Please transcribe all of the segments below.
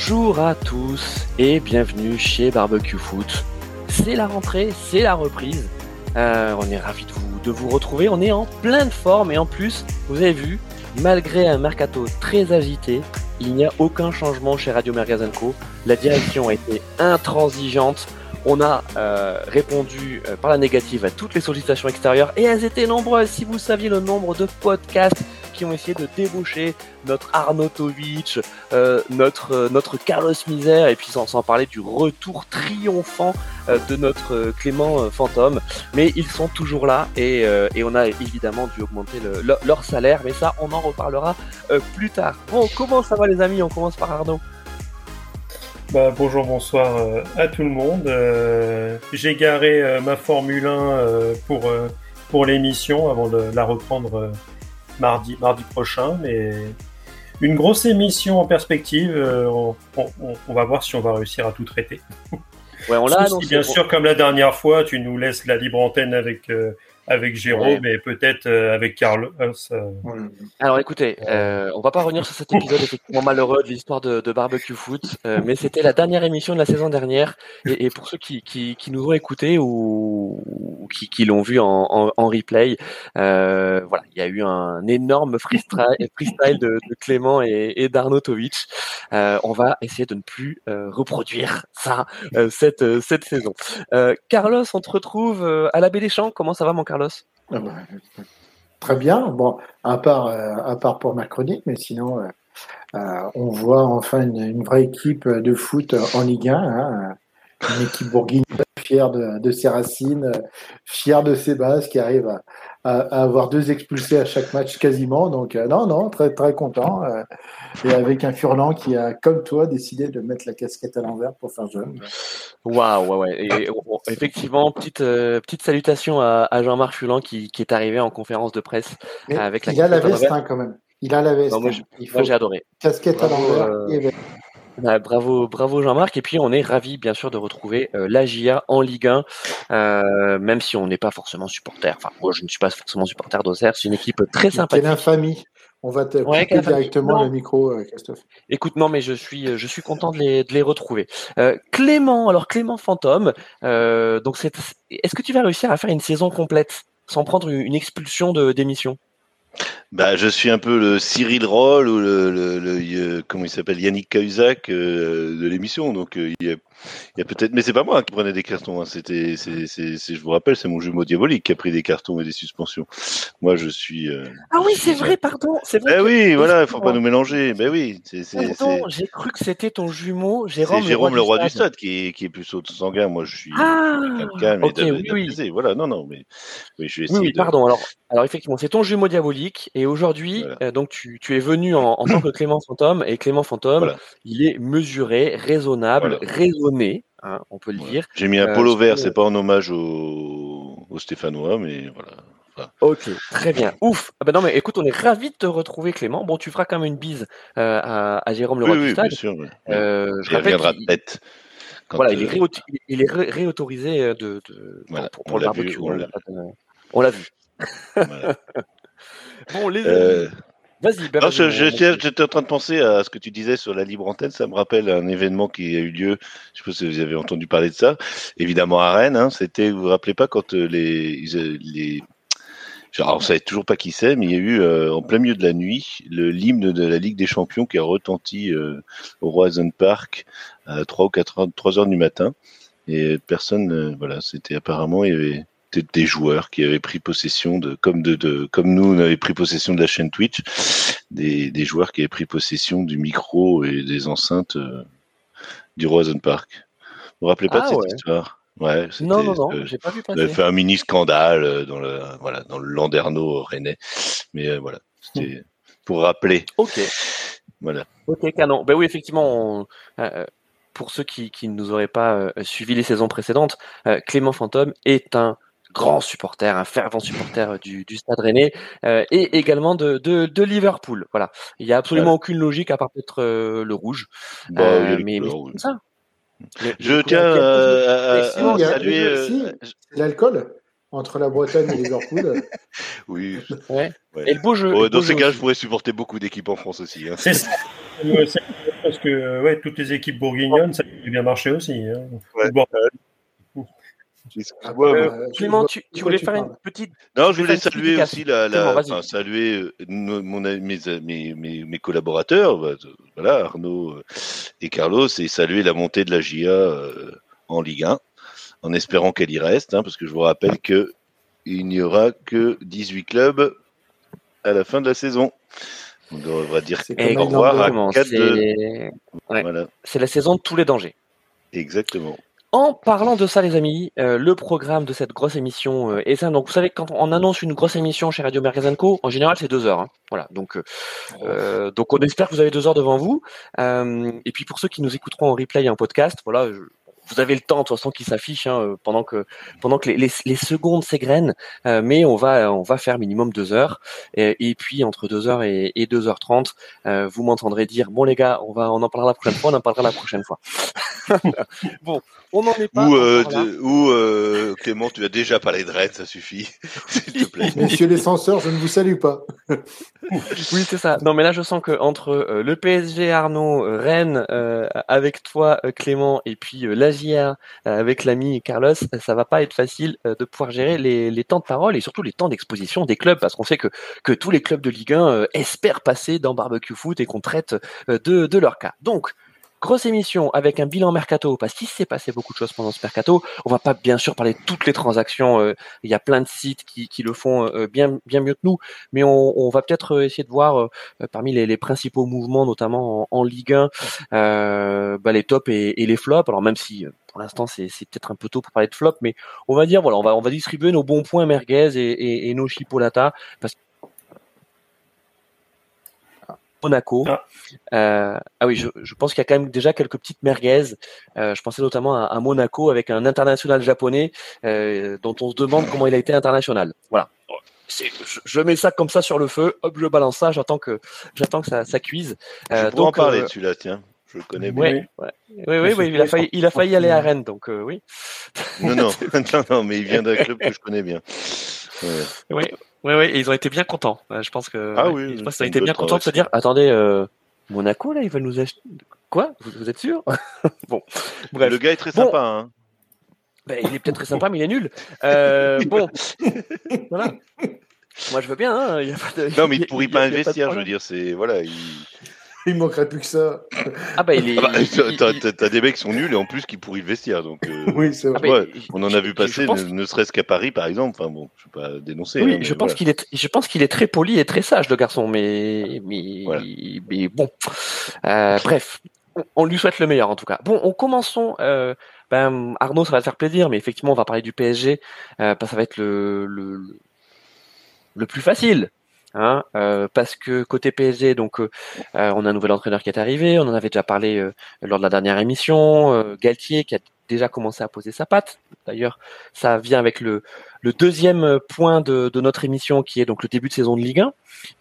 Bonjour à tous et bienvenue chez Barbecue Foot. C'est la rentrée, c'est la reprise. Euh, on est ravis de vous, de vous retrouver. On est en pleine forme et en plus, vous avez vu, malgré un mercato très agité, il n'y a aucun changement chez Radio Co. La direction a été intransigeante. On a euh, répondu euh, par la négative à toutes les sollicitations extérieures et elles étaient nombreuses. Si vous saviez le nombre de podcasts qui ont essayé de débaucher notre Arnautovic, euh, notre, euh, notre Carlos Misère, et puis sans, sans parler du retour triomphant euh, de notre Clément Fantôme. Mais ils sont toujours là et, et on a évidemment dû augmenter le, leur salaire, mais ça, on en reparlera plus tard. Bon, comment ça va les amis? On commence par Arnaud. Bah, bonjour, bonsoir à tout le monde. J'ai garé ma Formule 1 pour, pour l'émission avant de la reprendre mardi, mardi prochain. Mais une grosse émission en perspective. Euh, on, va voir si on va réussir à tout traiter. Ouais, on l'a Bien sûr, comme la dernière fois, tu nous laisses la libre antenne avec euh, avec Jérôme et peut-être euh, avec Carlos. Euh, Alors écoutez, euh, on va pas revenir sur cet épisode effectivement malheureux de l'histoire de, de, barbecue foot, euh, mais c'était la dernière émission de la saison dernière et, et pour ceux qui, qui, qui, nous ont écoutés ou, ou qui, qui l'ont vu en, en, en replay, euh, voilà, il y a eu un énorme freestyle, freestyle de, de Clément et, et d'Arnautovic. on va essayer de ne plus reproduire ça cette cette saison. Carlos, on te retrouve à la Baie des Champs. Comment ça va mon Carlos? Ah bah, très bien. Bon, à part, euh, à part pour ma mais sinon, euh, euh, on voit enfin une, vraie équipe de foot en Ligue 1. Hein, une équipe bourguignonne fière de, ses racines, fière de ses bases, qui arrive à, à, avoir deux expulsés à chaque match quasiment. Donc euh, non, non, très très content. Euh, et avec un Furlan qui a, comme toi, décidé de mettre la casquette à l'envers pour faire jeune. Waouh, ouais, ouais. Et, effectivement, petite euh, petite salutation à, Jean-Marc Furlan qui, qui, est arrivé en conférence de presse avec la. Il a la veste hein, quand même. Il a la veste. moi, j'ai adoré. Casquette à l'envers. Bah, bravo, bravo Jean-Marc. Et puis on est ravi bien sûr de retrouver euh, la GIA en Ligue 1, euh, même si on n'est pas forcément supporter. Enfin, moi je ne suis pas forcément supporter d'Auxerre. C'est une équipe très sympathique. Quelle infamie. On va te ouais, directement le micro, euh, Christophe. Écoute, non, mais je suis, je suis content de les, de les retrouver. Euh, Clément, alors Clément Fantôme. Euh, donc, c'est, est-ce que tu vas réussir à faire une saison complète sans prendre une expulsion de d'émission? Bah, je suis un peu le Cyril Roll ou le, le, le comment il s'appelle? Yannick Cahuzac euh, de l'émission. Donc euh, il y a il y a peut-être, mais c'est pas moi qui prenais des cartons. Hein. C'était, c'est, je vous rappelle, c'est mon jumeau diabolique qui a pris des cartons et des suspensions. Moi, je suis. Euh, ah oui, c'est vrai, pardon. C'est vrai. Ben oui, voilà, il faut pas nous mélanger. Ben oui. C'est, j'ai cru que c'était ton jumeau, Jérôme. C'est Jérôme, le roi, du, stade, qui est, qui est plus sanguin. Moi, je suis ah, calme okay, oui, oui. Voilà, non, non, mais oui, je vais essayer. Oui, pardon. Alors, alors effectivement, c'est ton jumeau diabolique, et aujourd'hui, euh, donc tu, tu es venu en, en tant que Clément Fantôme, et Clément Fantôme, il est mesuré, raisonnable, Hein, on peut le dire. J'ai mis un euh, polo vert, c'est pas en hommage aux au Stéphanois, mais voilà. Ok, très bien. Ouf. Ah ben non, mais écoute, on est ravis de te retrouver, Clément. Bon, tu feras quand même une bise euh, à, à, Jérôme Leroy oui, du oui, Stade. Bien sûr, euh, je reviendra de tête. voilà, il est, ré il est ré réautorisé de, de voilà, pour, pour le barbecue. Vu, on l'a vu. Voilà. bon, les. Vas-y, ben, J'étais en train de penser à ce que tu disais sur la libre antenne. Ça me rappelle un événement qui a eu lieu. Je sais pas si vous avez entendu parler de ça. Évidemment à Rennes. Hein, C'était, vous vous rappelez pas quand euh, les, les Genre, on savait toujours pas qui c'est, mais il y a eu euh, en plein milieu de la nuit le l'hymne de la Ligue des Champions qui a retenti euh, au Roison Park à 3 ou 4 heures, 3 heures du matin. Et personne, voilà, c'était apparemment il y avait des joueurs qui avaient pris possession de, comme de, de comme nous, on avait pris possession de la chaîne Twitch, des, des joueurs qui avaient pris possession du micro et des enceintes euh, du Roison Park. Vous vous rappelez pas ah de cette histoire? Ouais, non, non, non, euh, j'ai pas vu passer. Fait un mini scandale euh, dans le, voilà, dans le Landerneau rennais. Mais euh, voilà, c'était pour rappeler. Ok. Voilà. Ok, canon. Ben oui, effectivement, on, euh, pour ceux qui, qui ne nous auraient pas suivi les saisons précédentes, Clément Fantôme est un grand supporter, un fervent supporter du, du Stade Rennais euh, et également de, de, de, Liverpool. Voilà, il n'y a absolument aucune logique à part peut-être euh, le rouge, bah, euh, mais, mais c'est ça. Je tiens à, saluer l'alcool entre la Bretagne et Liverpool. oui. Ouais. ouais. Et le beau jeu. Oh, dans beau ces jeu cas, aussi. je pourrais supporter beaucoup d'équipes en France aussi. Hein. parce que ouais, toutes les équipes bourguignonnes, ça a bien marché aussi. Hein. Ouais. Euh, Clément, tu, voulais faire une petite. Non, je voulais saluer aussi la, enfin, saluer mon, mes, mes, mes, mes collaborateurs, bah, voilà, Arnaud euh, et Carlos, et saluer la montée de la GIA euh, en Ligue 1, en espérant qu'elle y reste, hein, parce que je vous rappelle que il n'y aura que 18 clubs à la fin de la saison. On devrait dire au revoir à Exactement, 4 de... ouais. Voilà, c'est la saison de tous les dangers. exactement. En parlant de ça, les amis, euh, le programme de cette grosse émission euh, est ça. Donc, vous savez, quand on annonce une grosse émission chez Radio Co, en général, c'est deux heures. hein. Voilà. Donc, euh, euh, donc, on espère que vous avez deux heures devant vous. Euh, et puis, pour ceux qui nous écouteront en replay et en podcast, voilà, je- vous avez le temps de toute façon qui s'affiche hein, euh, pendant que pendant que les, les, les secondes s'égrènent. Euh, mais on va on va faire minimum deux heures. Et, et puis, entre deux heures et, et deux heures trente, euh, vous m'entendrez dire bon les gars, on va on en parlera la prochaine fois, on en parlera la prochaine fois. bon, on n'en est pas. Ou, euh, ou euh, Clément, tu as déjà parlé de Rennes, ça suffit, s'il te plaît. Messieurs les censeurs, je ne vous salue pas. Oui, c'est ça. Non, mais là, je sens que entre euh, le PSG, Arnaud, euh, Rennes, euh, avec toi, Clément, et puis euh, l'AGIA euh, avec l'ami Carlos, ça va pas être facile euh, de pouvoir gérer les, les temps de parole et surtout les temps d'exposition des clubs, parce qu'on sait que, que tous les clubs de Ligue 1 euh, espèrent passer dans Barbecue Foot et qu'on traite euh, de, de leur cas. Donc, Grosse émission avec un bilan mercato parce qu'il s'est passé beaucoup de choses pendant ce mercato. On va pas bien sûr parler de toutes les transactions. euh, Il y a plein de sites qui, qui le font euh, bien bien mieux que nous, mais on, on va peut-être euh, essayer de voir euh, euh, parmi les, les principaux mouvements, notamment en, Ligue 1, euh, bah, les tops et, et les flops. Alors même si pour l'instant c'est c'est peut-être un peu tôt pour parler de flop, mais on va dire voilà, on va on va distribuer nos bons points merguez et, et, et nos chipolata parce Monaco. Ah. Euh, ah oui, je, je pense qu'il y a quand même déjà quelques petites merguez. Euh, je pensais notamment à, à Monaco avec un international japonais euh, dont on se demande comment il a été international. Voilà. Je, je mets ça comme ça sur le feu, hop, je balance ça, j'attends que j'attends que ça, ça cuise. Je Euh, pourrais en parler euh, celui-là, tiens. Je le connais bien. Ouais, ouais. Oui, oui, oui, il a failli, il a failli aller à Rennes, donc euh, oui. Non, non, non, non, mais il vient d'un club que je connais bien. Ouais. Oui, oui, oui, et ils ont été bien contents. Euh, Je pense que Ah oui, je pense qu'ils ont été bien contents de se dire, attendez, euh, Monaco là, ils veulent nous acheter. Quoi? Vous, vous êtes sûr? Bon, bref. Le gars est très Bon. sympa. Hein. Ben, il est peut-être très sympa, mais il est nul. Euh, bon, voilà. Moi, je veux bien. Hein, il y a pas de- Non, mais il y a- pas investir, je veux dire. C'est voilà. Il... Il manquerait plus que ça. Ah bah, il est. Ah bah, t'as, il- t'as- t'as des mecs qui sont nuls et en plus qui pourrissent le vestiaire. Donc, euh, Oui, c'est ah vrai. bah, ouais, il- on en a vu passer, pense- ne, ne serait-ce qu'à Paris, par exemple. Enfin bon, je ne vais pas dénoncer. Oui, hein, je pense voilà. qu'il est, je pense qu'il est très poli et très sage, le garçon, mais, mais, Voilà. mais bon. Euh, bref, on, on lui souhaite le meilleur en tout cas. Bon, on commençons. Euh, ben, Arnaud, ça va te faire plaisir, mais effectivement, on va parler du PSG euh, parce que ça va être le, le, le plus facile. Hein, euh, parce que côté PSG, donc euh, euh, on a un nouvel entraîneur qui est arrivé, on en avait déjà parlé lors de la dernière émission, Galtier qui a déjà commencé à poser sa patte. D'ailleurs, ça vient avec le, le deuxième point de, de notre émission qui est donc le début de saison de Ligue 1.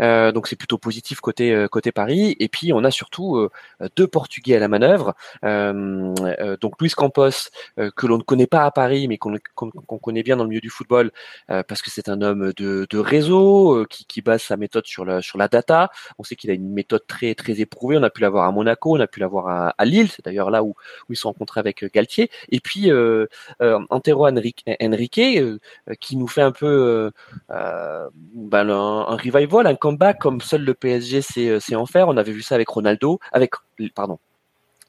Euh, donc c'est plutôt positif côté euh, côté Paris. Et puis on a surtout euh, deux Portugais à la manœuvre. Euh, euh, donc Luis Campos euh, que l'on ne connaît pas à Paris, mais qu'on qu'on qu'on connaît bien dans le milieu du football euh, parce que c'est un homme de, de réseau euh, qui, qui base sa méthode sur la sur la data. On sait qu'il a une méthode très très éprouvée. On a pu l'avoir à Monaco, on a pu l'avoir à, à Lille. C'est d'ailleurs là où où ils se sont rencontrés avec euh, Galtier. Et puis euh, euh, Antero Henrique, euh, qui nous fait un peu euh, euh, ben, un, un revival, un comeback comme seul le PSG sait, en faire. On avait vu ça avec Ronaldo, avec pardon,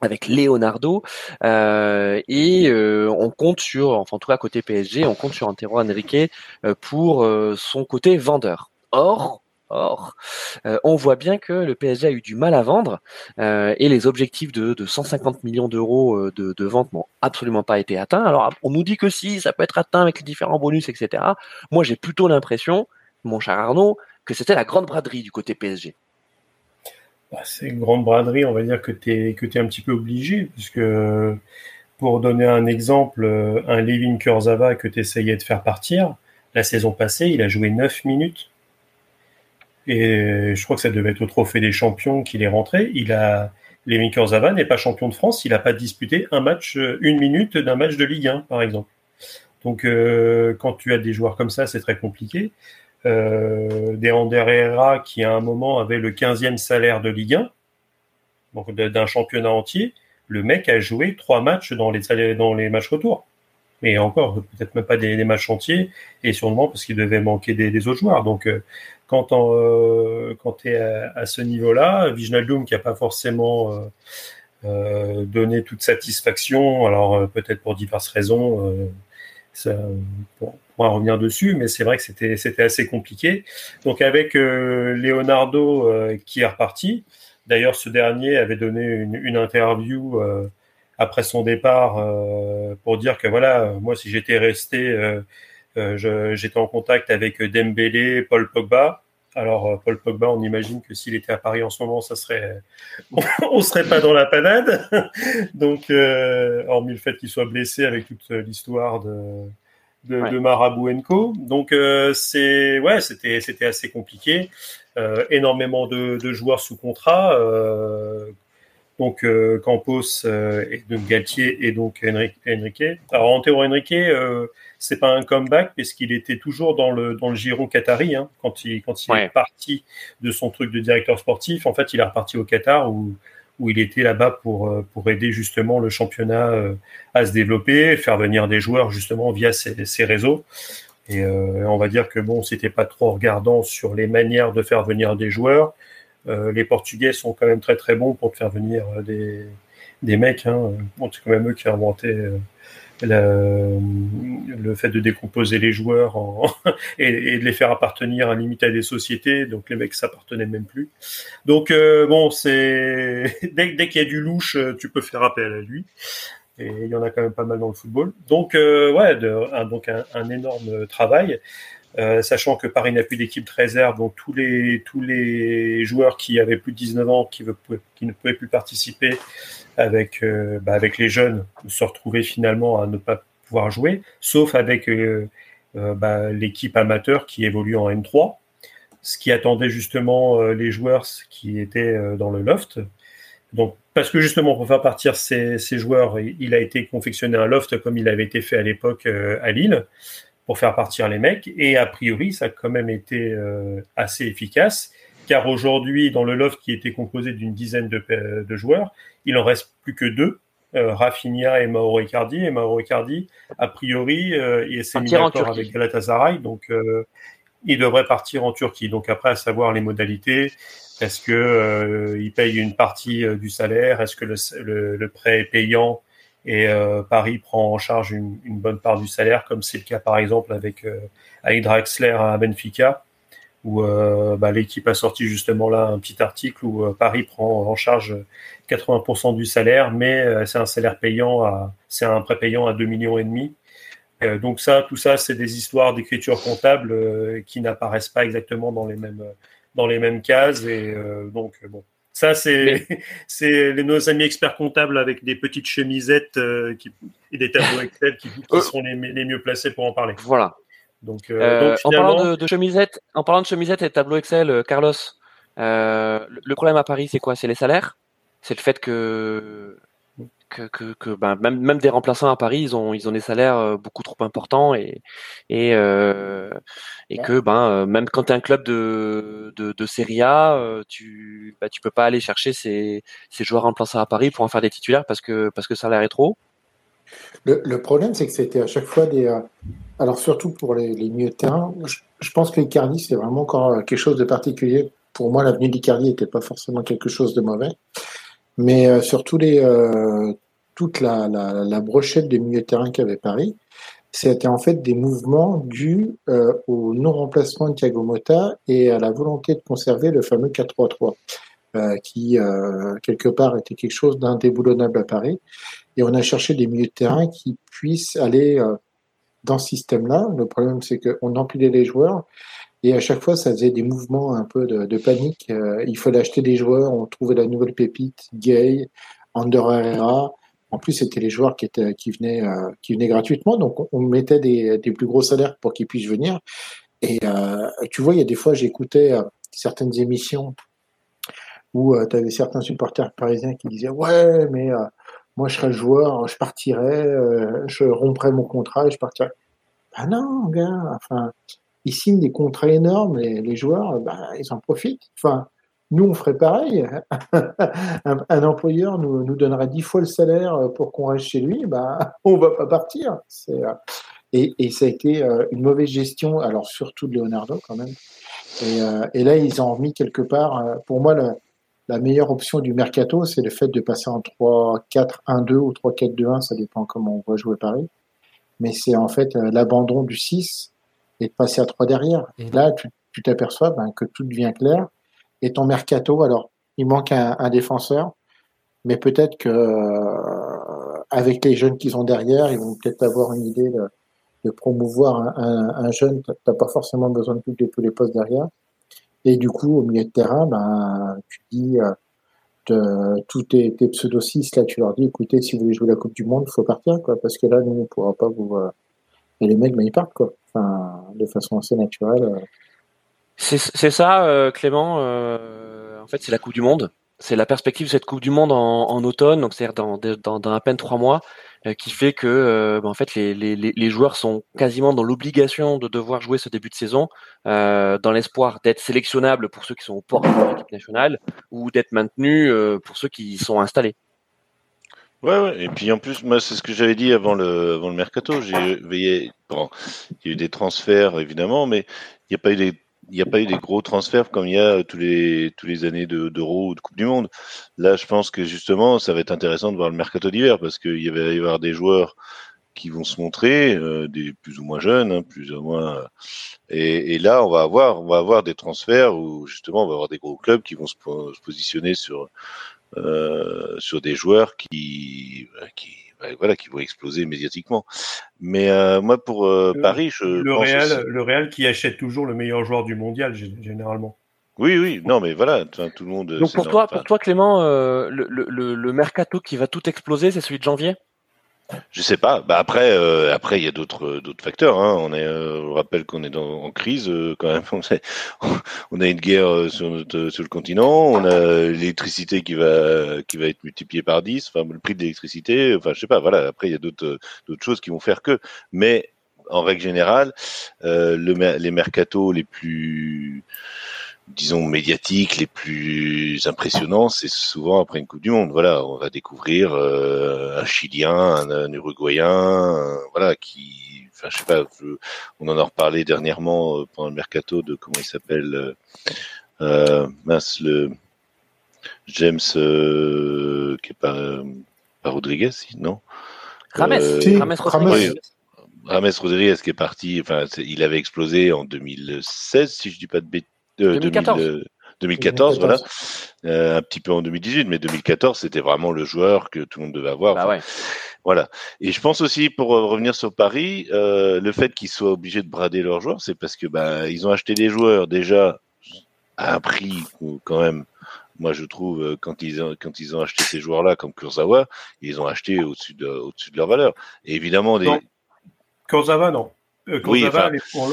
avec Leonardo euh, et euh, on compte sur, enfin en tout cas côté PSG, on compte sur Antero Henrique euh, pour euh, son côté vendeur. Or, Or, euh, on voit bien que le PSG a eu du mal à vendre euh, et les objectifs de, de 150 millions d'euros euh, de, vente n'ont absolument pas été atteints. Alors, on nous dit que si, ça peut être atteint avec les différents bonus, etc. Moi, j'ai plutôt l'impression, mon cher Arnaud, que c'était la grande braderie du côté PSG. Bah, c'est une grande braderie, on va dire que tu es, un petit peu obligé, puisque pour donner un exemple, un Levin Kurzava que tu essayais de faire partir, la saison passée, il a joué 9 minutes. Et je crois que ça devait être au Trophée des Champions qu'il est rentré. Il a, Kurzava n'est pas champion de France, il n'a pas disputé un match, euh, une minute d'un match de Ligue 1, par exemple. Donc, euh, quand tu as des joueurs comme ça, c'est très compliqué. Euh, des Herrera qui à un moment avait le 15e salaire de Ligue 1, donc d'un championnat entier, le mec a joué trois matchs dans les, dans les matchs retour. Mais encore, peut-être même pas des, matchs entiers, et sûrement parce qu'il devait manquer des, autres joueurs. Donc, quand, euh, tu es à, ce niveau-là, Viginaldoum qui n'a pas forcément euh, euh, donné toute satisfaction, alors peut-être pour diverses raisons, on pourra revenir dessus, mais c'est vrai que c'était assez compliqué. Donc avec Leonardo qui est reparti, d'ailleurs ce dernier avait donné une, interview après son départ pour dire que voilà, moi si j'étais resté j'étais en contact avec Dembélé, Paul Pogba. Alors euh, Paul Pogba, on imagine que s'il était à Paris en ce moment, ça serait, on serait pas dans la panade. Donc, euh, hormis le fait qu'il soit blessé avec toute l'histoire de, de, ouais. de Donc c'est ouais, c'était c'était assez compliqué. énormément de, joueurs sous contrat. Donc Campos et donc Galtier et donc Enrique. Alors Antero Enrique, c'est pas un comeback parce qu'il était toujours dans le dans le giron qatari hein, quand il quand il est parti de son truc de directeur sportif. En fait, il est reparti au Qatar où où il était là-bas pour euh, pour aider justement le championnat euh, à se développer, faire venir des joueurs justement via ces, ces réseaux. Et euh, on va dire que bon, c'était pas trop regardant sur les manières de faire venir des joueurs. Euh, les Portugais sont quand même très très bons pour te faire venir des des mecs. Hein. C'est quand même eux qui ont inventé le fait de décomposer les joueurs et, de les faire appartenir à limite à des sociétés. Donc les mecs s'appartenaient même plus. Donc euh, bon, c'est dès, qu'il y a du louche, tu peux faire appel à lui. Et il y en a quand même pas mal dans le football. Donc euh, ouais, donc un, énorme travail. Euh, sachant que Paris n'a plus d'équipe de réserve, donc tous les tous les joueurs qui avaient plus de 19 ans, qui, ne pouvaient plus participer, avec, euh, bah, avec les jeunes, se retrouver finalement à ne pas pouvoir jouer, sauf avec euh, euh, bah, l'équipe amateur qui évolue en N3, ce qui attendait justement les joueurs qui étaient dans le loft. Donc, parce que justement, pour faire partir ces, ces, joueurs, il a été confectionné un loft comme il avait été fait à l'époque à Lille, pour faire partir les mecs. Et a priori, ça a quand même été assez efficace car aujourd'hui, dans le loft qui était composé d'une dizaine de, de, joueurs, il en reste plus que deux, euh, Rafinha et Mauro Icardi. Et Mauro Icardi, a priori, euh, il s'est mis d'accord avec Galatasaray, donc euh, il devrait partir en Turquie. Donc après, à savoir les modalités, est-ce que euh, il paye une partie euh, du salaire? Est-ce que le, le, le, prêt est payant? Et Paris prend en charge une, bonne part du salaire, comme c'est le cas par exemple avec avec Draxler à Benfica où euh, bah, l'équipe a sorti justement là un petit article où euh, Paris prend en charge 80% du salaire, mais euh, c'est un salaire payant, c'est un prêt payant à 2 millions et demi. donc ça, tout ça, c'est des histoires d'écriture comptable qui n'apparaissent pas exactement dans les mêmes dans les mêmes cases et donc bon. Ça, c'est nos amis experts comptables avec des petites chemisettes qui, et des tableaux Excel qui, qui sont les, les mieux placés pour en parler. Voilà. Donc, euh, euh, en parlant de, de, chemisette, en parlant de chemisette et de tableau Excel, euh, Carlos, le problème à Paris, c'est quoi? C'est les salaires? C'est le fait que que, que, que ben, même, même des remplaçants à Paris, ils ont, ils ont des salaires beaucoup trop importants et, et, euh, et que ben, même quand tu es un club de, de, de Serie A, tu ben, tu peux pas aller chercher ces, ces joueurs remplaçants à Paris pour en faire des titulaires parce que, parce que ça a l'air trop. Le, le problème, c'est que c'était à chaque fois des, alors surtout pour les, les milieux de terrain, je, pense que l'Icardi, c'est vraiment encore quelque chose de particulier. Pour moi, l'avenue d'Icardi n'était pas forcément quelque chose de mauvais. Mais euh, surtout les, euh, toute la, la, la, brochette des milieux de terrain qu'avait Paris, c'était en fait des mouvements dus euh, au non-remplacement de Thiago Motta et à la volonté de conserver le fameux 4-3-3, euh, qui euh, quelque part était quelque chose d'indéboulonnable à Paris. Et on a cherché des milieux de terrain qui puissent aller euh, dans ce système-là. Le problème, c'est qu'on empilait les joueurs et à chaque fois, ça faisait des mouvements un peu de, panique. Euh, il fallait acheter des joueurs, on trouvait la nouvelle pépite, Gay, Ander Herrera. En plus, c'était les joueurs qui, étaient, qui, venaient, euh, qui venaient gratuitement, donc on, mettait des, plus gros salaires pour qu'ils puissent venir. Et euh, tu vois, il y a des fois, j'écoutais certaines émissions où tu avais certains supporters parisiens qui disaient Ouais, mais moi je serais joueur, je partirais, je romprais mon contrat et je partirais. Ben non, gars, enfin, ils signent des contrats énormes les joueurs, ben, ils en profitent. Enfin, nous, on ferait pareil. un, employeur nous, nous donnerait dix fois le salaire pour qu'on reste chez lui, bah, on va pas partir. Et, et, ça a été une mauvaise gestion, alors surtout de Leonardo quand même. Et, et là, ils ont remis quelque part, pour moi, le, la meilleure option du mercato, c'est le fait de passer en 3-4-1-2 ou 3-4-2-1, ça dépend comment on va jouer Paris. Mais c'est en fait euh, l'abandon du 6 et de passer à 3 derrière. Et là, tu t'aperçois ben, que tout devient clair. Et ton mercato, alors, il manque un, défenseur, mais peut-être que euh, avec les jeunes qu'ils ont derrière, ils vont peut-être avoir une idée de, promouvoir un, un, jeune. Tu n'as pas forcément besoin de tous les, postes derrière. Et du coup, au milieu de terrain, ben, tu dis, euh, tous tes, tes pseudo là, tu leur dis, écoutez, si vous voulez jouer la Coupe du Monde, il faut partir, quoi, parce que là, nous, on ne pourra pas vous. Euh, et les mecs, ben, ils partent, quoi. De façon assez naturelle. Euh. C'est ça, Clément. en fait, c'est la Coupe du Monde. C'est la perspective de cette Coupe du Monde en, automne, donc c'est-à-dire dans, à peine trois mois. Euh, qui fait que euh, bah, en fait les, joueurs sont quasiment dans l'obligation de devoir jouer ce début de saison euh, dans l'espoir d'être sélectionnables pour ceux qui sont au port de l'équipe nationale ou d'être maintenus pour ceux qui sont installés. Ouais, ouais, et puis en plus, moi, c'est ce que j'avais dit avant le, avant le mercato. J'ai il y a eu des transferts évidemment, mais il n'y a pas eu des il n'y a pas eu des gros transferts comme il y a tous les tous les années d'Euro ou de Coupe du Monde. Là, je pense que justement, ça va être intéressant de voir le mercato d'hiver parce qu'il va y avoir des joueurs qui vont se montrer, euh, des plus ou moins jeunes, hein, plus ou moins. Et, et, là, on va avoir on va avoir des transferts où justement on va avoir des gros clubs qui vont se, se positionner sur euh, sur des joueurs qui qui voilà, qui vont exploser médiatiquement. Mais euh, moi, pour euh, Paris, je le Real, le Real qui achète toujours le meilleur joueur du mondial généralement. Oui, oui, non, mais voilà, tout le monde. Donc pour toi, pour toi, Clément, euh, le, le, le, mercato qui va tout exploser, c'est celui de janvier? Je sais pas. Bah après, euh, après il y a d'autres euh, d'autres facteurs. Hein. On est, euh, on rappelle qu'on est dans, en crise quand même. On, a une guerre sur notre sur le continent. On a l'électricité qui va qui va être multipliée par 10. Enfin, le prix de l'électricité. Enfin, je sais pas. Voilà. Après, il y a d'autres d'autres choses qui vont faire que. Mais en règle générale, le, les mercatos les plus disons médiatiques les plus impressionnants, c'est souvent après une Coupe du Monde. Voilà, on va découvrir euh, un Chilien, un, Uruguayen, voilà, qui, enfin, je sais pas, on en a reparlé dernièrement euh, pendant le mercato de comment il s'appelle, euh, euh mince le James qui est pas, pas Rodriguez, non? Rames, Rames, Rodriguez. Rames Rodriguez qui est parti, enfin, il avait explosé en 2016, si je dis pas de bêtises 2014. 2014, voilà. Euh, un petit peu en 2018, mais 2014, c'était vraiment le joueur que tout le monde devait avoir. Bah voilà. Et je pense aussi, pour euh, revenir sur Paris, euh, le fait qu'ils soient obligés de brader leurs joueurs, c'est parce que bah, ils ont acheté des joueurs déjà à un prix quand même. Moi, je trouve quand ils ont quand ils ont acheté ces joueurs-là, comme Kurzawa, ils ont acheté au-dessus de au-dessus de leur valeur. Et évidemment, des... non. Kurzawa, non. Kurzawa,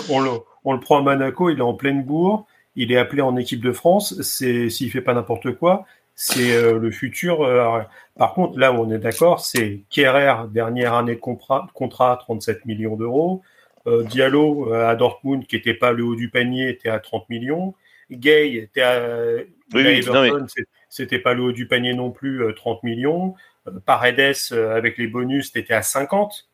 on, le, on le prend à Monaco, il est en pleine bourre il est appelé en équipe de France. C'est s'il fait pas n'importe quoi, c'est euh, le futur. Euh, par contre, là où on est d'accord, c'est Kerrer, dernière année de contrat, contrat 37 millions d'euros. Euh, Diallo à Dortmund, qui était pas le haut du panier, était à 30 millions. Gay était à oui, c'était pas le haut du panier non plus, 30 millions. Paredes avec les bonus, était à 50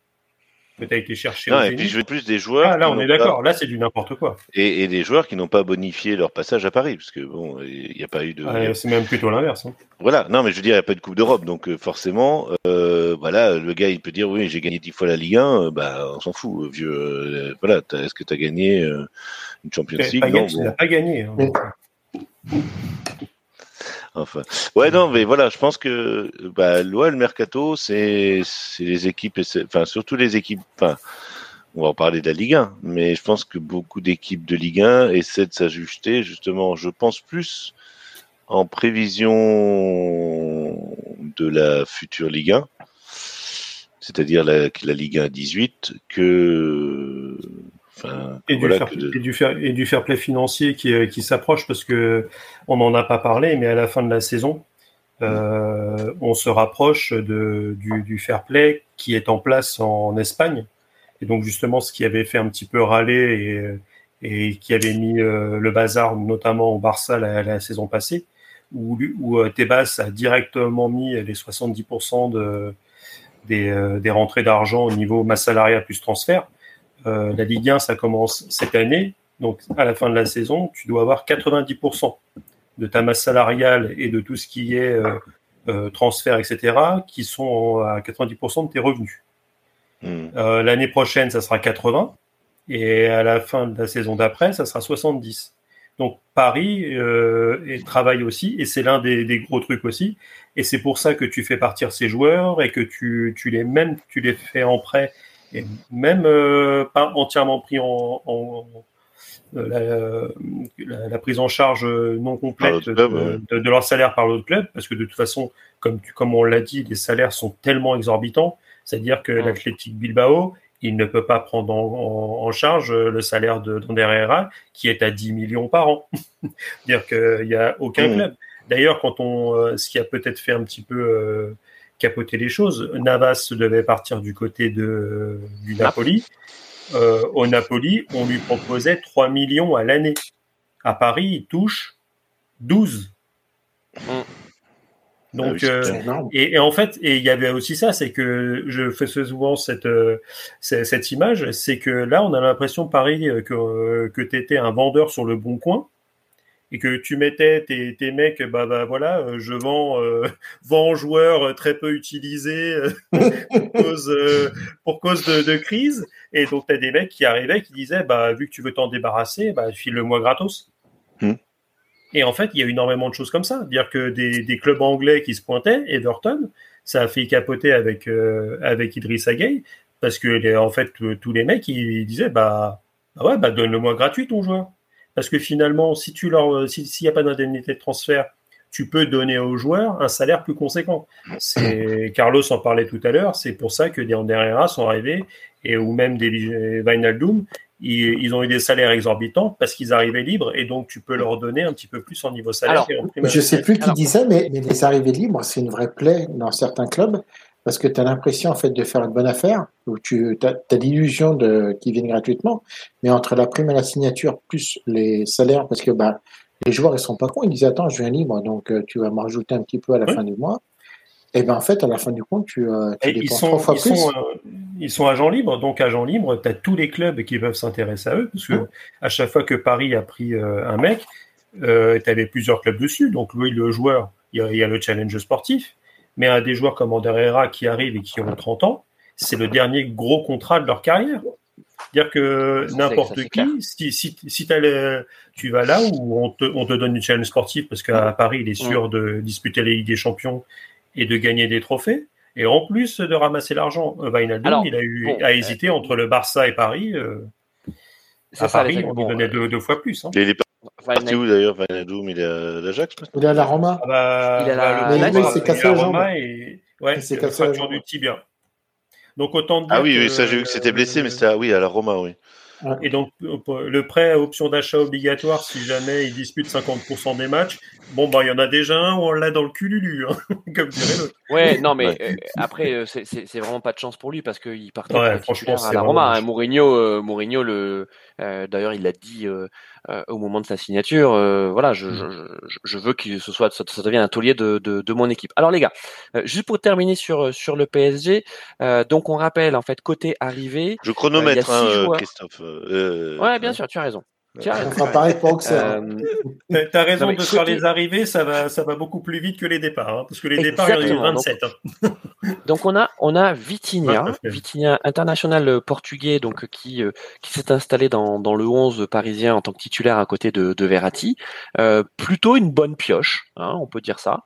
que tu as été chercher. Non, et puis je veux plus des joueurs. Ah, là, on est d'accord. Là, c'est du n'importe quoi. Et, des joueurs qui n'ont pas bonifié leur passage à Paris, parce que bon, il n'y a pas eu de. Ah, c'est même plutôt l'inverse. Hein. Voilà. Non, mais je veux dire, il n'y a pas de Coupe d'Europe, donc euh, forcément, euh, voilà, le gars, il peut dire, oui, j'ai gagné dix fois la Ligue 1, euh, bah, on s'en fout, vieux. voilà, est-ce que tu as gagné une Champions League? Non, il n'a pas gagné. Hein, Enfin, ouais, non, mais voilà, je pense que bah, le mercato, c'est les équipes, enfin surtout les équipes. Enfin, on va en parler de la Ligue 1, mais je pense que beaucoup d'équipes de Ligue 1 essaient de s'ajuster. Justement, je pense plus en prévision de la future Ligue 1, c'est-à-dire la, la Ligue 1 18, que et, du fair, et, du fair, play financier qui, euh, qui s'approche parce que on n'en a pas parlé, mais à la fin de la saison, euh, on se rapproche de, du, du, fair play qui est en place en Espagne. Et donc justement, ce qui avait fait un petit peu râler et, et qui avait mis euh, le bazar, notamment au Barça la, la saison passée, où, où Tebas a directement mis les 70% de, des, des rentrées d'argent au niveau masse salariale plus transfert. La Ligue 1, ça commence cette année. Donc, à la fin de la saison, tu dois avoir 90% de ta masse salariale et de tout ce qui est euh, euh, transfert, etc., qui sont à 90% de tes revenus. Hmm. Euh, l'année prochaine, ça sera 80, et à la fin de la saison d'après, ça sera 70. Donc Paris et travaille aussi, et c'est l'un des, gros trucs aussi. Et c'est pour ça que tu fais partir ces joueurs et que tu, les même tu les fais en prêt et même pas entièrement pris en, euh, la, la, prise en charge non complète de, leur salaire par l'autre club, parce que de toute façon, comme, comme on l'a dit, les salaires sont tellement exorbitants, c'est-à-dire que l'Athletic Bilbao, il ne peut pas prendre en, charge le salaire d'Ander Herrera, qui est à 10 millions par an. dire qu'il n'y a aucun mmh. club. D'ailleurs, quand on, euh, ce qui a peut-être fait un petit peu euh, capoter les choses, Navas devait partir du côté de, du Napoli. Euh, au Napoli, on lui proposait 3 millions à l'année. À Paris, il touche 12. Mm. Donc, ah euh, et, en fait, et il y avait aussi ça, c'est que je fais souvent cette, euh, cette image, c'est que là, on a l'impression, Paris, que, que tu étais un vendeur sur le bon coin et que tu mettais tes, tes mecs, bah, bah voilà, euh, je vends, euh, vends joueurs très peu utilisés euh, pour cause, pour cause de, de, crise. Et donc, tu as des mecs qui arrivaient qui disaient, bah, vu que tu veux t'en débarrasser, bah, file-le-moi gratos. Hmm. Et en fait, il y a énormément de choses comme ça. Dire que des, des clubs anglais qui se pointaient, Everton, ça a fait capoter avec, avec Idriss Gueye, parce que en fait, tous les mecs, ils, disaient, bah, bah ouais, bah donne-le-moi gratuit ton joueur. Parce que finalement, si tu leur, euh, s'il n'y a pas d'indemnité de transfert, tu peux donner aux joueurs un salaire plus conséquent. C'est Carlos en parlait tout à l'heure. C'est pour ça que des Herrera sont arrivés et ou même des Vinaldoom, ils, ils ont eu des salaires exorbitants parce qu'ils arrivaient libres et donc tu peux leur donner un petit peu plus en niveau salaire. je ne sais plus qui disait, mais, mais les arrivées libres, c'est une vraie plaie dans certains clubs parce que tu as l'impression en fait de faire une bonne affaire, où tu as, l'illusion de qu'ils viennent gratuitement, mais entre la prime et la signature plus les salaires, parce que bah, les joueurs ils sont pas cons, ils disent attends je viens libre, donc euh, tu vas me rajouter un petit peu à la fin du mois. Et ben en fait à la fin du compte tu, euh, tu dépenses sont, trois fois ils plus. Sont, euh, ils sont agents libres, donc agents libres, tu as tous les clubs qui peuvent s'intéresser à eux, parce que à chaque fois que Paris a pris un mec, tu avais plusieurs clubs dessus, donc lui le joueur, il y, a, le challenge sportif, mais à des joueurs comme Ander Herrera qui arrivent et qui ont 30 ans, c'est le dernier gros contrat de leur carrière. Dire que n'importe qui, si, si, si tu vas là où on te, on te donne une challenge sportive parce qu'à Paris, il est sûr de disputer les Ligues des Champions et de gagner des trophées. Et en plus de ramasser l'argent, Wijnaldum, il a eu à hésiter entre le Barça et Paris. Euh, à Paris, on lui donnait deux, fois plus. Hein. Parti où d'ailleurs Vanadum Il est à l'Ajax Il est à la Roma. Ah bah, il est à la bah, il s'est cassé la Roma et ouais, c'est cassé la du tibia. Donc autant Ah oui, oui ça j'ai vu que c'était blessé, mais c'était à, oui, à la Roma, oui. Et donc, le prêt à option d'achat obligatoire, si jamais il dispute 50% des matchs, bon, bah, il y en a déjà un où on l'a dans le cululu, hein, comme dirait l'autre. Ouais, non, mais euh, après, euh, c'est vraiment pas de chance pour lui parce qu'il partait ouais, franchement, à la Roma. Hein. Mourinho, euh, Mourinho le, d'ailleurs, il l'a dit au moment de sa signature. voilà, je, mm. je, je, veux que ce soit, ça, ça devienne un taulier de, de, de, mon équipe. Alors, les gars, juste pour terminer sur, sur le PSG, donc on rappelle, en fait, côté arrivé. Je chronomètre, hein, Christophe. Euh, ouais, bien sûr, tu as raison. Tu as raison. pareil pour euh, as raison de faire les arrivées, ça va, ça va beaucoup plus vite que les départs, hein, parce que les départs, il y en a 27. Hein. Donc, on a, on a Vitinha, Vitinha international portugais, donc qui, euh, qui s'est installé dans, dans le 11 parisien en tant que titulaire à côté de, de Verratti. Euh, plutôt une bonne pioche, hein, on peut dire ça.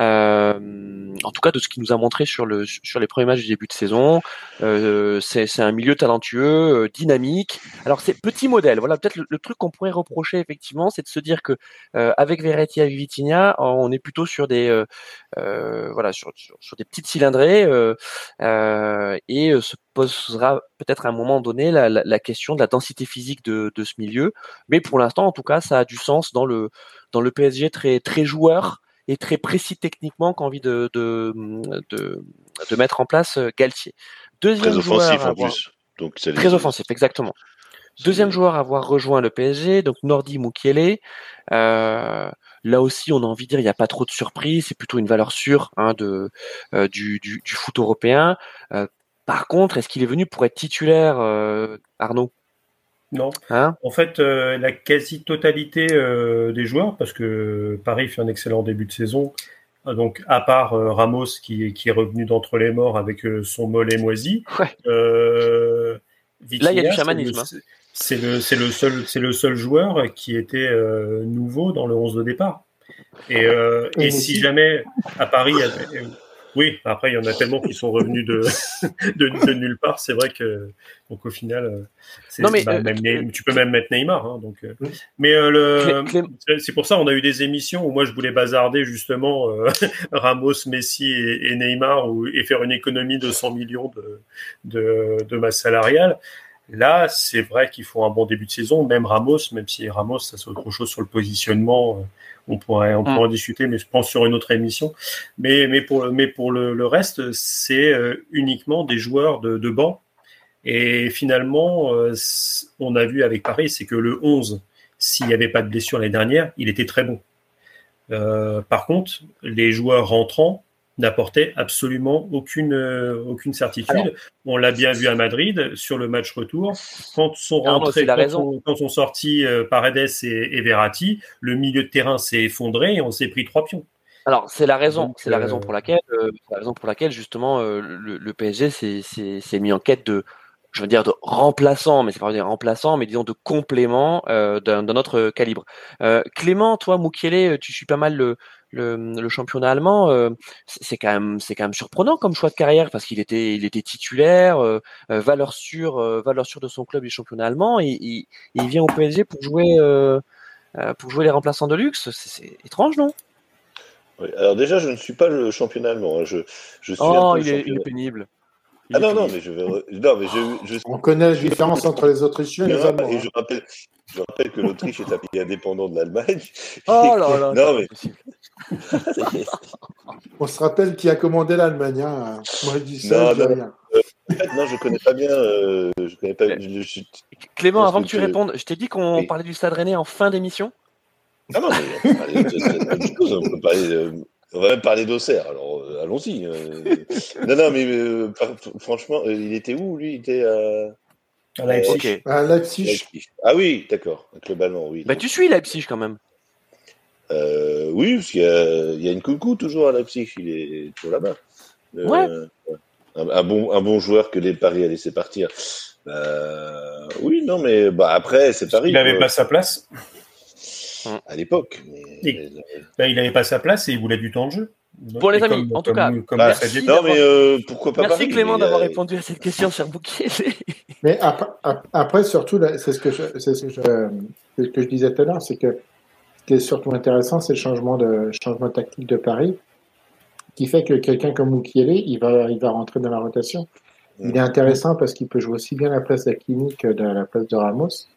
Euh, en tout cas, de ce qu'il nous a montré sur le sur les premiers matchs du début de saison, euh, c'est un milieu talentueux, euh, dynamique. Alors c'est petit modèle. Voilà, peut-être le, truc qu'on pourrait reprocher effectivement, c'est de se dire que avec Verratti et Vitinha, on est plutôt sur des voilà sur, sur, des petites cylindrées et se posera peut-être à un moment donné la, la, la, question de la densité physique de, de ce milieu. Mais pour l'instant, en tout cas, ça a du sens dans le dans le PSG très très joueur et très précis techniquement qu'envie de, de, de, de, mettre en place euh, Galtier. Deuxième très offensif en plus. Donc très offensif, exactement. Deuxième joueur à avoir rejoint le PSG, donc Nordi Mukiele. Euh, là aussi, on a envie de dire, il n'y a pas trop de surprise, c'est plutôt une valeur sûre hein, de, euh, du, du, du, foot européen. Euh, par contre, est-ce qu'il est venu pour être titulaire, Arnaud? Non. Hein? En fait, la quasi-totalité des joueurs, parce que Paris fait un excellent début de saison, donc à part Ramos qui, qui, est revenu d'entre les morts avec son mollet moisi. Ouais. Là, il y a du chamanisme. Hein. C'est le, c'est le seul, c'est le seul joueur qui était euh, nouveau dans le 11 de départ. Et, euh, et si jamais à Paris, oui, après il y en a tellement qui sont revenus de, de, nulle part. C'est vrai que donc au final, euh, non, mais, bah, tu peux même mettre Neymar. Hein, donc, mais le, c'est pour ça on a eu des émissions où moi je voulais bazarder justement Ramos, Messi et, Neymar ou, et faire une économie de 100 millions de, de, de masse salariale. Là, c'est vrai qu'il faut un bon début de saison, même Ramos, même si Ramos, ça c'est autre chose sur le positionnement, euh, on pourrait, on pourrait en discuter, mais je pense sur une autre émission. Mais, mais pour, mais pour le, le reste, c'est euh, uniquement des joueurs de, de banc. Et finalement, euh, on a vu avec Paris, c'est que le 11, s'il n'y avait pas de blessure l'année dernière, il était très bon. Euh, par contre, les joueurs rentrants, n'apportait absolument aucune, euh, aucune certitude. on l'a bien vu à Madrid sur le match retour. Quand sont rentrés, quand, sont sortis euh, Paredes et, Verratti, le milieu de terrain s'est effondré et on s'est pris trois pions. Alors c'est la raison, c'est la raison pour laquelle, la raison pour laquelle justement le, le, PSG s'est mis en quête de, je veux dire de remplaçant, mais c'est pas dire remplaçant, mais disons de complément euh, d'un autre calibre. Clément, toi, Moukielé, tu suis pas mal le, le, championnat allemand, euh, c'est quand même c'est quand même surprenant comme choix de carrière parce qu'il était il était titulaire, euh, euh, valeur sûre valeur sûre de son club du championnat allemand et, il vient au PSG pour jouer pour jouer les remplaçants de luxe, c'est étrange non? Alors déjà je ne suis pas le championnat allemand, hein. je, je suis oh, il, est, pénible. Ah non, non, mais je vais. Non, mais je, On connaît la différence entre les Autrichiens et les Allemands. Et je rappelle, je rappelle que l'Autriche est un pays indépendant de l'Allemagne. Oh là là, non, mais... On se rappelle qui a commandé l'Allemagne. Hein. Moi, je dis ça, non, non, rien. Euh, non, je connais pas bien. Euh, je connais pas, je, je, Clément, avant que, que tu répondes, je t'ai dit qu'on oui. parlait du Stade Rennais en fin d'émission? Ah non, mais on, parler de, peut parler. Euh, on va même parler d'Auxerre, alors euh, allons-y. Euh. non, non, mais euh, franchement, il était où lui? Il était à. À Leipzig. Okay. À Leipzig. Leipzig. Ah oui, d'accord, globalement, oui. Bah, tu suis Leipzig quand même. Euh, oui, parce qu'il y, y, a une coucou toujours à Leipzig, il est toujours là-bas. Euh, ouais. Un, un, bon, un bon joueur que les paris a laissé partir. Euh, oui, non, mais bah, après, c'est Paris. Il n'avait pas sa place. À l'époque. Mais... Bah, il n'avait pas sa place et il voulait du temps de jeu. Pour les amis, en tout cas. Comme bah, non, mais euh, pourquoi pas Merci Paris, Clément d'avoir a... répondu à cette question sur Bouquier. mais après, après surtout, c'est ce, que je, ce, que je, ce que je disais tout à l'heure, c'est que ce qui est surtout intéressant, c'est le changement de, changement tactique de Paris, qui fait que quelqu'un comme Moukielé, il va, il va rentrer dans la rotation. Il est intéressant parce qu'il peut jouer aussi bien la place d'Akini que de la place de Ramos.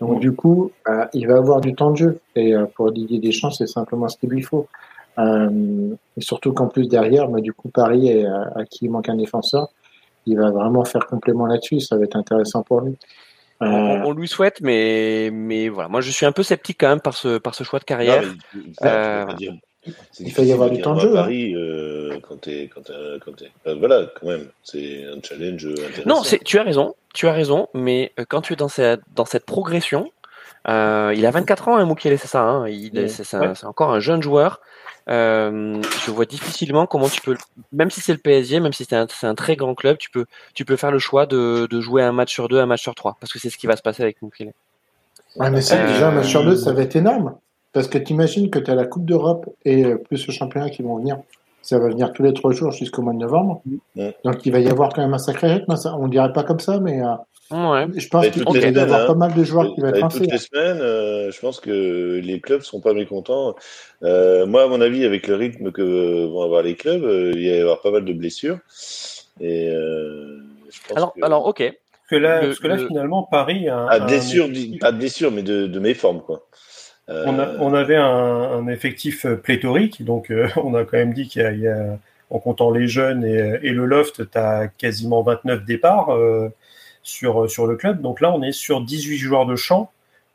Donc, du coup, euh, il va avoir du temps de jeu. Et euh, pour Didier Deschamps, c'est simplement ce qu'il lui faut. Euh, et surtout qu'en plus derrière, bah, du coup, Paris, est, à qui il manque un défenseur, il va vraiment faire complément là-dessus. Ça va être intéressant pour lui. Euh... On, on, lui souhaite, mais mais voilà, moi je suis un peu sceptique quand même par ce par ce choix de carrière. Non, mais, euh, dire, il faut y avoir du temps de jeu. À Paris, hein. euh, quand t'es quand t'es quand t'es voilà, quand même, c'est un challenge intéressant. Non, c'est tu as raison, tu as raison, mais quand tu es dans cette dans cette progression, euh, il a 24 ans, hein, c'est ça. Hein, il, ouais. c'est, ouais. c'est encore un jeune joueur. Euh, je vois difficilement comment tu peux, même si c'est le PSG, même si c'est un, c'est un, très grand club, tu peux, tu peux faire le choix de, de, jouer un match sur deux, un match sur trois, parce que c'est ce qui va se passer avec Moukielé. Ouais, mais c'est euh... déjà un match sur deux, ça va être énorme. Parce que tu imagines que tu as la Coupe d'Europe et euh, plus le championnat qui vont venir. Ça va venir tous les trois jours jusqu'au mois de novembre. Ouais. Donc il va y avoir quand même un sacré rythme. On ne dirait pas comme ça, mais euh, Ouais. Je pense qu'il va y avoir hein. pas mal de joueurs qui vont être. Toutes les semaines, euh, je pense que les clubs sont pas mécontents. Euh, moi, à mon avis, avec le rythme que vont avoir les clubs, euh, il va y avoir pas mal de blessures. Et euh, je pense alors, que... alors, ok. Parce que là, le, parce que là le... finalement, Paris a. À blessure, pas de blessure, mais de, de méforme, quoi. On, a, on, avait un, un, effectif pléthorique, donc on a quand même dit qu'il y, y, a, en comptant les jeunes et, et le loft, tu as quasiment 29 départs. sur, sur le club. Donc là, on est sur 18 joueurs de champ,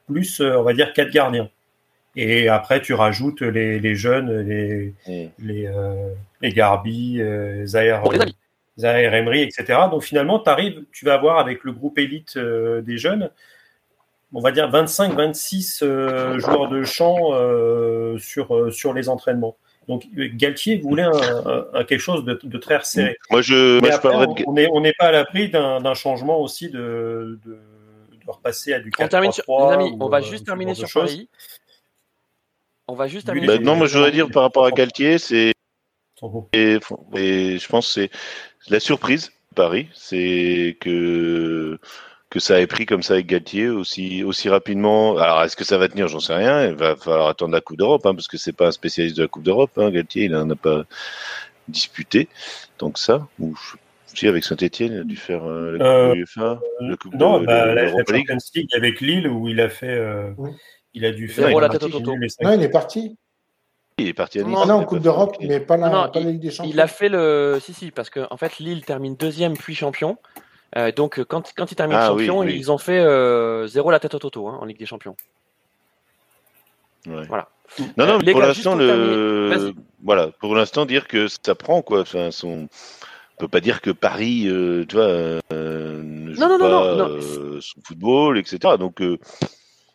plus, on va dire, 4 gardiens. Et après, tu rajoutes les, les jeunes, les, les, euh, les Garbi, euh, Zahir, Zahir Emery, etc. Donc finalement, arrives, tu vas avoir avec le groupe élite euh, des jeunes, on va dire 25-26 euh, joueurs de champ euh, sur, sur les entraînements. Donc Galtier voulait un, un, quelque chose de, de, très resserré. Moi, je, moi, après, je on n'est on pas à l'abri d'un changement aussi de, de, de, repasser à du 4 On termine sur, les amis, on va juste terminer sur Paris. On va juste terminer. Bah, non, moi je voudrais dire par rapport à Galtier, c'est et, et, je pense c'est la surprise Paris, c'est que que ça ait pris comme ça avec Galtier aussi aussi rapidement. Alors est-ce que ça va tenir? J'en sais rien. Il va falloir attendre la Coupe d'Europe hein, parce que c'est pas un spécialiste de la Coupe d'Europe. Hein, Galtier, il en a pas disputé. Donc ça, ou si avec Saint-Etienne, il a dû faire euh, la Coupe euh, UEFA, la coupe non, de, bah, de, la Champions League avec Lille où il a fait. Euh, oui. Il a dû faire. La tête au non, il est parti. Il est parti à Nice. Non, non en Coupe d'Europe, mais pas la, non, pas la Ligue des Champions. Il a fait le. Si, si, parce qu'en en fait, Lille termine deuxième puis champion. Euh, donc, quand, quand il termine ah, champion, oui, oui. ils ont fait euh, zéro la tête au toto hein, en Ligue des Champions. Ouais. Voilà. Non, non, euh, pour l'instant, le... voilà, pour l'instant, dire que ça prend quoi. Enfin, son... On peut pas dire que Paris, euh, tu vois, euh, ne joue non, non, pas non, non, euh, son football, etc. Donc,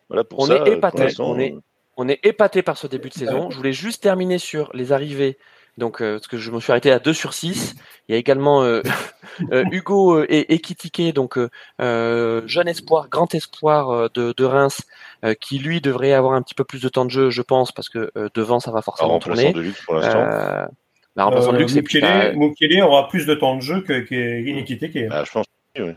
voilà, pour on ça, est épaté. pour On est, on est épaté par ce début de saison. Je voulais juste terminer sur les arrivées. Donc, euh, parce que je me suis arrêté à 2 sur 6. Il y a également euh, euh, Hugo et Ekitike, donc jeune espoir, grand espoir de, de Reims, qui lui devrait avoir un petit peu plus de temps de jeu, je pense, parce que devant ça va forcément tourner. De luxe pour l'instant. La remplaçant de luxe, Mukele, Mukele aura plus de temps de jeu que, que Ekitike. Ah, je pense. Oui.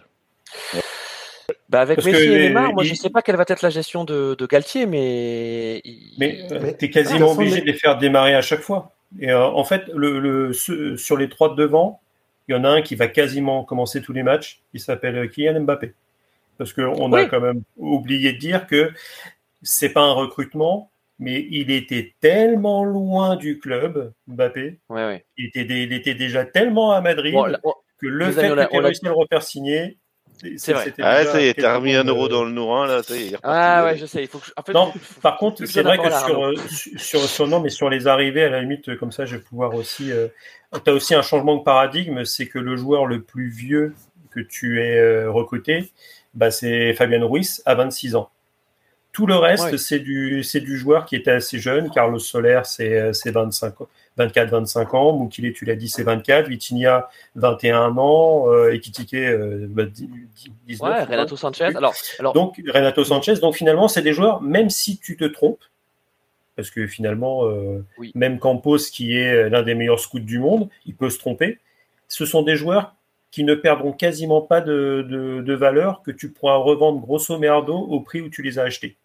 Bah avec Parce Messi et Neymar, moi il... je sais pas quelle va être la gestion de, de Galtier, mais. Mais euh, tu es quasiment obligé de les faire démarrer à chaque fois. Et euh, en fait, le, le, sur les trois de devant, il y en a un qui va quasiment commencer tous les matchs. Il s'appelle Kylian Mbappé. Parce qu'on oui. a quand même oublié de dire que c'est pas un recrutement, mais il était tellement loin du club, Mbappé. Ouais, ouais. Il, était, il était déjà tellement à Madrid bon, là, que le fait qu'il ait réussi à le refaire signer, c'est vrai. Ah, ça y est, t'as remis un euro dans le nourrin, là, ça y est. Ah, ouais, je sais. Il faut que je... en fait, non, par contre, c'est vrai que sur, euh, sur, sur, non, mais sur les arrivées, à la limite, comme ça, je vais pouvoir aussi. Euh, t'as aussi un changement de paradigme, c'est que le joueur le plus vieux que tu aies euh, recruté, bah, c'est Fabien Ruiz à 26 ans. Tout le reste, ouais. c'est du, c'est du joueur qui était assez jeune. Carlos Soler, c'est, c'est 25 ans. 24-25 ans, Moukile, tu l'as dit, c'est 24, Vitinha, 21 ans, euh, Ekitike, euh, 19 ouais, Renato Sanchez. Alors, alors... Donc, Renato Sanchez, donc finalement, c'est des joueurs, même si tu te trompes, parce que finalement, euh, oui. même Campos, qui est l'un des meilleurs scouts du monde, il peut se tromper, ce sont des joueurs qui ne perdront quasiment pas de, de, de valeur, que tu pourras revendre grosso merdo au prix où tu les as achetés.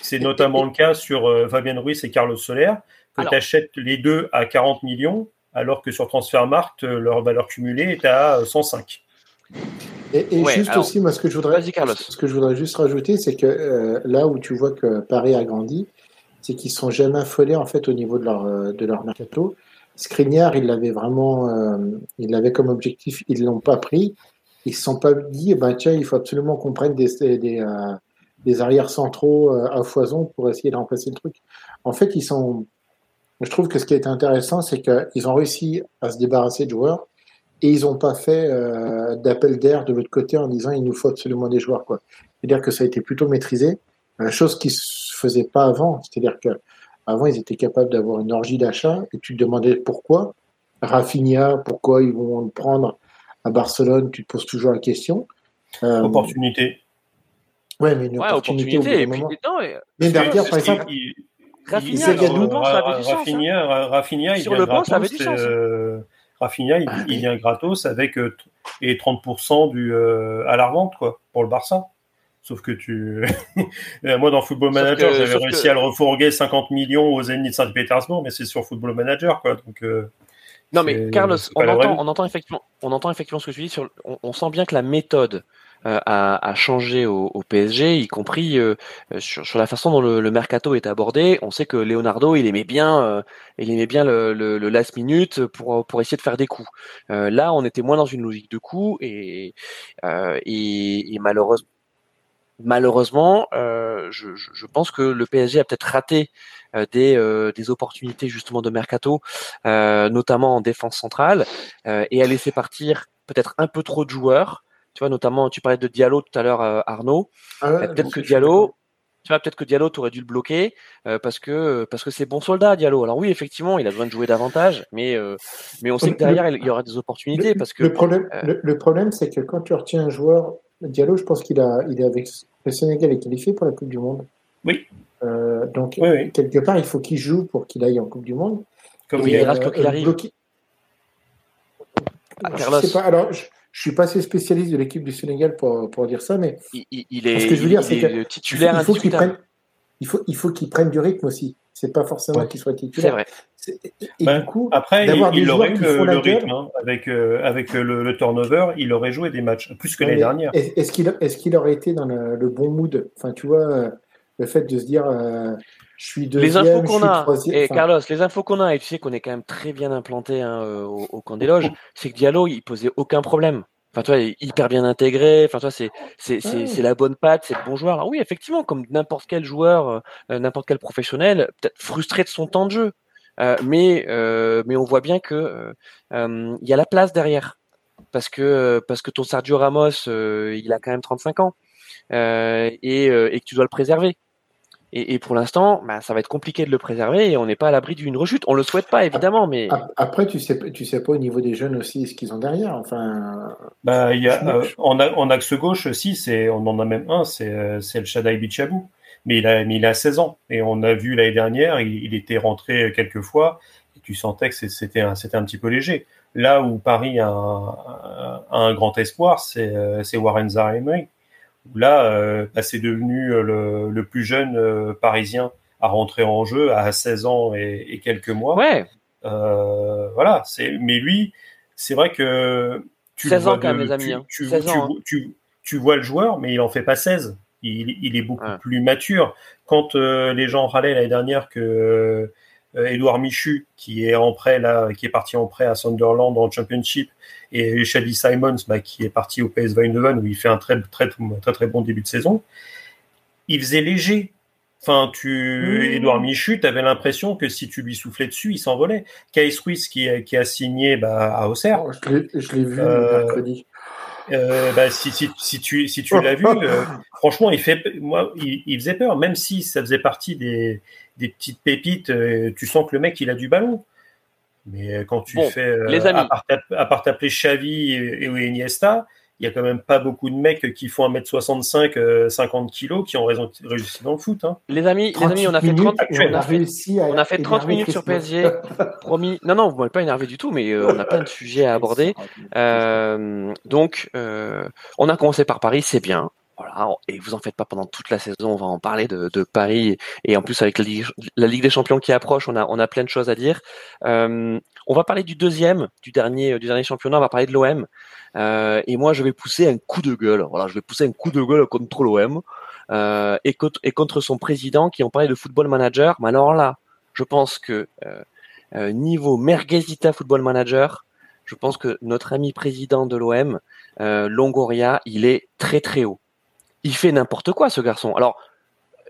C'est notamment le cas sur euh, Fabien Ruiz et Carlos Soler, que tu achètes les deux à 40 millions, alors que sur Transfermarkt, leur valeur cumulée est à 105. Et, et ouais, juste alors, aussi, moi, ce que je voudrais, ce que je voudrais juste rajouter, c'est que euh, là où tu vois que Paris a grandi, c'est qu'ils sont jamais affolés en fait au niveau de leur de leur mercato. Skriniar, il l'avait vraiment, euh, il l'avait comme objectif, ils l'ont pas pris. Ils se sont pas dit, eh ben tiens, il faut absolument qu'on prenne des des, des, euh, des arrières centraux euh, à foison pour essayer de remplacer le truc. En fait, ils sont je trouve que ce qui a été intéressant, c'est qu'ils ont réussi à se débarrasser de joueurs et ils n'ont pas fait euh, d'appel d'air de l'autre côté en disant il nous faut absolument des joueurs. quoi. C'est-à-dire que ça a été plutôt maîtrisé, euh, chose qui se faisait pas avant. C'est-à-dire que avant ils étaient capables d'avoir une orgie d'achat et tu te demandais pourquoi. Rafinha, pourquoi ils vont le prendre à Barcelone, tu te poses toujours la question. Euh, opportunité. Ouais, mais une ouais, opportunité, opportunité et puis, moment. non, et... Mais derrière, par exemple, il, Rafinha, il, sur le banc, ça avait du sens. Rafinha, hein. Rafinha, il Sur vient le banc, ça avait gratos, du sens. euh, Rafinha, il, il vient gratos avec euh, et 30% du, euh, à la revente quoi, pour le Barça. Sauf que tu. Moi, dans Football Manager, j'avais réussi que- à le refourguer 50 millions aux Zénith Saint-Pétersbourg, mais c'est sur Football Manager, quoi. Donc, euh, Non, mais Carlos, on entend, on, effectivement, on entend effectivement ce que tu dis. Sur, on, on sent bien que la méthode a, changé au, PSG, y compris sur, la façon dont le, mercato est abordé. On sait que Leonardo, il aimait bien, il aimait bien le, le, last minute pour pour essayer de faire des coups. là, on était moins dans une logique de coups et et, et malheureusement malheureusement, euh, je, je, pense que le PSG a peut-être raté euh, des, euh, des, opportunités justement de mercato, notamment en défense centrale, et a laissé partir peut-être un peu trop de joueurs. Tu vois, notamment, tu parlais de Diallo tout à l'heure, Arnaud. Ah peut-être que Diallo, tu vois, peut-être que Diallo, tu aurais dû le bloquer parce que parce que c'est bon soldat, Diallo. Alors oui, effectivement, il a besoin de jouer davantage, mais mais on sait que derrière, il y aura des opportunités parce que le problème, le problème, c'est que quand tu retiens un joueur Diallo, je pense qu'il a, il est avec le Sénégal est qualifié pour la Coupe du Monde. Oui. Euh, donc quelque part, il faut qu'il joue pour qu'il aille en Coupe du Monde. Comme il ira euh, qu'il arrive. Ah, je sais pas. Alors, je, je suis pas assez spécialiste de l'équipe du Sénégal pour, pour dire ça, mais il, est, ce que je veux dire, c'est que titulaire. Il faut qu'il prenne, il faut, il faut qu'il prenne du rythme aussi. C'est pas forcément qu'il soit titulaire. C'est vrai. Et ben, du coup, après, il, aurait eu le, rythme hein. avec euh, avec le, turnover, il aurait joué des matchs plus que l'année dernière. Est-ce qu'il est-ce qu'il aurait été dans le, bon mood? Enfin, tu vois, euh, le fait de se dire. Euh, je suis deuxième, les infos qu'on a, et Carlos, les infos qu'on a, et tu sais qu'on est quand même très bien implanté hein, au, au, camp des loges, c'est que Diallo, il posait aucun problème. Enfin, toi, il est hyper bien intégré. Enfin, toi, c'est c'est c'est la bonne patte, c'est le bon joueur. Alors oui, effectivement, comme n'importe quel joueur, euh, euh, n'importe quel professionnel, peut-être frustré de son temps de jeu. Euh, mais euh, mais on voit bien que il y a la place derrière parce que parce que ton Sergio Ramos, il a quand même 35 ans et et que tu dois le préserver. Et, pour l'instant, bah, ça va être compliqué de le préserver et on n'est pas à l'abri d'une rechute. On le souhaite pas évidemment, mais après tu sais tu sais pas au niveau des jeunes aussi ce qu'ils ont derrière. Enfin, bah il y a euh, en, axe gauche aussi, c'est on en a même un, c'est euh, c'est le Shadai Bichabou, mais il a mais il a 16 ans et on a vu l'année dernière, il, était rentré quelques fois et tu sentais que c'était un c'était un petit peu léger. Là où Paris a un, un grand espoir, c'est euh, Warren Zaha là, euh, bah, c'est devenu euh, le, plus jeune euh, parisien à rentrer en jeu à 16 ans et, quelques mois. Ouais. voilà, c'est mais lui, c'est vrai que tu 16 ans quand même, les amis. Tu, hein. tu, vois le joueur, mais il en fait pas 16. Il, est beaucoup plus mature. Quand les gens râlaient l'année dernière que Edouard Michu, qui est en prêt là, qui est parti en prêt à Sunderland le Championship, et Shady Simons, bah, qui est parti au PSV Eindhoven où il fait un très très très très bon début de saison. Il faisait léger. Enfin, tu, Edouard Michu, tu avais l'impression que si tu lui soufflais dessus, il s'envolait. Kais Ruiz qui, qui a signé bah, à Auxerre. Oh, je l'ai vu euh, mercredi. Euh, bah, si, si, si, tu, si tu l'as vu, euh, franchement, il, fait, moi, il, il, faisait peur, même si ça faisait partie des, des petites pépites. Euh, tu sens que le mec, il a du ballon. Mais quand tu fais, euh, les amis. À, part t'appeler Xavi et, et, Iniesta, il y a quand même pas beaucoup de mecs qui font 1m65, 50 kg qui ont réussi dans le foot. Hein. Les amis, les amis, on a fait 30, on a réussi on a fait 30 minutes sur PSG. Promis. Non, non, vous m'avez pas énervé du tout, mais euh, on a plein de sujets à aborder. Euh, donc, euh, on a commencé par Paris, c'est bien. Voilà, et vous en faites pas pendant toute la saison, on va en parler de, de Paris et en plus avec la Ligue, des Champions qui approche, on a on a plein de choses à dire. Euh, on va parler du deuxième, du dernier du dernier championnat, on va parler de l'OM. Euh, et moi je vais pousser un coup de gueule. Voilà, je vais pousser un coup de gueule contre l'OM euh, et, contre, et contre son président qui ont parlé de football manager. Mais alors là, je pense que euh, euh, niveau Merguezita football manager, je pense que notre ami président de l'OM, euh, Longoria, il est très très haut il fait n'importe quoi, ce garçon. Alors,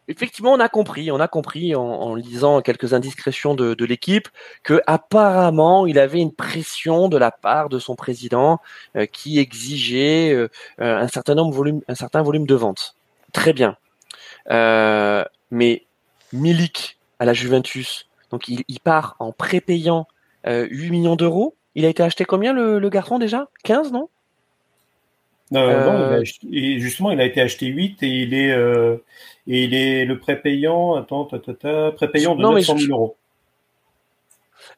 effectivement, on a compris, on a compris en, lisant quelques indiscrétions de, l'équipe que apparemment il avait une pression de la part de son président euh, qui exigeait euh, un certain nombre volume, un certain volume de vente. Très bien, euh, mais Milik à la Juventus, donc il, part en prépayant 8 millions d'euros. Il a été acheté combien le, le garçon déjà? 15 non? Euh, justement, il a été acheté 8 et il est, euh, et il est le prépayant, attends, prépayant de non, 900 000 euros.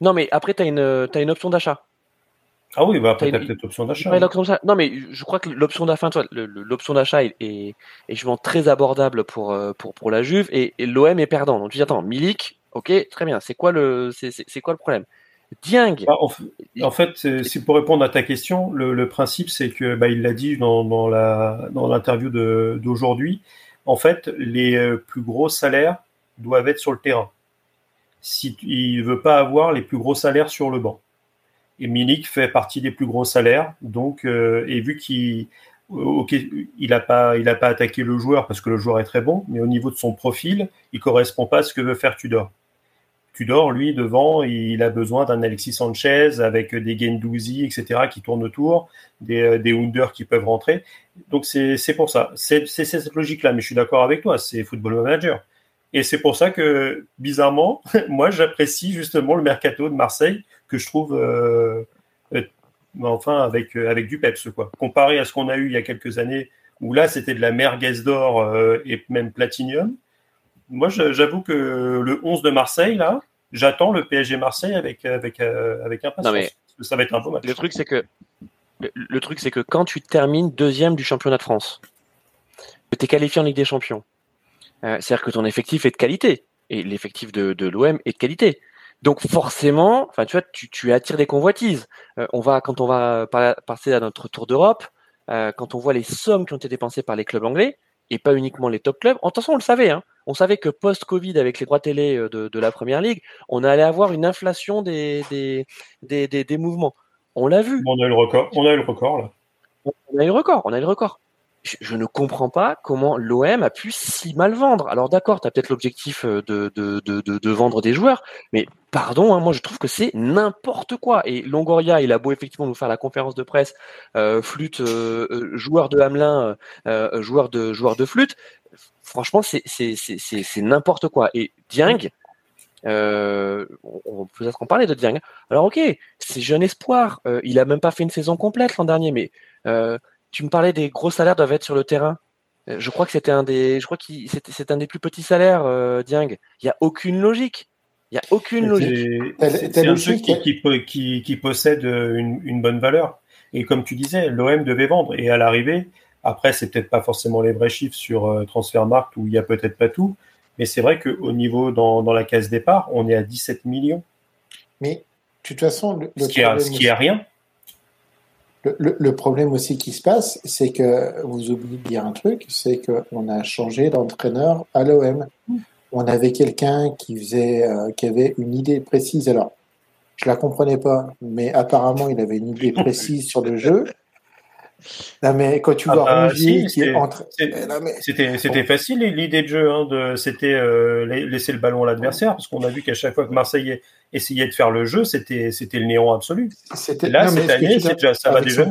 Non, mais après, tu as une, as une option d'achat. Ah oui, bah après, tu as, peut-être l'option d'achat. non, mais je crois que l'option d'achat, l'option d'achat est, est, est, très abordable pour, euh, pour, pour la Juve et, l'OM est perdant. Donc tu dis, attends, Milik, ok, très bien, c'est quoi le, c'est, quoi le problème? Dieng. Bah, en, fait, c'est pour répondre à ta question, le, principe c'est que bah, il l'a dit dans, l'interview d'aujourd'hui. En fait, les euh, plus gros salaires doivent être sur le terrain. Si il veut pas avoir les plus gros salaires sur le banc. Et Milik fait partie des plus gros salaires, donc euh, et vu qu'il n'a a pas attaqué le joueur parce que le joueur est très bon, mais au niveau de son profil, il correspond pas à ce que veut faire Tudor. Tudor, lui, devant, il a besoin d'un Alexis Sanchez avec des Gendouzi, etc., qui tournent autour, des, euh, des qui peuvent rentrer. Donc c'est pour ça. C'est cette logique-là, mais je suis d'accord avec toi, c'est Football Manager. Et c'est pour ça que, bizarrement, moi, j'apprécie justement le mercato de Marseille, que je trouve euh, euh, enfin avec, avec du peps, quoi. Comparé à ce qu'on a eu il y a quelques années, où là, c'était de la merguez d'or et même platinium. Moi, j'avoue que le 11 de Marseille, là, j'attends le PSG Marseille avec, avec, euh, avec impatience. mais ça va être un beau match. Le truc, c'est que, le, truc, c'est que quand tu termines deuxième du championnat de France, que tu es qualifié en Ligue des Champions, c'est-à-dire que ton effectif est de qualité. Et l'effectif de, de l'OM est de qualité. Donc forcément, enfin tu vois, tu, tu attires des convoitises. Euh, on va quand on va passer à notre tour d'Europe, euh, quand on voit les sommes qui ont été dépensées par les clubs anglais et pas uniquement les top clubs. En toute façon, on le savait. Hein, on savait que post-Covid, avec les droits télé euh, de, de, la Première Ligue, on allait avoir une inflation des des, des, des, des mouvements. On l'a vu. On a eu le record. On a eu le record là. On a eu le record. On a eu le record je, ne comprends pas comment l'OM a pu si mal vendre. Alors d'accord, tu as peut-être l'objectif euh, de, de, de, de, vendre des joueurs, mais pardon, hein, moi je trouve que c'est n'importe quoi. Et Longoria, il a beau effectivement nous faire la conférence de presse, euh, flûte, euh, joueur de Hamelin, joueur de joueur de flûte, franchement c'est c'est n'importe quoi. Et Dieng, euh, on peut peut-être en parler de Dieng. Alors ok, c'est jeune espoir, il a même pas fait une saison complète l'an dernier, mais tu me parlais des gros salaires doivent être sur le terrain. Euh, je crois que c'était un des, je crois que c'est un des plus petits salaires, euh, Dieng. Il n'y a aucune logique. Il n'y a aucune logique. C'est un jeu qui, qui, possède une, une, bonne valeur. Et comme tu disais, l'OM devait vendre. Et à l'arrivée, après, c'est peut-être pas forcément les vrais chiffres sur euh, Transfermarkt où il y a peut-être pas tout. Mais c'est vrai qu'au niveau, dans, dans, la case départ, on est à 17 millions. Mais, de toute façon, le, ce, qui est, ce qui est rien. Le, problème aussi qui se passe, c'est que vous oubliez de dire un truc, c'est qu'on a changé d'entraîneur à l'OM. On avait quelqu'un qui faisait, euh, qui avait une idée précise. Alors, je la comprenais pas, mais apparemment, il avait une idée précise sur le jeu. Non, mais quand tu ah vois bah, qui est entre. C'était facile l'idée de jeu. Hein, c'était euh, laisser le ballon à l'adversaire, parce qu'on a vu qu'à chaque fois que Marseille essayait de faire le jeu, c'était le néant absolu. Là, cette année, déjà, ça va déjà.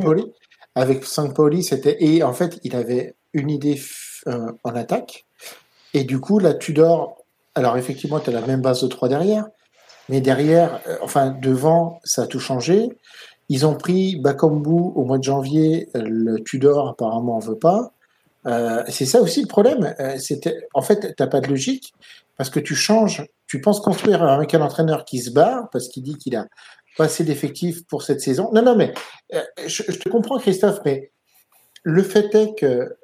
avec Saint-Pauli, c'était. Et en fait, il avait une idée euh, en attaque. Et du coup, là, Tudor. Alors, effectivement, tu as la même base de 3 derrière. Mais derrière, euh, enfin, devant, ça a tout changé. Ils ont pris Bakambu au mois de janvier, le Tudor apparemment en veut pas. Euh, c'est ça aussi le problème. Euh, en fait, t'as pas de logique parce que tu changes, tu penses construire avec un entraîneur qui se barre parce qu'il dit qu'il a pas assez d'effectifs pour cette saison. Non, non, mais euh, je, te comprends, Christophe, mais le fait est que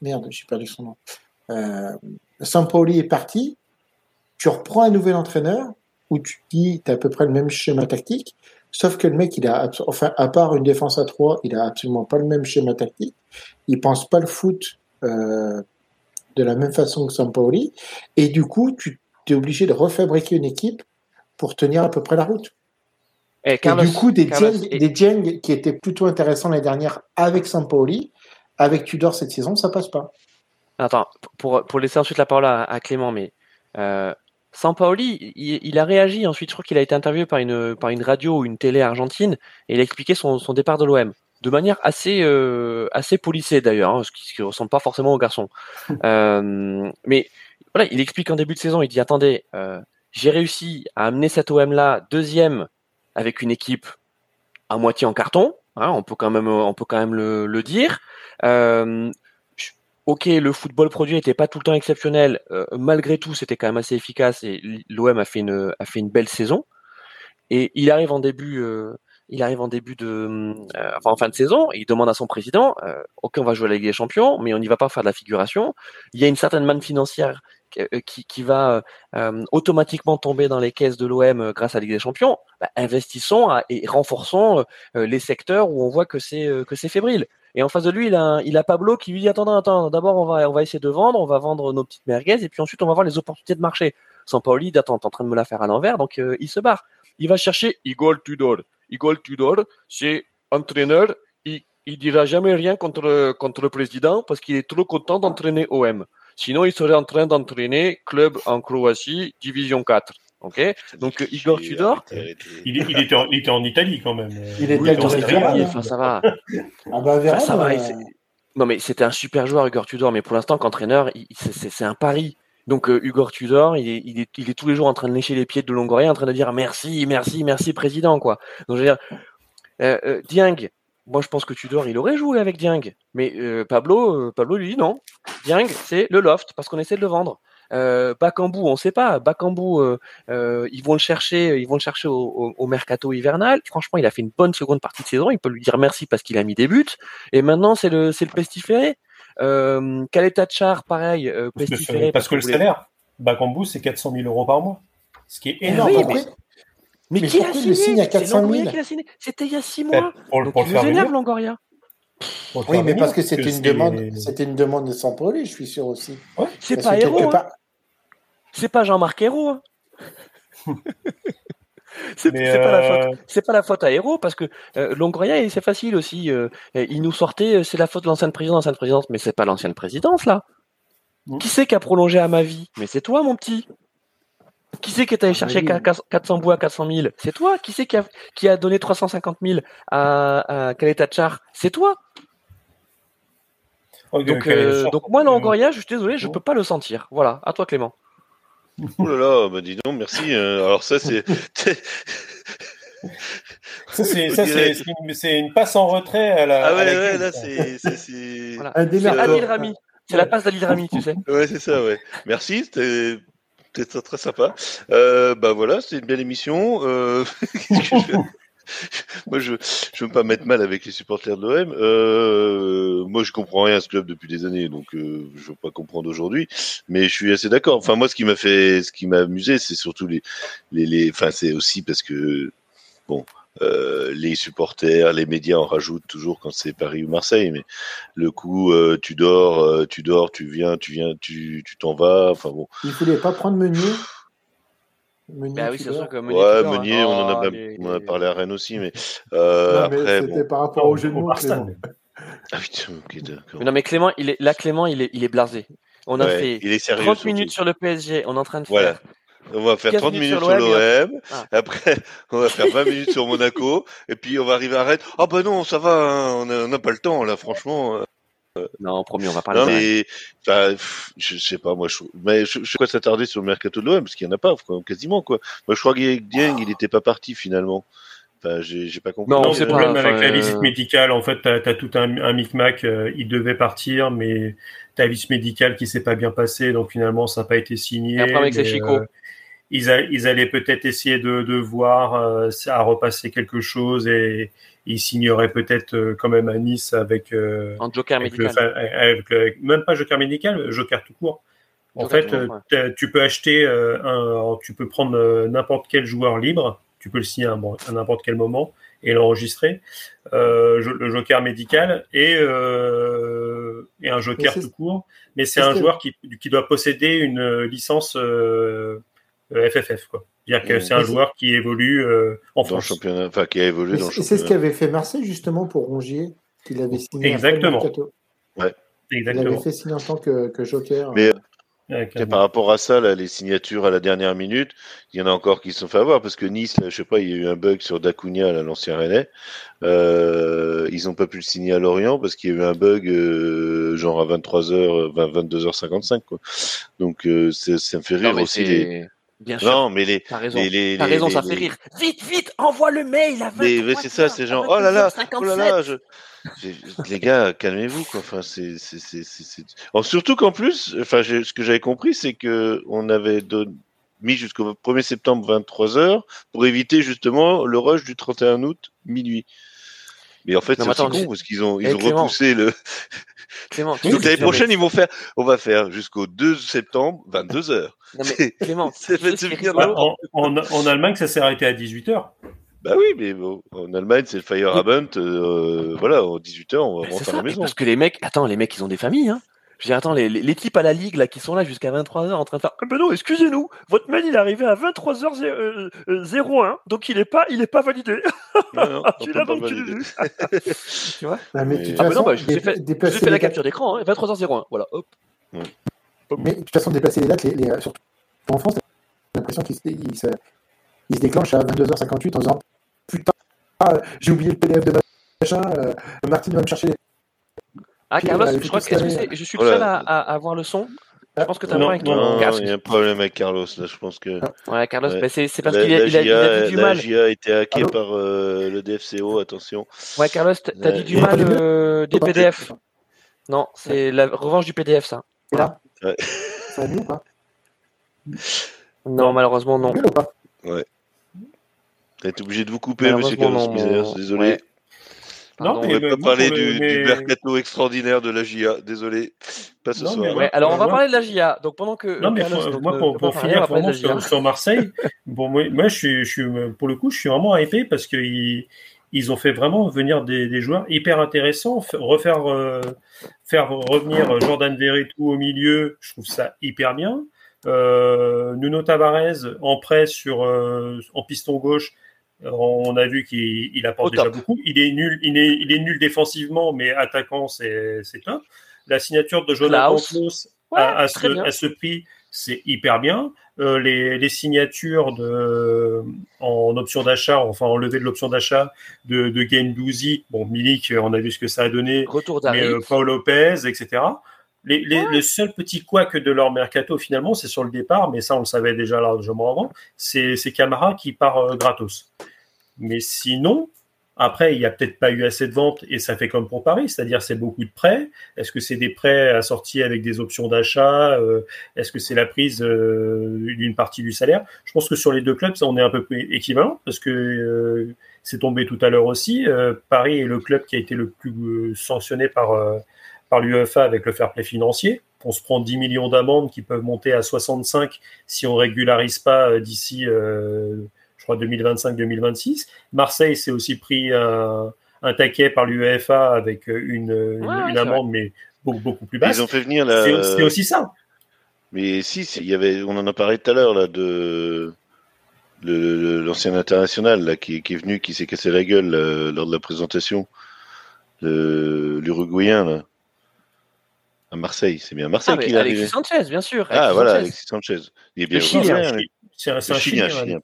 merde, j'ai perdu son nom. Sampaoli est parti. Tu reprends un nouvel entraîneur où tu dis tu as à peu près le même schéma tactique. Sauf que le mec, il a, enfin, à part une défense à 3, il a absolument pas le même schéma tactique. Il pense pas le foot euh, de la même façon que Sampaoli. Et du coup, tu es obligé de refabriquer une équipe pour tenir à peu près la route. Et, du coup, des Dieng, qui étaient plutôt intéressants l'année dernière avec Sampaoli, avec Tudor cette saison, ça passe pas. Attends, pour, pour laisser ensuite la parole à, Clément, mais euh, Sampaoli, il, il, a réagi ensuite, je crois qu'il a été interviewé par une, par une radio ou une télé argentine, et il a expliqué son, son départ de l'OM. De manière assez, euh, assez polissée d'ailleurs, hein, ce qui ne ressemble pas forcément au garçon. euh, mais voilà, il explique en début de saison, il dit attendez, euh, j'ai réussi à amener cet OM là deuxième avec une équipe à moitié en carton, hein, on peut quand même, on peut quand même le, le dire. Euh, ok, le football produit n'était pas tout le temps exceptionnel. Euh, malgré tout, c'était quand même assez efficace et l'OM a fait une a fait une belle saison. Et il arrive en début, euh, il arrive en début de, euh, enfin en fin de saison, il demande à son président, ok, on va jouer à la Ligue des Champions, mais on n'y va pas faire de la figuration. Il y a une certaine manne financière qui, qui va automatiquement tomber dans les caisses de l'OM grâce à la Ligue des Champions, bah, investissons et renforçons les secteurs où on voit que c'est que c'est fébrile. Et en face de lui, il a, Pablo qui lui dit attends, attends, d'abord on va, essayer de vendre, on va vendre nos petites merguez, et puis ensuite on va voir les opportunités de marché. Sans Pauli, attends, t'es en train de me la faire à l'envers, donc il se barre. Il va chercher Igor Tudor. Igor Tudor, c'est entraîneur, il, il dira jamais rien contre, contre le président parce qu'il est trop content d'entraîner OM. Sinon, il serait en train d'entraîner club en Croatie, division 4. Ok, donc Igor Tudor. Il, il, était en, il, était en, Italie quand même. Il était en Italie. Enfin, ça va. Ah bah, Véran, ça va. Non, mais c'était un super joueur, Igor Tudor. Mais pour l'instant, qu'entraîneur, c'est un pari. Donc euh, Igor Tudor, il est, il, est, il est tous les jours en train de lécher les pieds de Longoria, en train de dire merci, merci, merci, président, quoi. Donc je veux dire, euh, euh, Dieng, moi je pense que Tudor, il aurait joué avec Dieng, mais euh, Pablo, euh, Pablo lui dit non. Dieng, c'est le loft parce qu'on essaie de le vendre. Euh, Bakambu, on sait pas. Bakambu, euh, euh, ils vont le chercher, ils vont le chercher au, au, au, mercato hivernal. Franchement, il a fait une bonne seconde partie de saison. Il peut lui dire merci parce qu'il a mis des buts. Et maintenant, c'est le, c'est le pestiféré. Euh, Tachar, pareil, euh, parce pestiféré. Que, parce, que, le salaire, Bakambu, c'est 400 000 euros par mois, ce qui est énorme. Oui, mais, mais, mais, qui a signé signe à 400 000 C'était il y a six mois. Pour, Donc, pour il nous énerve, Longoria. Oui, mais parce que c'était une demande, c'était une demande de Sampoli, je suis sûr aussi. Ouais. C'est pas Héros. Hein. C'est pas Jean-Marc Hérault. Hein. c'est euh... pas, la faute. C'est pas la faute à Hérault parce que euh, Longoria, c'est facile aussi. Euh, il nous sortait, c'est la faute de l'ancienne présidence, l'ancienne présidence, mais c'est pas l'ancienne présidence là. Mmh. Qui c'est qui a prolongé à ma vie? Mais c'est toi, mon petit. Qui c'est qui est allé chercher oui. 400 bouts à 400 000 C'est toi. Qui c'est qui a, qui a donné 350 000 à, à Kaletachar C'est toi. Okay, donc, okay, euh, donc moi, Longoria, je suis désolé, je peux pas le sentir. Voilà, à toi, Clément. Oh là là, bah dis donc, merci. Alors ça, c'est... Ça, c'est, une, passe en retrait à la. Ah ouais, à la ouais, là, c'est. c'est, c'est... Voilà. c'est Adil Rami. C'est la passe d'Adil Rami, tu sais. Ouais, c'est ça, ouais. Merci, c'était, c'était très sympa. Euh, bah voilà, c'était une belle émission. Euh... moi, je je veux pas mettre mal avec les supporters de l'OM. Euh, moi, je comprends rien à ce club depuis des années, donc euh, je veux pas comprendre aujourd'hui. Mais je suis assez d'accord. Enfin, moi, ce qui m'a fait, ce qui m'a amusé, c'est surtout les, les, les. Enfin, c'est aussi parce que bon. Euh, les supporters, les médias en rajoutent toujours quand c'est Paris ou Marseille, mais le coup, euh, tu dors, euh, tu dors, tu viens, tu viens, tu tu t'en vas. Enfin bon. Il voulait pas prendre Meunier. Meunier bah oui, c'est sûr que Meunier. Ouais, Meunier, hein. on en a, oh, les, on a parlé à Rennes aussi, mais, euh, non, après. C'était bon. par rapport au jeu de mots, Clément. Ah putain, ok, d'accord. Non, mais Clément, il est, là, Clément, il est, il est blasé. On a ouais, fait il est sérieux, 30 surtout. minutes sur le PSG, on est en train de voilà. faire. On va faire 30 minutes sur l'OM, ah. après on va faire 20 minutes sur Monaco, et puis on va arriver à Rennes. Ah oh, bah non, ça va, hein, on n'a pas le temps là, franchement. Non, promis, on va parler. Non, mais enfin, je sais pas, moi, je, mais je, je sais quoi s'attarder sur le mercato de l'OM parce qu'il y en a pas, quoi, quasiment quoi. Moi, je crois que Dieng, il n'était pas parti finalement. Enfin, j'ai pas compris. Non, c'est le problème avec la visite médicale. En fait, tu as, as, tout un, un micmac. Euh, il devait partir, mais ta visite médicale qui s'est pas bien passée, donc finalement, ça n'a pas été signé. Et après, avec. Euh, ils, a, ils, allaient peut-être essayer de, de voir euh, à repasser quelque chose et ils signeraient peut-être euh, quand même à Nice avec, euh, un joker avec médical. Le, avec le, même pas joker médical, joker tout court. En joker fait, court, ouais. tu peux acheter un, tu peux prendre n'importe quel joueur libre, tu peux le signer à, à n'importe quel moment et l'enregistrer, euh, le joker médical et, euh, et un joker tout court. Mais c'est un joueur qui, qui doit posséder une licence euh, FFF quoi. C'est-à-dire que c'est un joueur qui évolue euh, en dans France. Le championnat, enfin qui a évolué dans le championnat. C'est ce qu'avait fait Marseille justement pour Rongier, qu'il avait signé. Exactement. Ouais. Exactement. Il avait fait signer en tant que, que joker. Mais ouais, par rapport à ça, là, les signatures à la dernière minute, il y en a encore qui se sont fait avoir parce que Nice, là, je sais pas, il y a eu un bug sur Dacunia, l'ancien Rennais. Euh, ils n'ont pas pu le signer à Lorient parce qu'il y a eu un bug euh, genre à 23h, 22h55 quoi. Donc euh, ça me fait rire non, aussi les Bien sûr. Non, mais les. T'as raison. Les, les, T'as raison, les, ça fait rire. Vite, vite, envoie le mail à 23 Mais c'est ça, c'est genre, oh là là, oh là là, je... les gars, calmez-vous, quoi. Enfin, c'est, c'est, c'est, c'est... Oh, surtout qu'en plus, enfin, ce que j'avais compris, c'est que on avait mis jusqu'au 1er septembre 23 h pour éviter justement le rush du 31 août minuit. Mais en fait, c'est con parce qu'ils ont, ils ont repoussé le, Clément, tu Donc l'année prochaine, ils vont faire, on va faire jusqu'au 2 septembre, 22 heures. Non, mais Clément, C'est Bah, en, en, en Allemagne, ça s'est arrêté à 18h. Bah oui, mais bon, en Allemagne, c'est le Fire Abend, euh, voilà, en 18h, on va Mais c'est rentrer à la mais maison. parce que les mecs, attends, les mecs, ils ont des familles, hein. Je dire, attends, les, les, les types à la ligue là qui sont là jusqu'à 23h en train de faire. Ah ben non, excusez-nous, votre mail il est arrivé à 23h01, donc il est pas, il est pas validé. Non, non, on Tu l'as donc tu l'as valider. vu. tu vois Non, mais de Oui. toute Ah bah non, façon, bah, je vous ai fait- vous ai fait la les dates- capture d'écran, hein, 23h01, voilà, hop. Mais de toute façon, déplacer les dates, les, les- surtout en France, j'ai l'impression qu'ils se, se, se déclenchent à 22h58 en disant Putain, ah, j'ai oublié le PDF de machin, euh, Martine va me chercher. Ah, Carlos, euh, je crois que est-ce que c'est- je suis Voilà. le seul à, à, à avoir le son? Je pense que t'as Non, pas avec toi. Non, Carlos. il y a un problème avec Carlos, là, je pense que. Ouais, Carlos, Ouais. bah, c'est c'est parce la, qu'il a, la il a, il a dit du la mal. GIA a été hackée Allô? par euh, le DFCO, attention. Ouais, Carlos, t'as t'as dit du Il pas mal de euh, des PDF. Non, c'est la revanche du PDF, ça. Et là, Ouais. ça va mieux ou pas? Non, malheureusement, non. Mieux ou pas? T'as été obligé de vous couper, monsieur Malheureusement, Carlos non, mon- désolé. ouais. Non, Pardon. On mais- va pas parler du, mais- du mercato extraordinaire de la GIA, désolé. Pas ce Non, soir. mais Ouais, alors on va Ouais. parler de la GIA. Donc pendant que Non, mais Carlos, faut- moi, ne pour, pour finir vraiment sur, sur Marseille, bon, moi, moi, je suis, je suis, pour le coup, je suis vraiment hypé parce qu'ils ils ont fait vraiment venir des, des joueurs hyper intéressants, refaire, euh, faire revenir Jordan Verretou au milieu, je trouve ça hyper bien. Euh, Nuno Tavares en prêt sur, euh, en piston gauche, euh, on a vu qu'il il apporte déjà beaucoup. Il est nul, il est, il est nul défensivement, mais attaquant, c'est c'est top. La signature de Jonathan Klaus. Ouais, à, ce, bien. à ce prix, c'est hyper bien. Euh, les, les signatures de, en option d'achat, enfin en levée de l'option d'achat de, de Gendouzi, bon Milik, on a vu ce que ça a donné, Retour mais euh, Paul Lopez, etc. Les, les, Le seul petit couac de leur mercato finalement, c'est sur le départ, mais ça on le savait déjà largement avant, c'est Camara qui part euh, gratos. Mais sinon, après, il n'y a peut-être pas eu assez de ventes et ça fait comme pour Paris, c'est-à-dire c'est beaucoup de prêts. Est-ce que c'est des prêts assortis avec des options d'achat euh, Est-ce que c'est la prise euh, d'une partie du salaire? Je pense que sur les deux clubs, ça, on est un peu équivalent parce que c'est tombé tout à l'heure aussi. Paris est le club qui a été le plus sanctionné par, par l'UEFA avec le fair play financier. On se prend 10 millions d'amendes qui peuvent monter à 65 si on régularise pas euh, d'ici, euh, je crois, 2025-2026. Marseille s'est aussi pris un, un taquet par l'UEFA avec une, une, Ouais, une c'est amende, mais beaucoup, beaucoup plus basse. Ils ont fait venir la. C'est aussi ça. Mais si, si, il y avait, on en a parlé tout à l'heure là de l'ancien international là qui, qui est venu, qui s'est cassé la gueule euh, lors de la présentation, l'Uruguayen là à Marseille. C'est bien Marseille Ah, qu'il est arrivé. Alexis Sanchez, bien sûr. Ah Alexis voilà, Sanchez. Alexis Sanchez. Il est bien C'est un, Chilien, Chilien.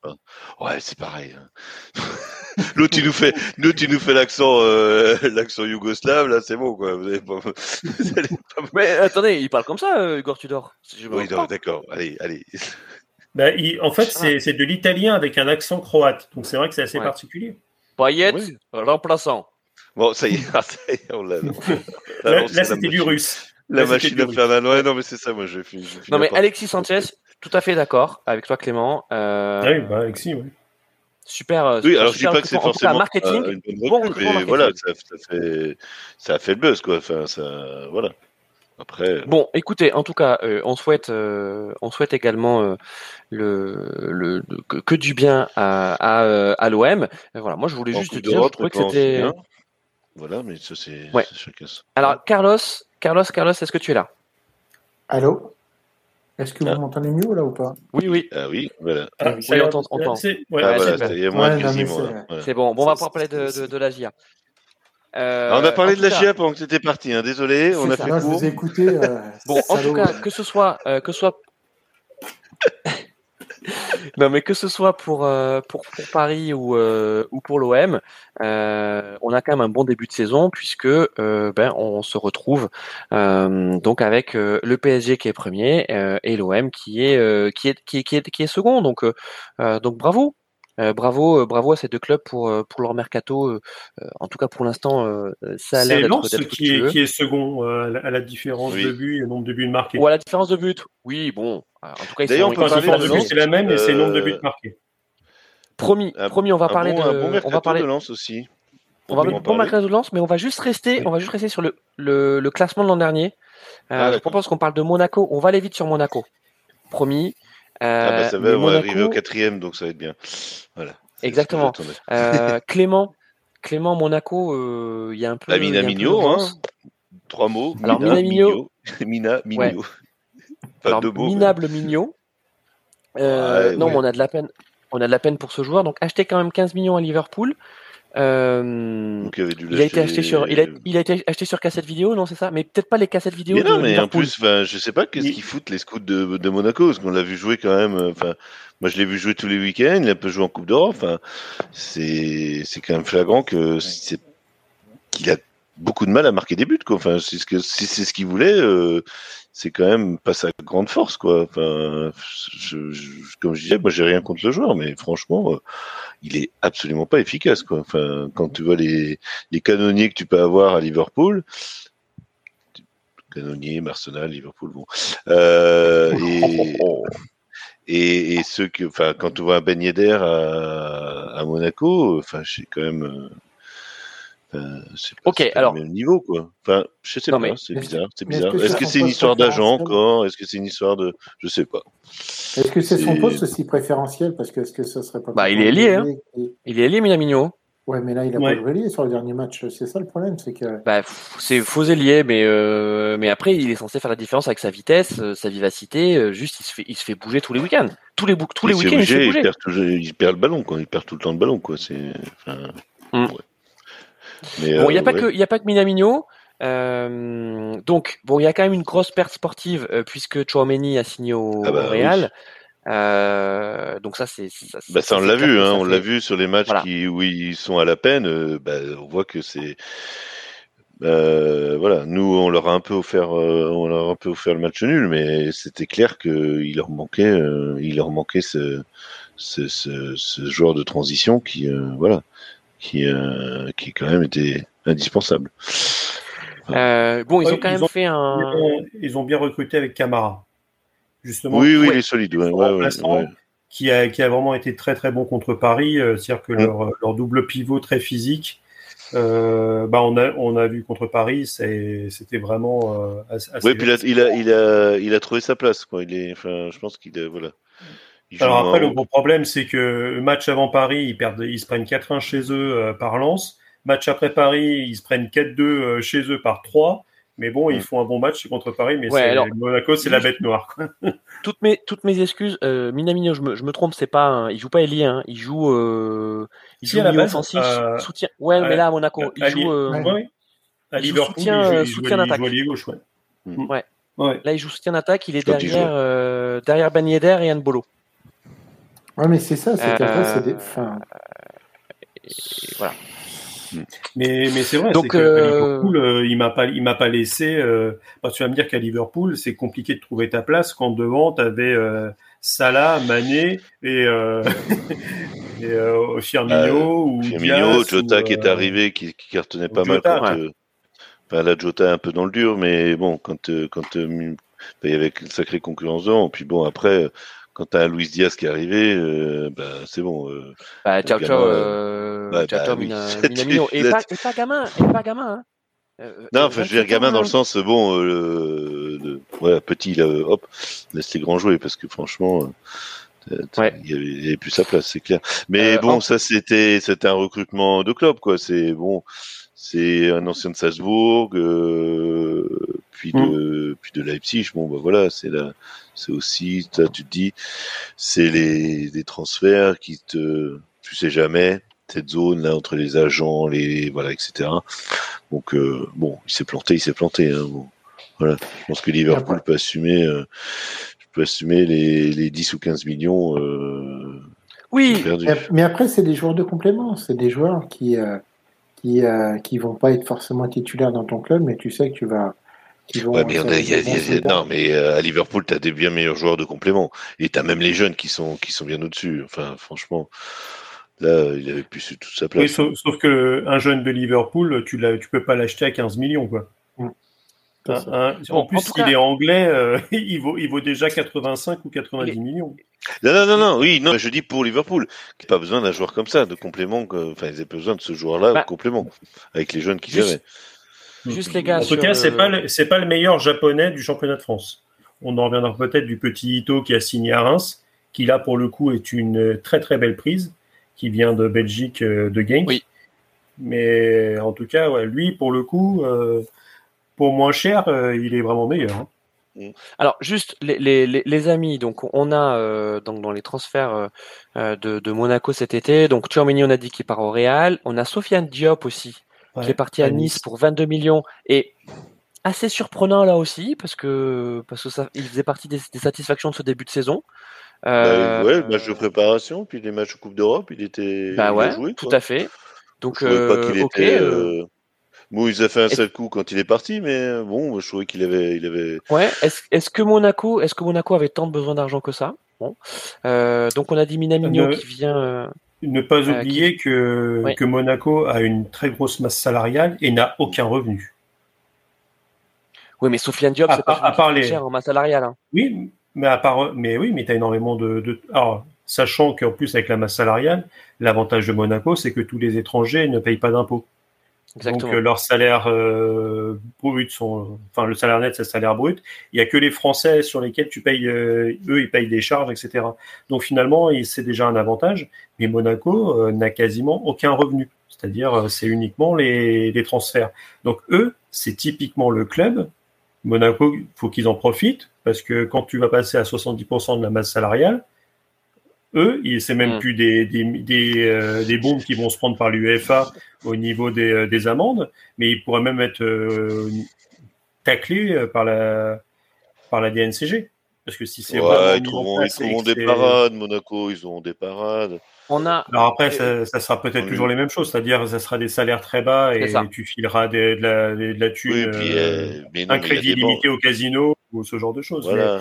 Ouais, c'est pareil. hein. L'autre, tu nous fais, nous, tu nous fais l'accent, euh, l'accent yougoslave, là, c'est bon, quoi. Vous avez pas, vous allez pas- Mais attendez, il parle comme ça, euh, Igor Tudor. Je Oui, d'accord. Allez, allez. Bah, il- en fait, c'est c'est de l'italien avec un accent croate. Donc c'est vrai que c'est assez Ouais. particulier. Payet, Oui. remplaçant. Bon, ça y est, ah, ça y est, on l'a. Là, Là, c'était du russe. La machine infernale. Ouais, non, mais c'est ça, moi, je finis Non mais Alexis Sanchez, tout à fait d'accord avec toi Clément. Euh, Ah oui, bah, Alexis, oui. Super. euh, Oui, super, alors je dis pas que c'est tout cas, forcément marketing. euh, une bonne bon recrue, recrutement mais voilà, ça, ça fait, ça a fait le buzz, quoi. Enfin, ça, voilà. Après, Bon, écoutez, en tout cas, euh, on souhaite, euh, on souhaite également euh, le, le, le- que, que du bien à, à, euh, à l'OM. Voilà, moi je voulais en juste dire, je trouvais que c'était. Voilà, mais ça, c'est Ouais. Alors, Carlos, Carlos, Carlos, est-ce que tu es là? Allô? Est-ce que Ah. vous m'entendez mieux là ou pas? Oui, oui. Ah oui, voilà. Ah, oui, on on t'entend. c'est- ouais, ah, voilà, Ouais. Voilà. Bon. Bon, on va pas parler de, de, de la GIA. Ah, on a Euh, parlé de la GIA pendant que c'était parti, hein. désolé, on a fait ça, je court. vous euh, Bon, en tout cas, que ce soit, euh, que ce soit, non mais que ce soit pour euh, pour, pour Paris ou euh, ou pour l'OM, euh, on a quand même un bon début de saison puisque euh, ben on se retrouve euh, donc avec euh, le PSG qui est premier et l'OM qui est qui est qui est qui est qui est second. Donc donc bravo. Euh, bravo, euh, bravo à ces deux clubs pour euh, pour leur mercato. en tout cas, pour l'instant, euh, ça a l'air C'est d'être Lens d'être qui est, qui est second euh, à la- différence Oui. de buts et le nombre de buts marqués. Ou à la différence de but. Oui, bon. En tout cas, ils D'ailleurs, sont, on peut parler différence de de buts, Lens, c'est la même, mais c'est le nombre de buts marqués. Promis, Un- promis, on va un parler bon, de. un bon on va parler. de Lens aussi. on va pour ma de lance, mais on va juste rester, on va juste rester sur le, le, le classement de l'an dernier. Euh, ah, je propose qu'on parle de Monaco. On va aller vite sur Monaco. Promis. Euh, ah bah ça va, on va arriver au quatrième, donc ça va être bien. Voilà. Exactement. Euh, Clément, Clément Monaco, il y a un peu. La Mina Migno, hein. Trois mots. Alors Mina, Migno. Mina Migno. Alors, minable Migno. non, mais on a de la peine. On a de la peine pour ce joueur. Donc acheter quand même 15 millions à Liverpool. Euh, il, a été acheté sur, il a, il a, été acheté sur cassette vidéo, non, c'est ça? Mais peut-être pas les cassettes vidéo. Mais non, mais en plus, je sais pas qu'est-ce qu'ils foutent les scouts de, de Monaco, parce qu'on l'a vu jouer quand même. Enfin, moi, je l'ai vu jouer tous les week-ends. Il a peu joué en Coupe d'Europe. Enfin, c'est, c'est quand même flagrant que c'est qu'il a beaucoup de mal à marquer des buts. Quoi. Enfin, c'est ce que si c'est ce qu'il voulait. Euh, c'est quand même pas sa grande force, quoi. Enfin, je, comme je disais, moi j'ai rien contre le joueur, mais franchement, euh, il est absolument pas efficace, quoi. Enfin, quand tu vois les, les canonniers que tu peux avoir à Liverpool, canonniers, Arsenal, Liverpool, bon, euh, et, et, ceux que, enfin, quand tu vois un Ben Yedder à, à Monaco, enfin, j'ai quand même euh, ok, alors. Le même niveau, quoi. Enfin, je sais pas, c'est bizarre. C'est bizarre. Est-ce que c'est une histoire d'agent encore? Est-ce que c'est une histoire de. Je sais pas. Est-ce que c'est son poste aussi préférentiel? Parce que est-ce que ça serait pas. Bah, il est lié, hein. Il est lié, Minamino. Ouais, mais là, il a pas joué lié sur le dernier match. C'est ça le problème, c'est que. Bah, c'est faux ailier, mais euh... mais après, il est censé faire la différence avec sa vitesse, euh, sa vivacité. Euh, juste, il se fait, il se fait bouger tous les week-ends. Tous les, tous les week-ends, il, se fait bouger. Il perd, il perd, le ballon, quoi. Il perd tout le temps le ballon, quoi. C'est. Enfin, mm. ouais bon, il n'y a, euh, pas que, y a pas que Minamino. Euh, donc, bon, il y a quand même une grosse perte sportive euh, puisque Chouameni a signé au, ah bah Real. Euh, donc ça, c'est ça. Bah ça, on l'a vu, hein, on l'a vu sur les matchs qui, où ils sont à la peine. Euh, bah, on voit que c'est voilà. Nous, on leur a un peu offert, on leur a un peu offert le match nul, mais c'était clair qu'il leur manquait, il leur manquait ce, ce, ce, ce, joueur de transition qui, voilà, qui, euh, qui quand même était indispensable. Euh, bon, ils ont quand même fait un. Ils ont bien recruté avec Camara, justement. Oui, oui, il est solide. Ouais, ouais, qui, a, qui a vraiment été très très bon contre Paris. Euh, c'est-à-dire que leur, leur, double pivot très physique, euh, bah on a on a vu contre Paris, c'était vraiment euh, assez. Oui, puis il a, il a, il a il a trouvé sa place quoi. Il est, enfin, je pense qu'il voilà. Alors après, le gros problème, c'est que match avant Paris, ils, perdent, ils se prennent 4-1 chez eux euh, par Lens. Match après Paris, ils se prennent 4-2 euh, chez eux par 3. Mais bon, ils font un bon match contre Paris, mais Monaco, c'est la bête noire. toutes mes toutes mes excuses, euh, Minamino, je me, je me trompe, c'est pas, il joue pas Elie, hein, il joue, euh, il joue milieu offensif, euh, soutien. Ouais, mais là à Monaco, il joue. Ouais, à Liverpool, soutien, il joue, soutien d'attaque. gauche, ouais. ouais. ouais. Là, il joue soutien d'attaque, il est derrière, euh, derrière Ben Yedder et Bolo. Ouais, mais c'est ça, c'est qu'après, c'est des. Enfin... voilà. Mais, mais c'est vrai, Donc, euh... Liverpool, euh, il m'a pas, il m'a pas laissé. Euh... tu vas me dire qu'à Liverpool, c'est compliqué de trouver ta place quand devant tu avais euh, Salah, Mané et, euh, et euh, Firmino ou Firmino, Jota qui est arrivé, qui, qui cartonnait pas mal. Quand, enfin, là, Jota un peu dans le dur, mais bon, quand quand il y avait une sacrée concurrence devant, puis bon après quand t'as Luis Diaz qui est arrivé, euh, bah, c'est bon. Euh, bah, ciao, ciao, euh, bah, ciao, ciao, mina, Minamino. Et pas, et pas gamin, et pas gamin, hein. Euh, non, enfin, je veux dire gamin dans le sens, bon, euh, le, ouais, petit, là, hop, laisse les grands jouer, parce que franchement, ouais. il, y avait, plus sa place, c'est clair. Mais bon, en... ça, c'était, c'était un recrutement de club, quoi. C'est bon, c'est un ancien de Salzbourg, euh, puis de, mm. puis de Leipzig. Bon, bah voilà, c'est là, c'est aussi, tu te dis, c'est les, les transferts qui te, tu sais jamais, cette zone là entre les agents, les voilà, etc. Donc euh, bon, il s'est planté, il s'est planté. Hein, bon. Voilà, je pense que Liverpool peut assumer, euh, peut assumer les, les 10 ou 15 millions. Euh, oui, mais après c'est des joueurs de complément, c'est des joueurs qui euh, qui, euh, qui vont pas être forcément titulaires dans ton club, mais tu sais que tu vas. Ouais, mais y a, y a, non, mais euh, à Liverpool, tu as des bien meilleurs joueurs de complément. Et tu as même les jeunes qui sont, qui sont bien au-dessus. Enfin, franchement, là, il avait plus toute sa place. Oui, sauf, sauf, que un jeune de Liverpool, tu ne tu peux pas l'acheter à 15 millions. Quoi. en plus, s'il est anglais, euh, il, vaut, il vaut déjà 85 ou 90 millions. Non, non, non, non, oui, non, je dis pour Liverpool, qui n'a pas besoin d'un joueur comme ça, de complément, enfin, ils n'ont pas besoin de ce joueur-là, bah, complément, avec les jeunes qu'ils avaient. Juste les gars. En tout cas, c'est pas c'est pas le meilleur japonais du championnat de France. On en reviendra peut-être du petit Ito qui a signé à Reims, qui là pour le coup est une très très belle prise, qui vient de Belgique euh, de Genk. Oui. Mais en tout cas, ouais, lui pour le coup, euh, pour moins cher, euh, il est vraiment meilleur. Hein. Mm. Alors juste les, les, les, amis, donc on a donc dans les transferts de, de, Monaco cet été, donc Tchouameni on a dit qu'il part au Real, on a Sofiane Diop aussi qui est parti à nice, pour 22 millions et assez surprenant là aussi parce que parce que ça il faisait partie des, satisfactions de ce début de saison. Bah, euh, ouais, le match de préparation, puis les matchs de Coupe d'Europe, il était. Bah ouais, tout à fait. Donc, je pas qu'il euh, était. Euh, bon, il a fait un seul coup quand il est parti, mais bon, je trouvais qu'il avait, il avait. Ouais. Est-ce est que Monaco, est-ce que Monaco avait tant besoin d'argent que ça? Bon. donc on a dit Minamino qui vient. Ne pas oublier que, que Monaco a une très grosse masse salariale et n'a aucun revenu. Oui, mais Sofiane Diop, c'est pas à part les... cher en masse salariale. Hein. Oui, mais à part, mais oui, mais tu as énormément de, de... Alors, sachant qu'en plus avec la masse salariale, l'avantage de Monaco, c'est que tous les étrangers ne payent pas d'impôts. Donc euh, leur salaire euh, brut sont, enfin le salaire net c'est le salaire brut. Il y a que les Français sur lesquels tu payes, euh, eux ils payent des charges, etc. Donc finalement c'est déjà un avantage. Mais Monaco n'a quasiment aucun revenu, c'est-à-dire c'est uniquement les, les transferts. Donc eux c'est typiquement le club Monaco, il faut qu'ils en profitent parce que quand tu vas passer à 70% de la masse salariale, eux, c'est même mm. plus des, des, des, euh, des, bombes qui vont se prendre par l'UEFA au niveau des, euh, des, amendes, mais ils pourraient même être euh, taclés par la, par la DNCG. Parce que si c'est ouais, ils, ils des parades, Monaco, ils ont des parades. On a... Alors après, ça, ça sera peut-être toujours les mêmes choses, c'est-à-dire ça sera des salaires très bas et tu fileras de, la, de la thune, euh, un crédit limité au casino ou ce genre de choses. Voilà.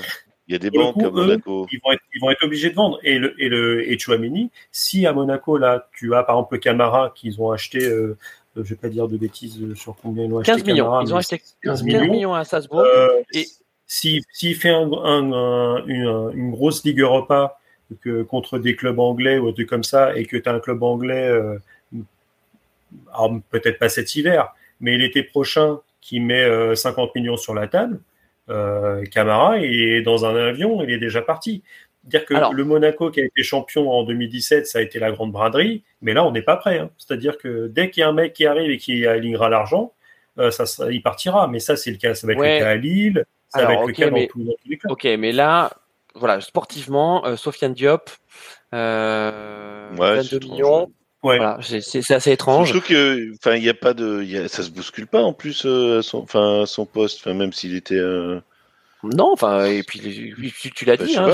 Il y a des banques à Monaco. ils, vont être, ils, vont être, obligés de vendre. Et le, et le et Chouamini, si à Monaco, là, tu as par exemple le Camara qu'ils ont acheté, euh, je vais pas dire de bêtises sur combien ils ont acheté. 15 millions. ils ont acheté 15 millions, à Salzbourg. Euh, et s'il si, fait un, un, une, une, grosse Ligue Europa que contre des clubs anglais ou des comme ça, et que tu as un club anglais, euh, peut-être pas cet hiver, mais l'été prochain, qui met 50 euh, millions sur la table, euh, Camara est dans un avion, il est déjà parti. Dire que le Monaco qui a été champion en 2017, ça a été la grande braderie, mais là on n'est pas prêt. Hein. C'est-à-dire que dès qu'il y a un mec qui arrive et qui alignera l'argent, ça, il partira. Mais ça c'est le cas, ça va être le cas à Lille, ça va être le cas dans, tous les clubs. Ok, mais là, voilà, sportivement, euh, Sofiane Diop, euh, 22 millions. Ouais. Voilà, c'est assez étrange. Surtout que, enfin, il n'y a pas de, y a, ça se bouscule pas en plus, euh, son, enfin, son poste, enfin, même s'il était. Euh, non, enfin, et puis tu, l'as bah, dit, hein,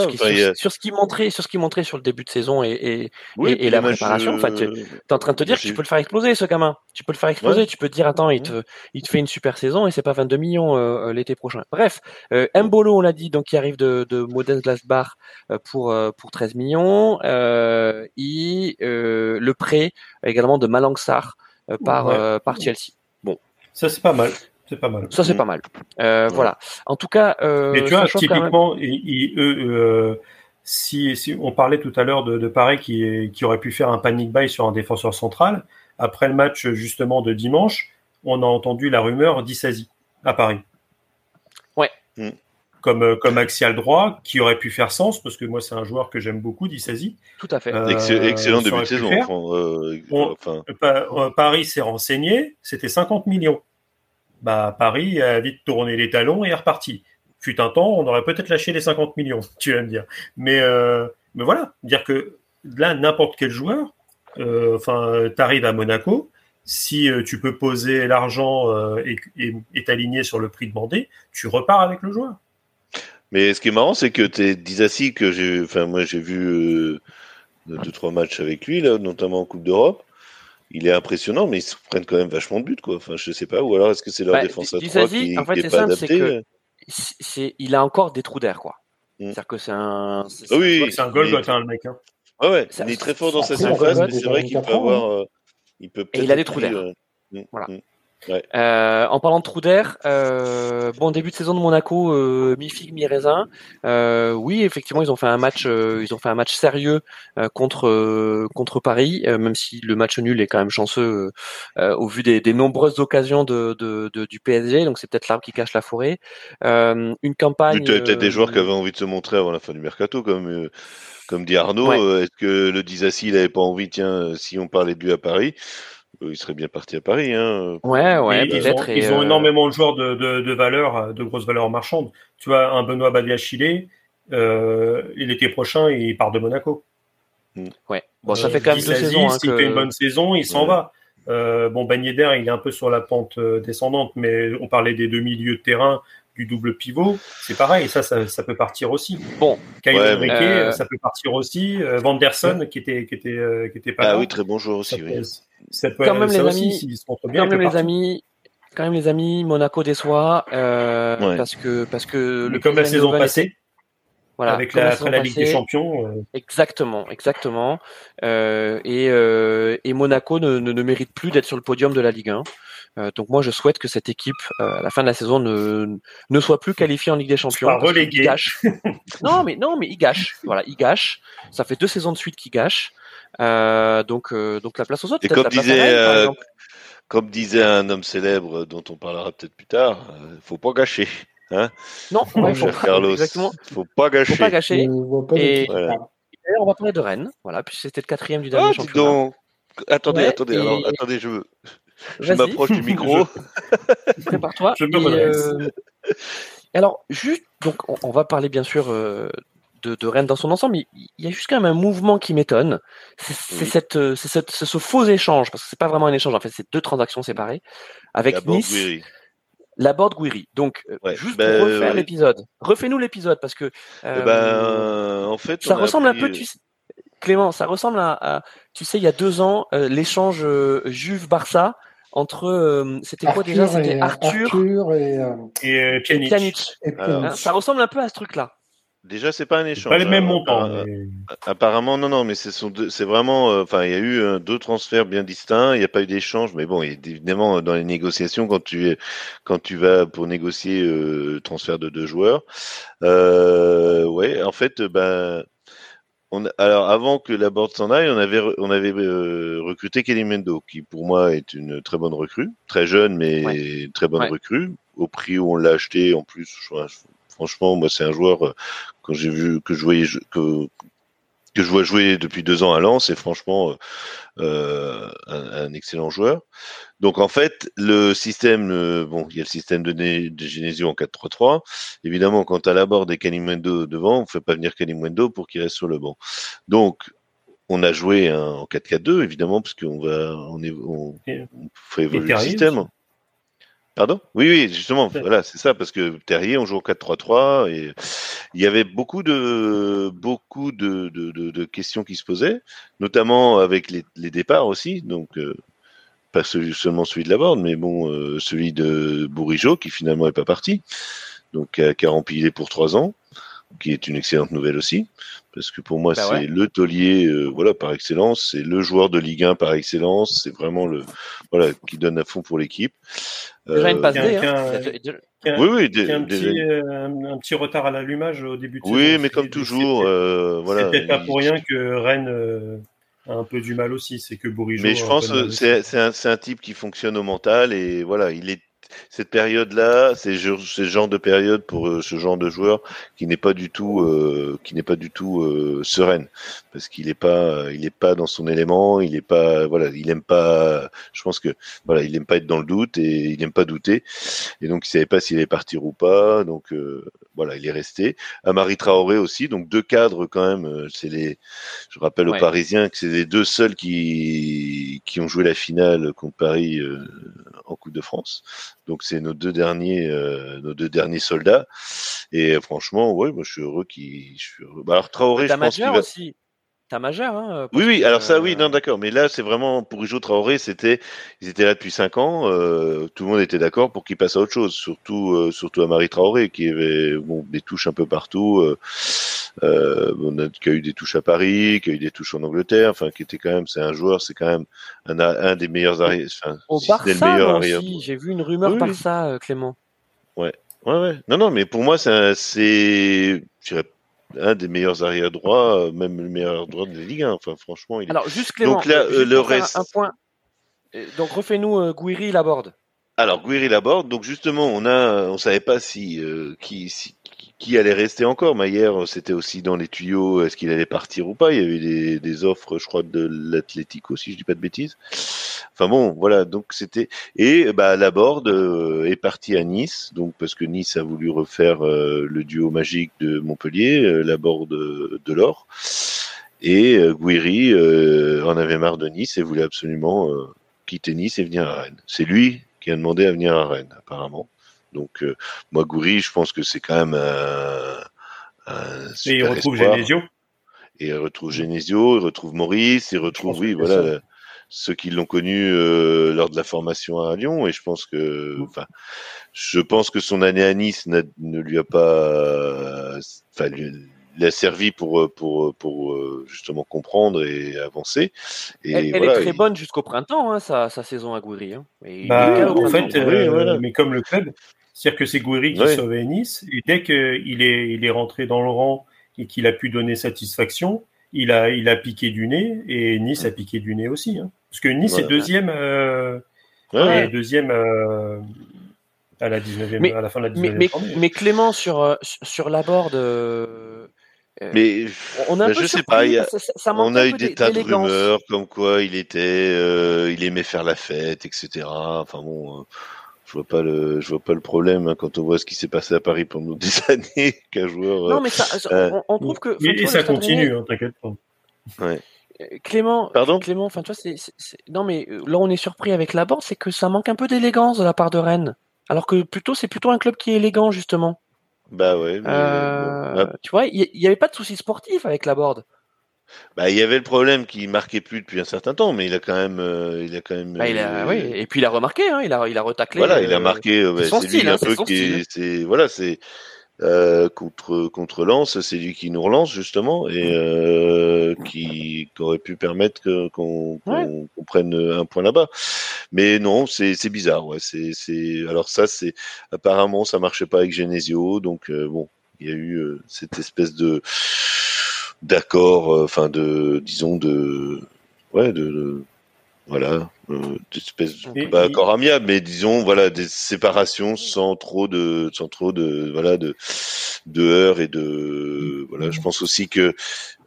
sur, ce qui montrait, sur ce qui montrait sur le début de saison et, et, et, la préparation. En fait, tu es en train de te dire que tu peux le faire exploser, ce gamin. Tu peux le faire exploser. Tu peux te dire, attends, il te, il te fait une super saison et c'est pas 22 millions euh, euh, l'été prochain. Bref, euh, Mbolo, on l'a dit, donc qui arrive de, de Modern Glassbar euh, pour pour 13 millions. Euh, et le prêt également de Malangsar par par Chelsea. Bon, ça c'est pas mal. C'est pas mal. Ça, c'est pas mal. Euh, voilà. En tout cas. Euh, Mais tu vois, typiquement, euh, si, si, on parlait tout à l'heure de, de Paris qui, qui aurait pu faire un panic buy sur un défenseur central, après le match justement de dimanche, on a entendu la rumeur d'Issasi à Paris. Ouais. Mm. Comme, comme axial droit, qui aurait pu faire sens, parce que moi, c'est un joueur que j'aime beaucoup, d'Issasi. Tout à fait. excellent début de saison. Enfin, Paris s'est renseigné, c'était 50 millions bah, Paris a vite tourné les talons et est reparti. Fut un temps, on aurait peut-être lâché les 50 millions, tu vas me dire. Mais, euh, mais voilà, dire que là, n'importe quel joueur, euh, enfin, tu arrives à Monaco, si euh, tu peux poser l'argent et t'aligner sur le prix demandé, tu repars avec le joueur. Mais ce qui est marrant, c'est que tu es Dizassi, que j'ai, enfin, moi, j'ai vu deux, trois matchs avec lui, là, notamment en Coupe d'Europe il est impressionnant, mais ils se prennent quand même vachement de buts, quoi. Enfin, je sais pas, ou alors est-ce que c'est leur bah, défense à 3 qui, en fait, est, pas adapté c'est, il a encore des trous d'air, quoi. Mm. C'est-à-dire que c'est un. C'est, oui, c'est un goal, hein, le mec. Hein. Ouais, ouais. il est très fort dans sa surface, mais c'est vrai qu'il peut avoir. Euh, il peut Et il a des trous d'air. Euh, mm, voilà. Euh, en parlant de trou d'air, euh, bon début de saison de Monaco, euh, mi figue mi raisin. Euh, oui, effectivement, ils ont fait un match, euh, ils ont fait un match sérieux euh, contre contre Paris, même si le match nul est quand même chanceux au vu des, des, nombreuses occasions de, de, de du PSG. Donc c'est peut-être l'arbre qui cache la forêt. une campagne. Peut-être des joueurs qui avaient envie de se montrer avant la fin du mercato, comme comme dit Arnaud. Est-ce que le Disassi il n'avait pas envie, tiens, si on parlait de lui à Paris? Il serait bien parti à Paris. Hein. Ouais, ouais, ils, ont, ils ont, énormément de joueurs de, de, de valeur, de grosses valeurs marchandes. Tu vois, un Benoît Badiachile, euh, l'été prochain, il part de Monaco. Mm. Ouais. Bon, ça fait quand même deux saisons. Hein, S'il fait une bonne saison, il s'en va. Euh, bon, Ben il est un peu sur la pente euh, descendante, mais on parlait des deux milieux de terrain, du double pivot, c'est pareil, ça, ça, ça, peut partir aussi. Bon, Kyle ouais, euh... ça peut partir aussi. Euh, Vanderson, qui était, qui était, euh, qui était pas. Ah là. oui, très bon joueur aussi. Oui. Ça peut quand même ça les aussi, amis, s'ils se montrent bien, quand même les amis, quand même les amis, Monaco déçoit euh, Ouais. parce que parce que Mais comme la saison passée, voilà, avec la, saison après la Ligue des passée. Champions, euh, Exactement, exactement. Euh, et, euh, et Monaco ne, ne, ne mérite plus d'être sur le podium de la Ligue 1. Euh, donc moi, je souhaite que cette équipe, euh, à la fin de la saison, ne, ne soit plus qualifiée en Ligue des Champions. Pas relégué. gâchent. non, mais non, mais ils gâchent. Voilà, ils gâchent. Ça fait deux saisons de suite qu'ils gâchent. Euh, donc, euh, donc la place aux autres. Et peut-être comme la place à disait, Rennes, par euh, exemple. comme disait un homme célèbre dont on parlera peut-être plus tard, euh, faut pas gâcher. Hein, Non, ouais, faut pas, Carlos. exactement. Faut pas gâcher. Faut pas gâcher. Et- d'équipe. Voilà. D'ailleurs, on va parler de Rennes. Voilà, puis c'était le quatrième du dernier Ah, championnat. donc. Attendez, Ouais, attendez, et- alors, attendez, je, je m'approche du micro. prépare-toi. Je me Et, redresse. euh, alors, juste, donc, on, on va parler bien sûr euh, de, de Rennes dans son ensemble, il y a juste quand même un mouvement qui m'étonne. C'est c'est Oui. cette, euh, c'est cette- c'est ce faux échange, parce que c'est pas vraiment un échange, en fait, c'est deux transactions séparées, avec D'abord, Nice, Guiri. la board Guiri. Donc, euh, Ouais, juste ben, pour refaire ouais. l'épisode, refais-nous l'épisode, parce que Eh euh, ben, en fait, ça ressemble un peu, euh, tu sais, Clément, ça ressemble à, à- tu sais, il y a deux ans, euh, l'échange euh, Juve-Barça entre, euh, c'était quoi déjà? Arthur C'était et, Arthur Arthur et, euh, et euh, et Alors, Hein, Pjanic. ça ressemble un peu à ce truc-là. Déjà, c'est pas un C'est échange. pas les mêmes hein. montants. Mais- Apparemment, non, non, mais c'est vraiment. euh, Enfin, il y a eu euh, deux transferts bien distincts. Il n'y a pas eu d'échange, mais bon, évidemment dans les négociations quand tu es quand tu vas pour négocier euh, le transfert de deux joueurs. Euh, ouais, en fait, euh, ben. On, alors avant que la board s'en aille, on avait re- on avait euh, recruté Kelly Mendo, qui pour moi est une très bonne recrue, très jeune mais très bonne Ouais. recrue. Au prix où on l'a acheté, en plus, je- je- franchement, moi c'est un joueur euh, quand j'ai vu que je voyais que que je vois jouer depuis deux ans à Lens, c'est franchement euh, euh, un, un excellent joueur. Donc en fait, le système, euh, bon, il y a le système de, de Genesio en 4-3-3. Évidemment, quand à la bord des Kalimwendo devant, on ne fait pas venir Kalimwendo pour qu'il reste sur le banc. Donc on a joué un- en 4-4-2, évidemment, parce qu'on va, on, est, on, Et- on fait évoluer le système. aussi. Pardon? Oui, oui, justement, voilà, c'est ça, parce que Terrier, on joue en 4-3-3 et il y avait beaucoup de beaucoup de, de, de, de questions qui se posaient, notamment avec les, les départs aussi, donc euh, pas celui, seulement celui de la Borde, mais bon, euh, celui de Bourigeau qui finalement est pas parti, donc qui a, qui a rempilé pour trois ans, qui est une excellente nouvelle aussi, parce que pour moi Bah c'est ouais. le taulier, euh, voilà, par excellence, c'est le joueur de Ligue 1 par excellence, c'est vraiment le voilà qui donne à fond pour l'équipe. Déjà une Euh, passe D. Hein. qu'un- Il y a déjà- qui a- oui, oui, dé- un, petit, euh, un, petit retard à l'allumage au début de oui, saison. mais comme toujours, peut-être- euh, voilà. c'est peut-être pas pour rien que Rennes euh, a un peu du mal aussi. C'est que Bourigeau. Mais je pense que c'est un, c'est un type qui fonctionne au mental et voilà, il est cette période-là, c'est le genre de période pour euh, ce genre de joueur qui n'est pas du tout, euh, qui n'est pas du tout euh, sereine parce qu'il est pas, il est pas dans son élément, il est pas, voilà, il aime pas. Je pense que voilà, il aime pas être dans le doute et il aime pas douter et donc il savait pas s'il allait partir ou pas, donc euh, voilà, il est resté. Amari Traoré aussi, donc deux cadres quand même. euh, C'est les, je rappelle Ouais. aux Parisiens que c'est les deux seuls qui qui ont joué la finale contre Paris euh, en Coupe de France. Donc c'est nos deux derniers, euh, nos deux derniers soldats. Et euh, franchement, ouais, moi je suis heureux qu'il. je suis heureux. Bah, alors Traoré, je pense qu'il va. aussi. T'as majeur, hein. Oui, parce oui, que, alors ça, oui, euh, non, d'accord. Mais là, c'est vraiment pour Ijo Traoré, c'était, ils étaient là depuis cinq ans. euh, tout le monde était d'accord pour qu'il passe à autre chose. Surtout, euh, surtout à Marie Traoré, qui avait bon des touches un peu partout. euh, euh, qui a eu des touches à Paris, qui a eu des touches en Angleterre, enfin qui était quand même, c'est un joueur, c'est quand même un, un des meilleurs arrières. Enfin, Au si Barça, le meilleur moi arrière. aussi, j'ai vu une rumeur Oui, oui. Barça, euh, Clément. Ouais, ouais. Non, non, mais pour moi, c'est, un- des meilleurs arrière droits, euh, même le meilleur droit de la Ligue 1. Enfin, franchement, il est. Alors, juste Clément, Donc là, euh, le reste- Un, un point. Donc, refais-nous euh, Gouiri, Laborde. Alors, Guiri Laborde, donc justement, on a, on savait pas si, euh, qui, si- qui- allait rester encore. Maillère, c'était aussi dans les tuyaux, est-ce qu'il allait partir ou pas. Il y avait des, des offres, je crois, de l'Atlético, si je dis pas de bêtises. Enfin bon, voilà, donc c'était et bah Laborde euh, est parti à Nice, donc parce que Nice a voulu refaire euh, le duo magique de Montpellier, euh, Laborde de l'or, et Guiri en avait marre de Nice et voulait absolument quitter Nice et venir à Rennes. C'est lui qui a demandé à venir à Rennes, apparemment. Donc euh, moi, Gouiri, je pense que c'est quand même un, un Et il super retrouve espoir. Genesio. Et il retrouve Genesio, il retrouve Maurice, il retrouve, oui, voilà, le- ceux qui l'ont connu euh, lors de la formation à Lyon. Et je pense que, enfin, je pense que son année à Nice ne lui a pas, enfin, lui, lui a servi pour pour pour euh, justement comprendre et avancer. Et Elle, elle voilà, est très il- bonne jusqu'au printemps, hein, sa, sa saison à Gouiri. Hein. Bah, en fait, printemps. Oui, euh, voilà. mais comme le club, c'est-à-dire que c'est Gouiri qui Ouais. sauvait Nice, et dès qu'il est, il est rentré dans le rang et qu'il a pu donner satisfaction, il a, il a piqué du nez, et Nice a piqué du nez aussi. Hein. Parce que Nice Voilà. est deuxième, euh, Ouais, est deuxième euh, à la 19e, Mais- à la fin de la 19e Mais, mais, Clément, sur, euh, sur Laborde, euh, euh, Mais on a je sais pas, il y a- parce que ça, ça on a eu des tas de rumeurs comme quoi il était, euh, il aimait faire la fête, etc. Enfin bon, euh, je vois pas le, je vois pas le problème hein, quand on voit ce qui s'est passé à Paris pendant des années qu'un joueur. euh, Non, mais ça, euh, on, on trouve que. Et, et ça continue, hein, t'inquiète pas. euh, Clément, Pardon? Clément, enfin, tu vois, non, mais là, on est surpris avec Laborde, c'est que ça manque un peu d'élégance de la part de Rennes. Alors que plutôt, c'est plutôt un club qui est élégant, justement. bah ouais. mais, Euh, Tu vois, il n'y avait pas de soucis sportifs avec Laborde. Bah, il y avait le problème qu'il marquait plus depuis un certain temps, mais il a quand même, euh, il a quand même. Bah, il a, euh, oui, et puis il a remarqué, hein, il a, il a retaclé. Voilà, il a euh, marqué. euh, ouais, c'est lui style, un hein, peu qui c'est voilà, c'est contre contre Lens, c'est lui qui nous relance justement et qui, qui aurait pu permettre qu'on prenne un point là-bas. Mais non, c'est c'est bizarre. Ouais, c'est c'est alors ça c'est apparemment ça marchait pas avec Genesio, donc bon, il y a eu cette espèce de d'accord, euh, enfin de disons de ouais de, de- voilà euh, d'espèce de- Et- pas mais disons voilà des séparations sans trop de sans trop de voilà de de heurts et de voilà. Je pense aussi que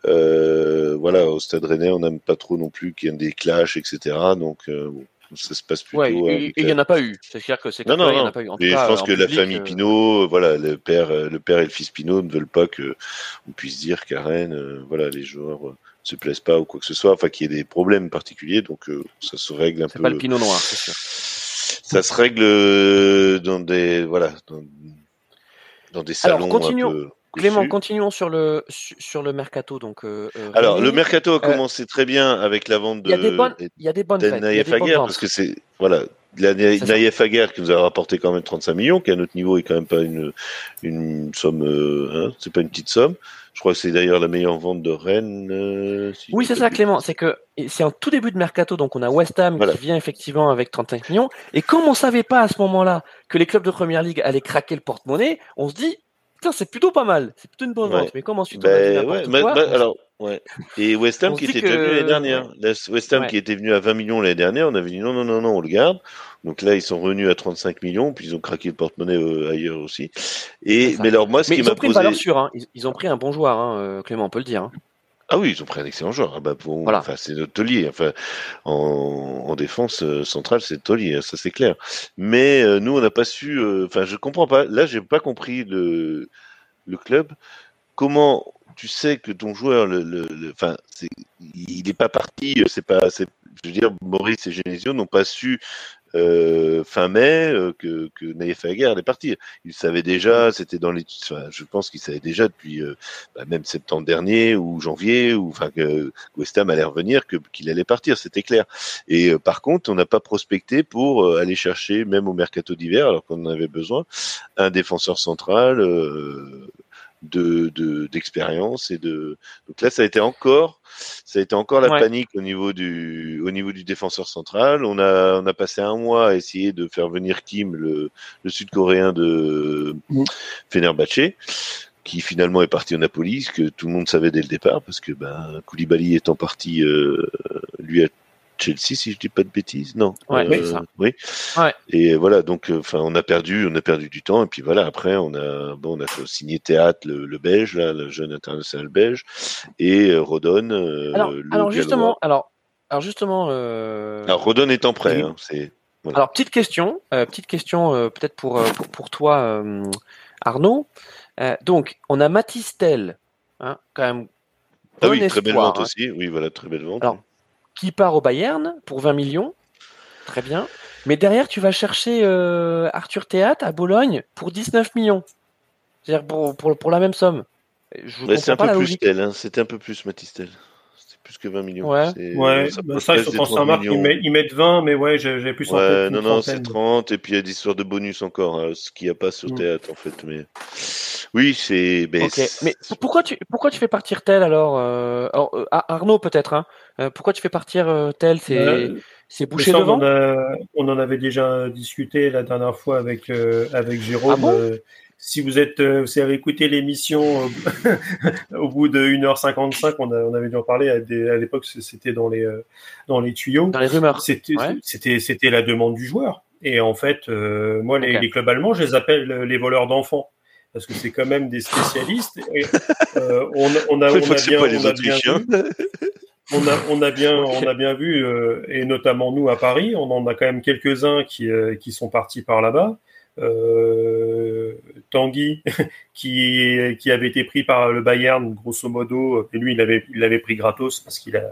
euh, voilà au Stade Rennais on n'aime pas trop non plus qu'il y ait des clashs etc. Donc euh, bon, ça se passe plutôt. Ouais, et et il n'y en a pas eu. C'est clair que c'est non, non, il y en non. a pas eu. En cas, je pense en que la famille euh, Pinot, voilà, le père, euh, le père et le fils Pinot ne veulent pas que on puisse dire qu'à Rennes, euh, voilà, les joueurs euh, se plaisent pas ou quoi que ce soit, enfin qu'il y ait des problèmes particuliers, donc euh, ça se règle un C'est peu. pas le pinot noir, c'est sûr. Ça se règle euh, dans des, voilà, dans, dans des Alors, salons continuons. un peu. Clément, continuons sur le su- sur le mercato. Donc, euh, euh, Alors, Rémi. le mercato a commencé très bien avec la vente il y a des bonnes, de il y a des bonnes fêtes, des Aguerre, ventes. parce que c'est voilà, la. Naïef Aguerre qui nous a rapporté quand même 35 millions, qui à notre niveau est quand même pas une une somme, euh, hein, c'est pas une petite somme. Je crois que c'est d'ailleurs la meilleure vente de Rennes. euh, si Oui, c'est ça, Clément. C'est que c'est en tout début de mercato, donc on a West Ham Voilà. qui vient effectivement avec 35 millions. Et comme on savait pas à ce moment-là que les clubs de première ligue allaient craquer le porte-monnaie, on se dit, putain, c'est plutôt pas mal. C'est plutôt une bonne Ouais. vente. Mais comme ensuite on a dit Ben, n'importe ouais, bah, quoi, bah, alors, ouais. Et West Ham qui était déjà venu l'année dernière. West Ham qui était venu à 20 millions l'année dernière, on avait dit non, non, non, non, on le garde. Donc là, ils sont revenus à 35 millions, puis ils ont craqué le porte-monnaie euh, ailleurs aussi. Et, mais alors, moi, ce mais qui ils ont m'a posé. valeur sûre. Hein. Ils, ils ont pris un bon joueur, hein, euh, Clément, on peut le dire. hein. Ah oui, ils ont pris un excellent joueur. Ah bah bon, Voilà. enfin, c'est notre taulier. Enfin, en, en défense euh, centrale, c'est taulier, ça c'est clair. Mais euh, nous, on n'a pas su. euh, Enfin, je comprends pas. Là, j'ai pas compris le le club. Comment tu sais que ton joueur, le, le, le- il n'est pas parti. euh, C'est pas, c'est, je veux dire, Maurice et Genesio n'ont pas su euh, fin mai euh, que, que Naïef Aguerre allait partir. Ils savaient déjà, c'était dans les, enfin, je pense qu'ils savaient déjà depuis euh, bah, même septembre dernier ou janvier, ou enfin que West Ham allait revenir, que qu'il allait partir, c'était clair. Et euh, par contre, on n'a pas prospecté pour euh, aller chercher, même au mercato d'hiver, alors qu'on en avait besoin, un défenseur central. Euh, de d'expérience et de donc là ça a été encore ça a été encore la Ouais. panique au niveau du au niveau du défenseur central on a on a passé un mois à essayer de faire venir Kim le, le sud-coréen de Mm. Fenerbahçe qui finalement est parti au Napoli ce que tout le monde savait dès le départ parce que ben Koulibaly étant parti euh, lui à Chelsea si je dis pas de bêtises non Ouais, Euh, oui, ça. oui Ouais. et voilà, donc, enfin, on a perdu, on a perdu du temps. Et puis voilà, après, on a, bon, on a fait signer Théâtre, le, le belge, là, le jeune international belge, et euh, Rodon. euh, Alors, le alors justement, alors, alors justement, euh, Alors, Rodon étant prêt, Oui. hein, c'est. alors petite question, euh, petite question euh, peut-être pour, euh, pour pour toi euh, Arnaud. Euh, donc, on a Matistel, hein, quand même. Ah oui, très belle vente hein, aussi. Oui, voilà, très belle vente. Alors, qui part au Bayern pour 20 millions, très bien. Mais derrière, tu vas chercher euh, Arthur Théâtre à Bologne pour 19 millions. C'est-à-dire pour, pour, pour la même somme. Ouais, c'est comprends un pas peu la plus tel, hein, c'était un peu plus Matistel. C'est plus que 20 millions. Ouais. C'est- Ouais, ça bah, ça, 30 Marc, ils ils mettent 20, mais ouais, j'ai j'ai plus Ouais, non, non, c'est trentaine. 30, et puis il y a des histoires de bonus encore, hein, ce qu'il n'y a pas sur Mm. théâtre, en fait. Mais oui, c'est. ben, mais pourquoi tu pourquoi tu fais partir tel alors, euh, alors, euh, Ar- Arnaud peut-être hein euh, Pourquoi tu fais partir euh, tel? C'est Euh, c'est bouché on, devant? a- on en avait déjà discuté la dernière fois avec, euh, avec Jérôme. Ah bon? Euh, si vous êtes, euh, vous avez écouté l'émission euh, au bout de 1h55, on, a, on avait dû en parler. À, l'époque, c'était dans les, euh, dans les tuyaux. dans les rumeurs. C'était, Ouais. c'était, c'était la demande du joueur. Et en fait, euh, moi, les, clubs allemands, je les appelle euh, les voleurs d'enfants. Parce que c'est quand même des spécialistes. Et, euh, on, on a, on a bien, pas on les a bien Autrichiens. On a, on a bien, on a bien vu, euh, et notamment nous à Paris, on en a quand même quelques-uns qui, euh, qui sont partis par là-bas. Euh, Tanguy, qui, qui avait été pris par le Bayern, grosso modo, et lui, il avait, il l'avait pris gratos parce qu'il a,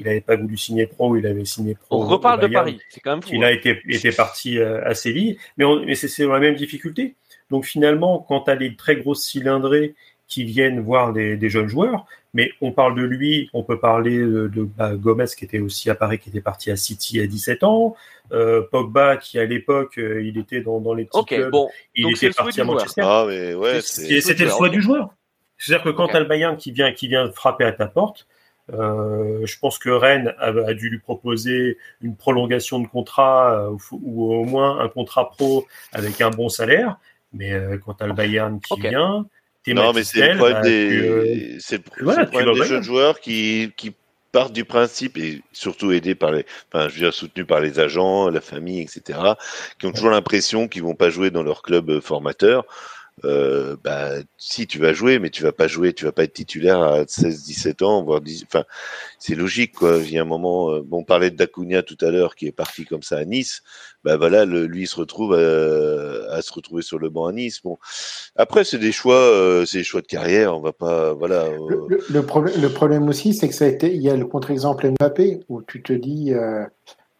il avait pas voulu signer pro, il avait signé pro. On reparle de. Paris, c'est quand même fou. Il hein. a été, était parti euh, à Séville, mais, mais c'est c'est la même difficulté. Donc finalement, quand tu as les très grosses cylindrées qui viennent voir des, des jeunes joueurs, mais on parle de lui, on peut parler de, de bah, Gomez qui était aussi à Paris, qui était parti à City à 17 ans, euh, Pogba qui à l'époque, euh, il était dans, dans les petits Ok, clubs, bon, il donc était parti à. Manchester. Ah, ouais. C'était le choix du joueur. C'est-à-dire que quand Ok. tu as le Bayern qui vient, qui vient frapper à ta porte, euh, je pense que Rennes a, a dû lui proposer une prolongation de contrat euh, ou, ou au moins un contrat pro avec un bon salaire. Mais euh, quand tu as le Bayern qui vient, Non, mais c'est le problème bah, des, tu, c'est le, c'est voilà, le tu problème vas des jeunes joueurs qui, qui partent du principe et surtout aidés par les, enfin, je veux dire, soutenus par les agents, la famille, etc., qui ont toujours l'impression qu'ils vont pas jouer dans leur club euh, formateur. Euh, bah, si tu vas jouer, mais tu vas pas jouer, tu vas pas être titulaire à 16, 17 ans, voire 10, enfin, c'est logique, quoi. Il y a un moment, euh, bon, on parlait de Dacunia tout à l'heure, qui est parti comme ça à Nice. Bah voilà, le, lui il se retrouve à, à se retrouver sur le banc à Nice. Bon, après c'est des choix, euh, c'est des choix de carrière. On va pas, voilà. euh, Le, le- le problème, le problème aussi, c'est que ça a été, il y a le contre-exemple Mbappé où tu te dis. euh,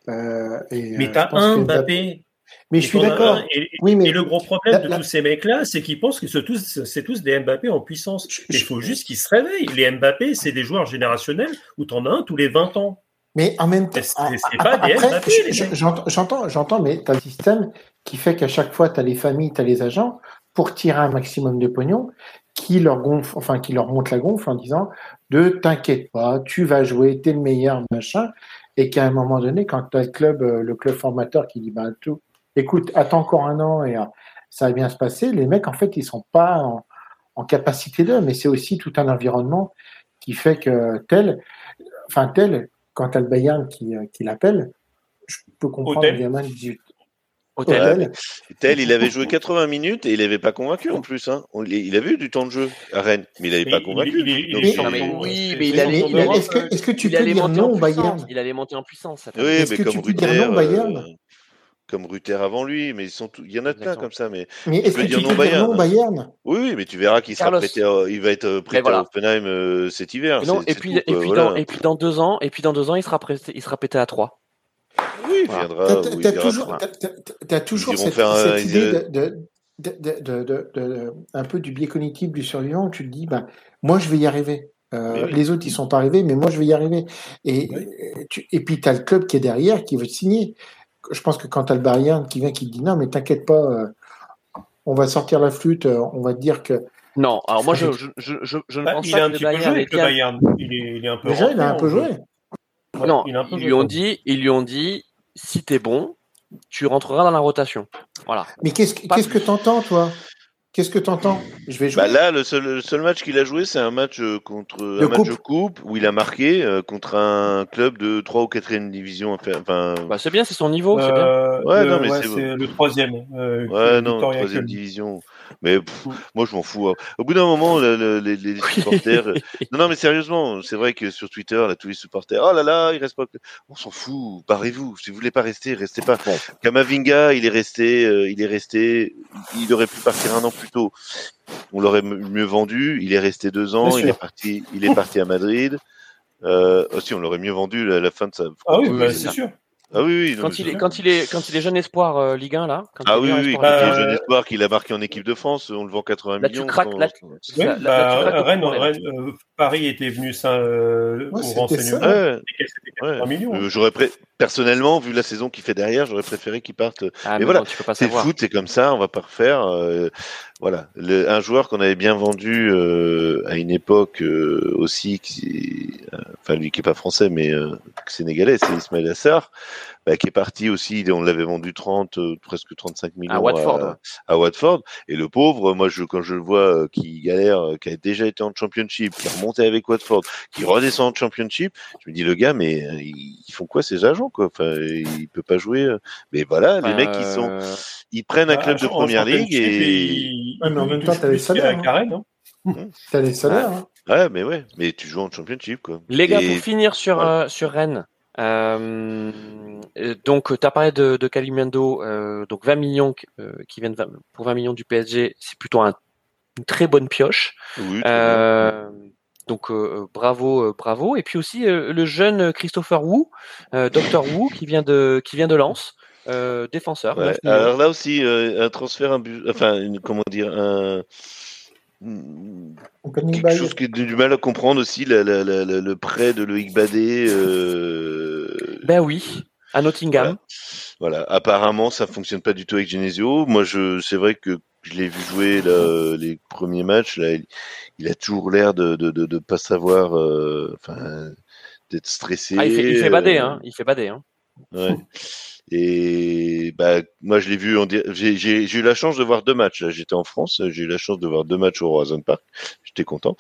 euh, et, mais euh, tu as je pense un Mbappé. Mais je suis d'accord. un, Et, Oui, mais et le gros problème la- de la- tous ces mecs-là, c'est qu'ils pensent que c'est tous, des Mbappé en puissance. Il je- faut juste qu'ils se réveillent. Les Mbappé, c'est des joueurs générationnels où tu en as un tous les 20 ans. Mais en même temps, j'entends, j'entends, mais tu as le système qui fait qu'à chaque fois, tu as les familles, tu as les agents pour tirer un maximum de pognon qui leur gonfle, enfin, qui leur monte la gonfle en disant de t'inquiète pas, tu vas jouer, t'es le meilleur, machin. Et qu'à un moment donné, quand tu as le club, euh, le club formateur qui dit, ben, tout, écoute, attends encore un an et euh, ça va bien se passer, les mecs, en fait, ils sont pas en, en capacité d'eux, mais c'est aussi tout un environnement qui fait que tel, enfin, tel, quand tu as le Bayern qui, euh, qui l'appelle, je peux comprendre le gamin de 18 Hôtel. Ouais, Hôtel. Tel, il avait joué 80 minutes et il avait pas convaincu en plus. Hein. On- il avait eu du temps de jeu à Rennes, mais il avait Mais pas convaincu. il- il- Donc, il- c'est- Non, mais Ils sont- oui, mais il allait, est-ce que, tu il peux dire non au. Bayern? Il allait monter en puissance. Oui, Est-ce mais que comme tu peux dire non, Bayern euh, comme Ruther avant lui, mais ils sont il y en a plein comme ça. Mais Mais est-ce que dire tu non Bayern. non Bayern oui, oui, mais tu verras qu'il sera Carlos. prêté, à- il va être euh, prêté voilà. à Offenheim euh, cet hiver. Et, non, c'est- et c'est puis, tout, et puis voilà. dans, et puis dans deux ans, et puis dans deux ans, il sera prêté, il sera pété à 3 Oui, il viendra. T'as- ou t'as- toujours, pas. t'as- t'as- t'as toujours cette, idée de, de, de, de, de- de- un peu du biais cognitif du survivant où tu te dis, ben, moi je vais y arriver. Euh, oui. Les autres ils sont pas arrivés, mais moi je vais y arriver. Et, Oui. et tu, et puis tu as le club qui est derrière qui veut te signer. Je pense que quand tu as le Bayern qui vient qui te dit non, mais t'inquiète pas, euh, on va sortir la flûte, euh, on va te dire que Non, alors moi je, je, je, je, je ne Bah, pense il pas a un que petit le peu Bayern joué avec le Bayern. Il est, il est un peu Déjà, il a un peu joué. Ouais, non, il a un peu ils joué, lui ont dit, ils lui ont dit, si t'es bon, tu rentreras dans la rotation. Voilà. Mais qu'est-ce qu'est-ce que t'entends, toi? Qu'est-ce que t'entends? Je vais jouer. Bah là, le seul, le seul match qu'il a joué, c'est un match euh, contre un match coupe. de coupe où il a marqué euh, contre un club de 3 ou 4 division. Enfin, Bah, c'est bien, c'est son niveau, c'est bien. Euh, Ouais, le- non, mais ouais, c'est- c'est le troisième. euh, ouais, non, troisième division. Mais pff, Mm. moi, je m'en fous. hein. Au bout d'un moment, le- le- les, les supporters. euh, non, non, mais sérieusement, c'est vrai que sur Twitter, là, tous les supporters, oh là là, il reste pas. On s'en fout. Barrez-vous. Si vous voulez pas rester, restez pas. Kamavinga, il est resté, euh, il est resté. Il aurait pu partir un an plus tôt. On l'aurait mieux vendu. Il est resté deux ans. Il est parti. Il est parti à Madrid. Euh, aussi, on l'aurait mieux vendu à la fin de sa. Ah oui, Oui, bah, c'est sûr. Ah oui, oui. Quand il, est, quand, il est, quand il est jeune espoir euh, Ligue 1, là. Quand Ah il oui, oui, espoir quand il 1, est jeune Euh, espoir qu'il a marqué en équipe de France, on le vend 80 Là, tu millions. craques, sans- là, sans- Oui, là- là, tu bah, craques Rennes, euh, Paris était venu ça, euh, Ouais, au c'était renseignement. Ouais, C'était ouais. 80 millions. hein. Euh, j'aurais pré- personnellement, vu la saison qu'il fait derrière, j'aurais préféré qu'il parte. Ah, Mais mais voilà, bon, tu C'est foot, c'est comme ça, on va pas refaire. Voilà, un joueur qu'on avait bien vendu euh, à une époque euh, aussi, qui, euh, enfin lui qui est pas français mais sénégalais, c'est Ismaël Assar, bah, qui est parti aussi. On l'avait vendu 30, euh, presque 35 millions À Watford. à, ouais. à Watford. Et le pauvre, moi, je, quand je le vois euh, qui galère, euh, qui a déjà été en championship, qui est remonté avec Watford, qui redescend en championship, je me dis, le gars, mais euh, ils font quoi ces agents, quoi? Enfin, il peut pas jouer. euh. Mais voilà, les mecs, ils sont, ils prennent un Bah, club de première ligue et. Ouais, mais en même temps, t'as les plus qu'à salaires, hein. Hein. T'as les salaires. hein. Ouais, mais ouais, mais tu joues en championship, quoi. Les gars, Et- pour finir sur, voilà. euh, sur Rennes, euh, euh, donc tu as parlé de, de Kalimando, euh, donc 20 millions euh, qui viennent 20 pour 20 millions du PSG, c'est plutôt un- une très bonne pioche. Oui. Euh, donc euh, bravo, euh, bravo. Et puis aussi euh, le jeune Christopher Wu, euh, Dr Wu, qui vient de qui vient de Lens, euh, défenseur. Ouais, 9 millions. Alors là aussi, euh, un transfert, enfin, une, comment dire, un. Quelque chose qui est du mal à comprendre aussi, la- la- la- la- le prêt de Loïc Badet. euh, Ben oui, à Nottingham. Voilà, apparemment ça fonctionne pas du tout avec Genesio. Moi, je, c'est vrai que je l'ai vu jouer là, les premiers matchs. Là, il, il a toujours l'air de, de, de, de pas savoir, euh, enfin, d'être stressé. Ah, il fait, il fait bader, euh, hein. Il fait bader, hein. Ouais. Et bah moi je l'ai vu j'ai j'ai j'ai eu la chance de voir deux matchs là j'étais en France j'ai eu la chance de voir deux matchs au Horizon Park j'étais content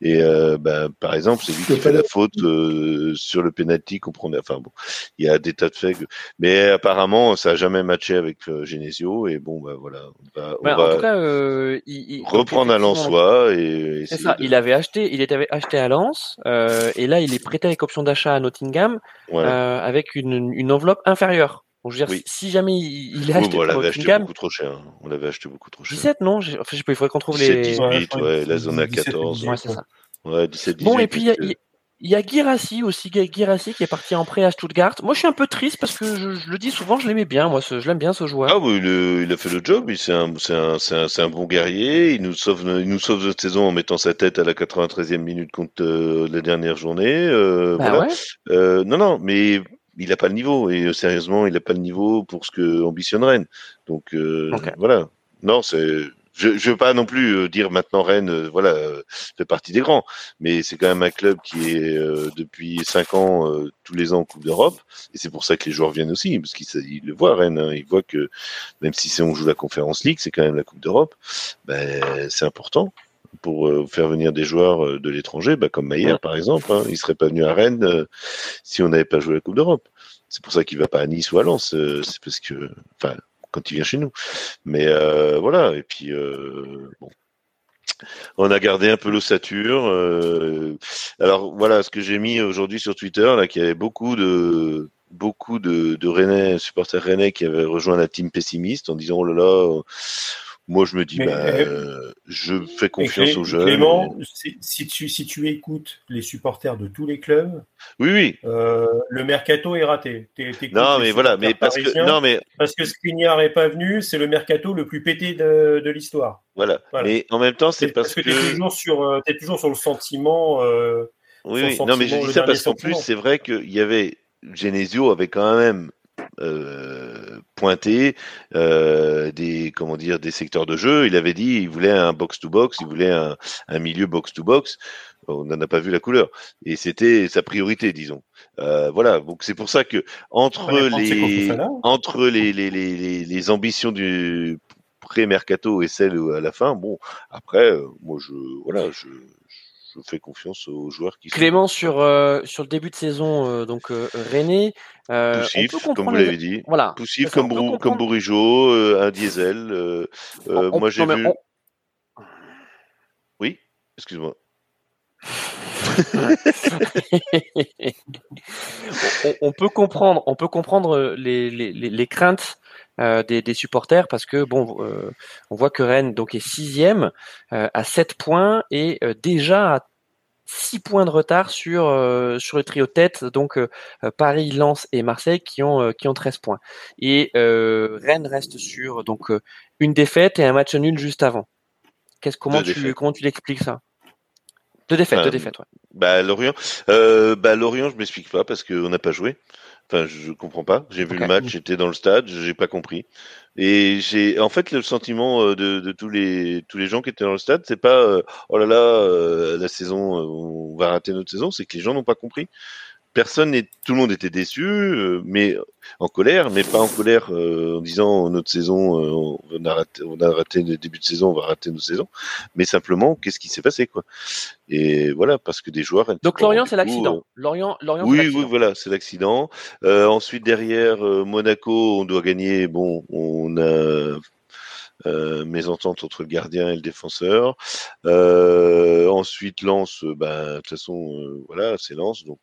et euh, bah, par exemple c'est lui qui fait la penalty. faute euh, sur le penalty qu'on prenait enfin bon il y a des tas de faits mais apparemment ça a jamais matché avec euh, Genesio et bon bah voilà on va, on va en tout cas, euh, il, il- reprendre à Lensois et ça. de- Il avait acheté, il était acheté à Lens, euh, et là il est prêté avec option d'achat à Nottingham ouais. euh, avec une, une enveloppe inférieure. Donc, je veux dire, Oui. si jamais il, il est Oui, acheté bon, on l'avait acheté Nottingham, beaucoup trop cher hein. on l'avait acheté beaucoup trop cher 17 non? Enfin, je sais pas, il faudrait qu'on trouve 17, les. 18 Ouais, ouais, je crois que là on a 17, 14 Ouais, c'est ça. ouais 17 18 Bon, et puis il y a, il a- il y a Guirassi aussi, Guirassi qui est parti en prêt à Stuttgart. Moi, je suis un peu triste parce que je, je le dis souvent, je l'aimais bien, moi, ce- je l'aime bien ce joueur. Ah oui, le- il a fait le job. il- C'est un, c'est un, c'est un, c'est un bon guerrier. Il nous sauve, il nous sauve notre saison en mettant sa tête à la 93e minute contre euh, la dernière journée. euh, Bah voilà. ouais. Euh, non, non, mais il n'a pas le niveau. Et euh, sérieusement, il n'a pas le niveau pour ce que ambitionne Rennes. Donc euh, voilà. Non, c'est. Je ne veux pas non plus euh, dire maintenant Rennes, euh, voilà, euh, fait partie des grands, mais c'est quand même un club qui est euh, depuis cinq ans euh, tous les ans en Coupe d'Europe, et c'est pour ça que les joueurs viennent aussi, parce qu'ils ils le voient Rennes, hein, ils voient que même si c'est on joue la Conférence League, c'est quand même la Coupe d'Europe, ben, c'est important pour euh, faire venir des joueurs euh, de l'étranger, ben, comme Maillère par exemple, hein, il serait pas venu à Rennes euh, si on n'avait pas joué la Coupe d'Europe. C'est pour ça qu'il va pas à Nice ou à Lens, euh, c'est parce que, enfin, quand il vient chez nous. Mais euh, voilà, et puis euh, bon. On a gardé un peu l'ossature. euh, alors voilà, ce que j'ai mis aujourd'hui sur Twitter, là, qu'il y avait beaucoup de beaucoup de, de Rennais, supporters Rennais qui avaient rejoint la team pessimiste en disant oh là là, moi je me dis Mais, bah, euh, je fais confiance Clé- aux jeunes. Clément, si, si tu, si tu écoutes les supporters de tous les clubs, Oui oui. euh, le mercato est raté. Non mais voilà, mais parce que non mais parce que Skriniar est pas venu, c'est le mercato le plus pété de, de l'histoire. voilà. Voilà. Mais en même temps c'est parce parce que que, t'es toujours sur, euh, toujours sur le sentiment. euh, Oui, oui. Non, mais je sentiment, dis ça parce qu'en plus, sentiment. c'est vrai qu'il y avait Genesio avait quand même euh, pointé des comment dire des secteurs de jeu. Il avait dit il voulait un box to box, il voulait un, un milieu box to box. On n'en a pas vu la couleur et c'était sa priorité, disons. voilà, donc c'est pour ça que entre les entre les les, les, les ambitions du pré-mercato et celle à la fin, bon, après, moi je voilà, je je fais confiance aux joueurs qui Clément sur euh, sur le début de saison euh, donc euh, René euh, poussif comme vous l'avez dit. voilà poussif comme Brou, comme Bourigeau un diesel moi j'ai vu oui excuse-moi. On, peut comprendre on peut comprendre les, les, les craintes des, des, supporters parce que bon, on voit que Rennes donc est sixième à 7 points et déjà à 6 points de retard sur sur le trio tête donc Paris, Lens et Marseille qui ont qui ont 13 points et Rennes reste sur donc une défaite et un match nul juste avant. Qu'est-ce comment tu comment tu l'expliques ça? Deux défaites, deux défaites. Ouais. Bah Lorient, euh, bah Lorient, je m'explique pas parce qu'on n'a pas joué. Enfin, je comprends pas. J'ai vu le match, j'étais dans le stade, j'ai pas compris. Et j'ai, en fait, le sentiment euh, de, de, tous les tous les gens qui étaient dans le stade, c'est pas euh, oh là là, euh, la saison, on va rater notre saison, c'est que les gens n'ont pas compris personne n'est, tout le monde était déçu, euh, mais en colère, mais pas en colère euh, en disant notre saison, euh, on, a raté, on a raté le début de saison, on va rater nos saisons, mais simplement qu'est-ce qui s'est passé quoi. Et voilà, parce que des joueurs. Donc Lorient, c'est l'accident. Lorient, Lorient. Oui, oui, voilà, c'est l'accident. ensuite derrière Monaco, on doit gagner. Bon, on a euh, mésentente entre le gardien et le défenseur. Euh, ensuite, Lance, euh, bah, de toute façon, euh, voilà, c'est Lance. Donc,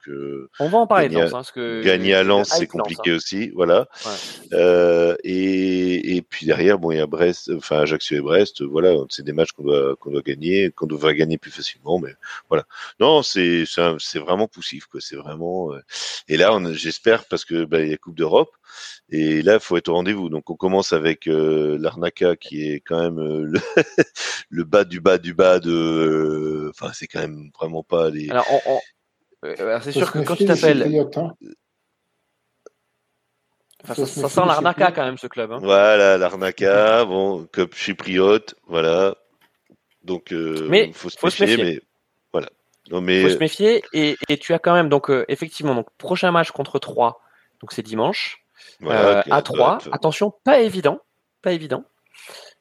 on va en parler de Lance. Hein, parce que gagner à Lance, c'est compliqué hein. aussi, voilà. Ouais. et, et puis derrière, bon, il y a Brest, enfin Ajaccio et Brest. Voilà, c'est des matchs qu'on doit qu'on doit gagner, qu'on devrait gagner plus facilement, mais voilà. Non, c'est c'est vraiment poussif, quoi. C'est vraiment. Et là, j'espère parce que bah, il y a Coupe d'Europe. Et là, il faut être au rendez-vous. Donc, on commence avec euh, l'Arnaca, qui est quand même euh, le, bas du bas du bas de. Euh, enfin, c'est quand même vraiment pas les. Alors, c'est sûr que quand tu t'appelles. ça, sent l'Arnaca quand même, ce club. Hein. Voilà, l'Arnaca, bon, Cup chypriote, voilà. Donc, il faut, se, méfier, mais voilà. Non, mais... faut se méfier, et, et tu as quand même, donc, effectivement, donc, prochain match contre 3, donc c'est dimanche. Euh, à 3. Attention, pas évident. Pas évident.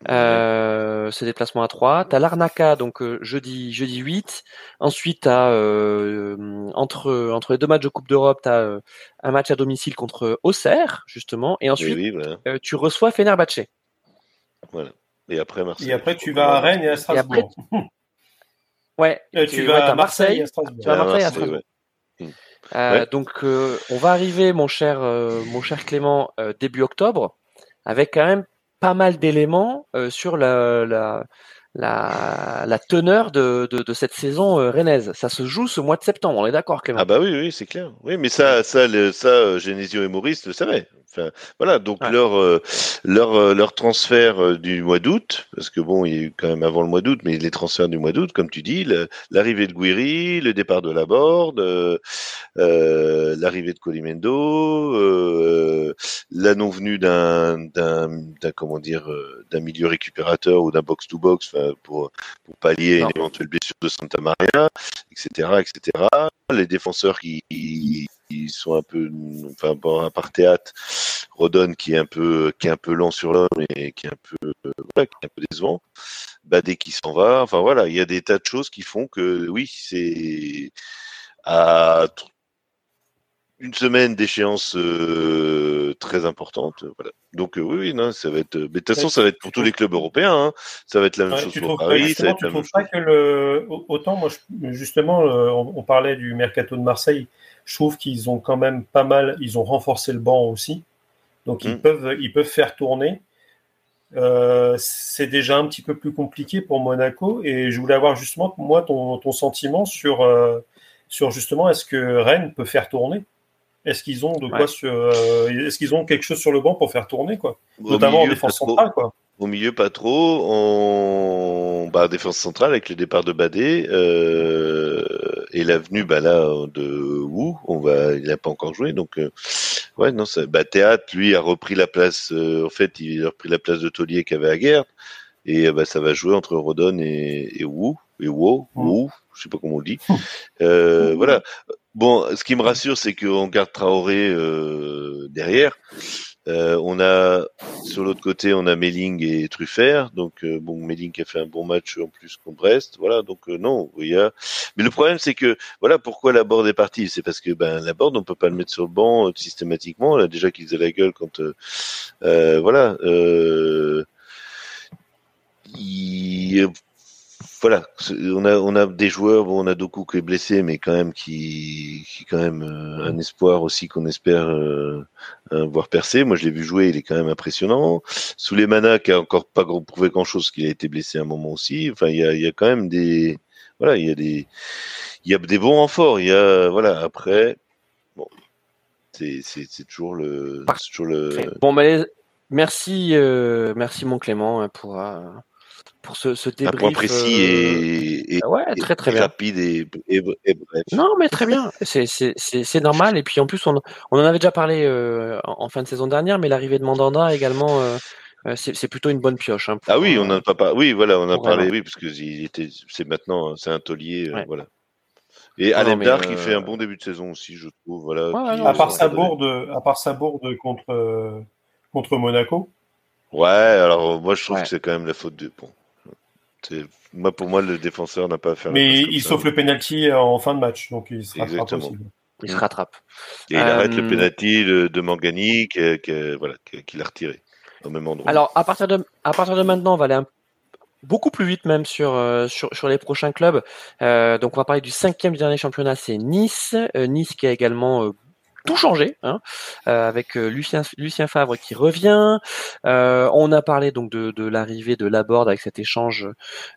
Euh, ce déplacement à 3. Tu as l'Arnaca, donc euh, jeudi, jeudi 8. Ensuite, tu euh, entre, entre les deux matchs de Coupe d'Europe, tu as un match à domicile contre Auxerre, justement. Et ensuite, tu reçois Fenerbahce. Voilà. Et après, Marseille. Et après, tu vas à Rennes et à Strasbourg. Ouais. tu, tu, vas à Marseille, Tu vas à Marseille, à Strasbourg. Euh, donc, euh, on va arriver, mon cher, euh, mon cher Clément, début octobre, avec quand même pas mal d'éléments sur la, la, la, la teneur de, de, de, cette saison euh, rennaise. Ça se joue ce mois de septembre, on est d'accord, Clément? Ah bah oui, oui, c'est clair. Oui, mais ça, ça, le, ça, Genesio et Maurice le savaient. Enfin, voilà, donc leur, euh, leur, euh, leur transfert euh, du mois d'août, parce que bon, il y a eu quand même avant le mois d'août, mais les transferts du mois d'août, comme tu dis, l'arrivée de Guiri, le départ de Laborde, euh, l'arrivée de Colimendo, euh, la non venue d'un, d'un, comment dire, d'un milieu récupérateur ou d'un box to box, pour, pour pallier une éventuelle blessure de Santa Maria, etc., etc. Les défenseurs qui, qui sont un peu, enfin, bon, à part théâtre, Rodon qui est un peu, qui est un peu lent sur l'homme et qui est un peu, voilà, qui est un peu décevant. Badé qui s'en va. Enfin voilà, il y a des tas de choses qui font que oui, c'est à une semaine d'échéance euh, très importante. Voilà. Donc euh, oui, oui, non, ça va être. Mais de toute façon, ça va être pour tous les clubs européens. Hein. Ça va être la même chose pour Paris. Ça va être la même chose. que le autant moi justement on, parlait du mercato de Marseille. Je trouve qu'ils ont quand même pas mal. Ils ont renforcé le banc aussi. Donc ils mm. peuvent ils peuvent faire tourner. Euh, c'est déjà un petit peu plus compliqué pour Monaco et je voulais avoir justement moi ton, ton sentiment sur sur justement est-ce que Rennes peut faire tourner? Est-ce qu'ils ont de quoi sur, est-ce qu'ils ont quelque chose sur le banc pour faire tourner quoi, notamment en défense centrale quoi. Au milieu, pas trop. En bah, défense centrale, avec le départ de Badé euh, et l'avenue bah, là, de Wu, on va, il n'a pas encore joué. Donc, euh, ouais, non, ça, bah, Théâtre, lui, a repris la place. Euh, en fait, il a repris la place de Taulier qui avait à guerre. Et bah, ça va jouer entre Rodon et, et Wu. Et Wu, mmh. Wu, je sais pas comment on dit. Euh, voilà. Bon, ce qui me rassure, c'est qu'on garde Traoré derrière. Euh, on a sur l'autre côté, on a Melling et Truffert. Donc euh, bon, Melling a fait un bon match en plus contre Brest. Voilà, donc euh, non, il. Mais le problème, c'est que voilà pourquoi la board est partie? C'est parce que ben la board, on peut pas le mettre sur le banc systématiquement. Là, déjà qu'il faisait la gueule quand voilà. Il, voilà, on a on a des joueurs, bon, on a Doku qui est blessé, mais quand même qui qui quand même euh, un espoir aussi qu'on espère euh, voir percer. Moi, je l'ai vu jouer, il est quand même impressionnant. Souleymana qui a encore pas prouvé grand chose, qu'il a été blessé un moment aussi. Enfin, il y a il y a quand même des voilà, il y a des il y a des bons renforts. Il y a voilà après bon c'est c'est toujours le toujours le bon mais merci euh, merci mon Clément hein, pour pour ce, ce débrief. Un point précis et, et, ouais, très, très bien. rapide et, et, bref. Non, mais très bien. C'est normal. Et puis en plus, on, on en avait déjà parlé euh, en fin de saison dernière, mais l'arrivée de Mandanda également. Euh, euh c'est plutôt une bonne pioche. Hein, pour, ah oui, on a pas Oui, voilà, on a parlé. Oui, parce que était. C'est maintenant, c'est un taulier. Ouais. voilà. Et Alemdar qui fait un bon début de saison aussi, je trouve. Voilà. Ouais, à part sa bourde, à part sa bourde contre contre Monaco. Ouais, alors moi je trouve que c'est quand même la faute de. Bon, moi, pour moi, le défenseur n'a pas à faire. Mais il sauve le penalty en fin de match, donc il se rattrape Il se rattrape. Et il arrête le euh, penalty de Mangani, qu'il voilà, a retiré au même endroit. Alors, à partir de, à partir de maintenant, on va aller beaucoup plus vite même sur, euh, sur, sur les prochains clubs. Euh, donc, on va parler du cinquième dernier championnat, c'est Nice. nice qui a également tout changé, hein, euh, avec euh, Lucien, Lucien Favre qui revient. Euh, on a parlé donc de, de l'arrivée de Laborde avec cet échange,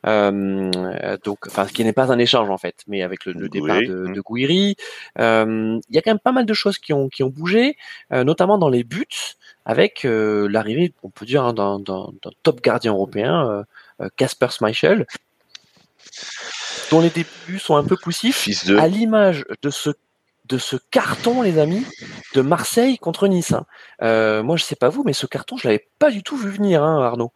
donc enfin ce qui n'est pas un échange en fait, mais avec le, départ de, de Gouiri. Il y a quand même pas mal de choses qui ont qui ont bougé, notamment dans les buts, avec l'arrivée, on peut dire, hein, d'un top gardien européen, Casper Schmeichel dont les débuts sont un peu poussifs, à l'image de ce de ce carton, les amis, de Marseille contre Nice. Hein. Euh, moi, je sais pas vous, mais ce carton, je l'avais pas du tout vu venir, hein, Arnaud.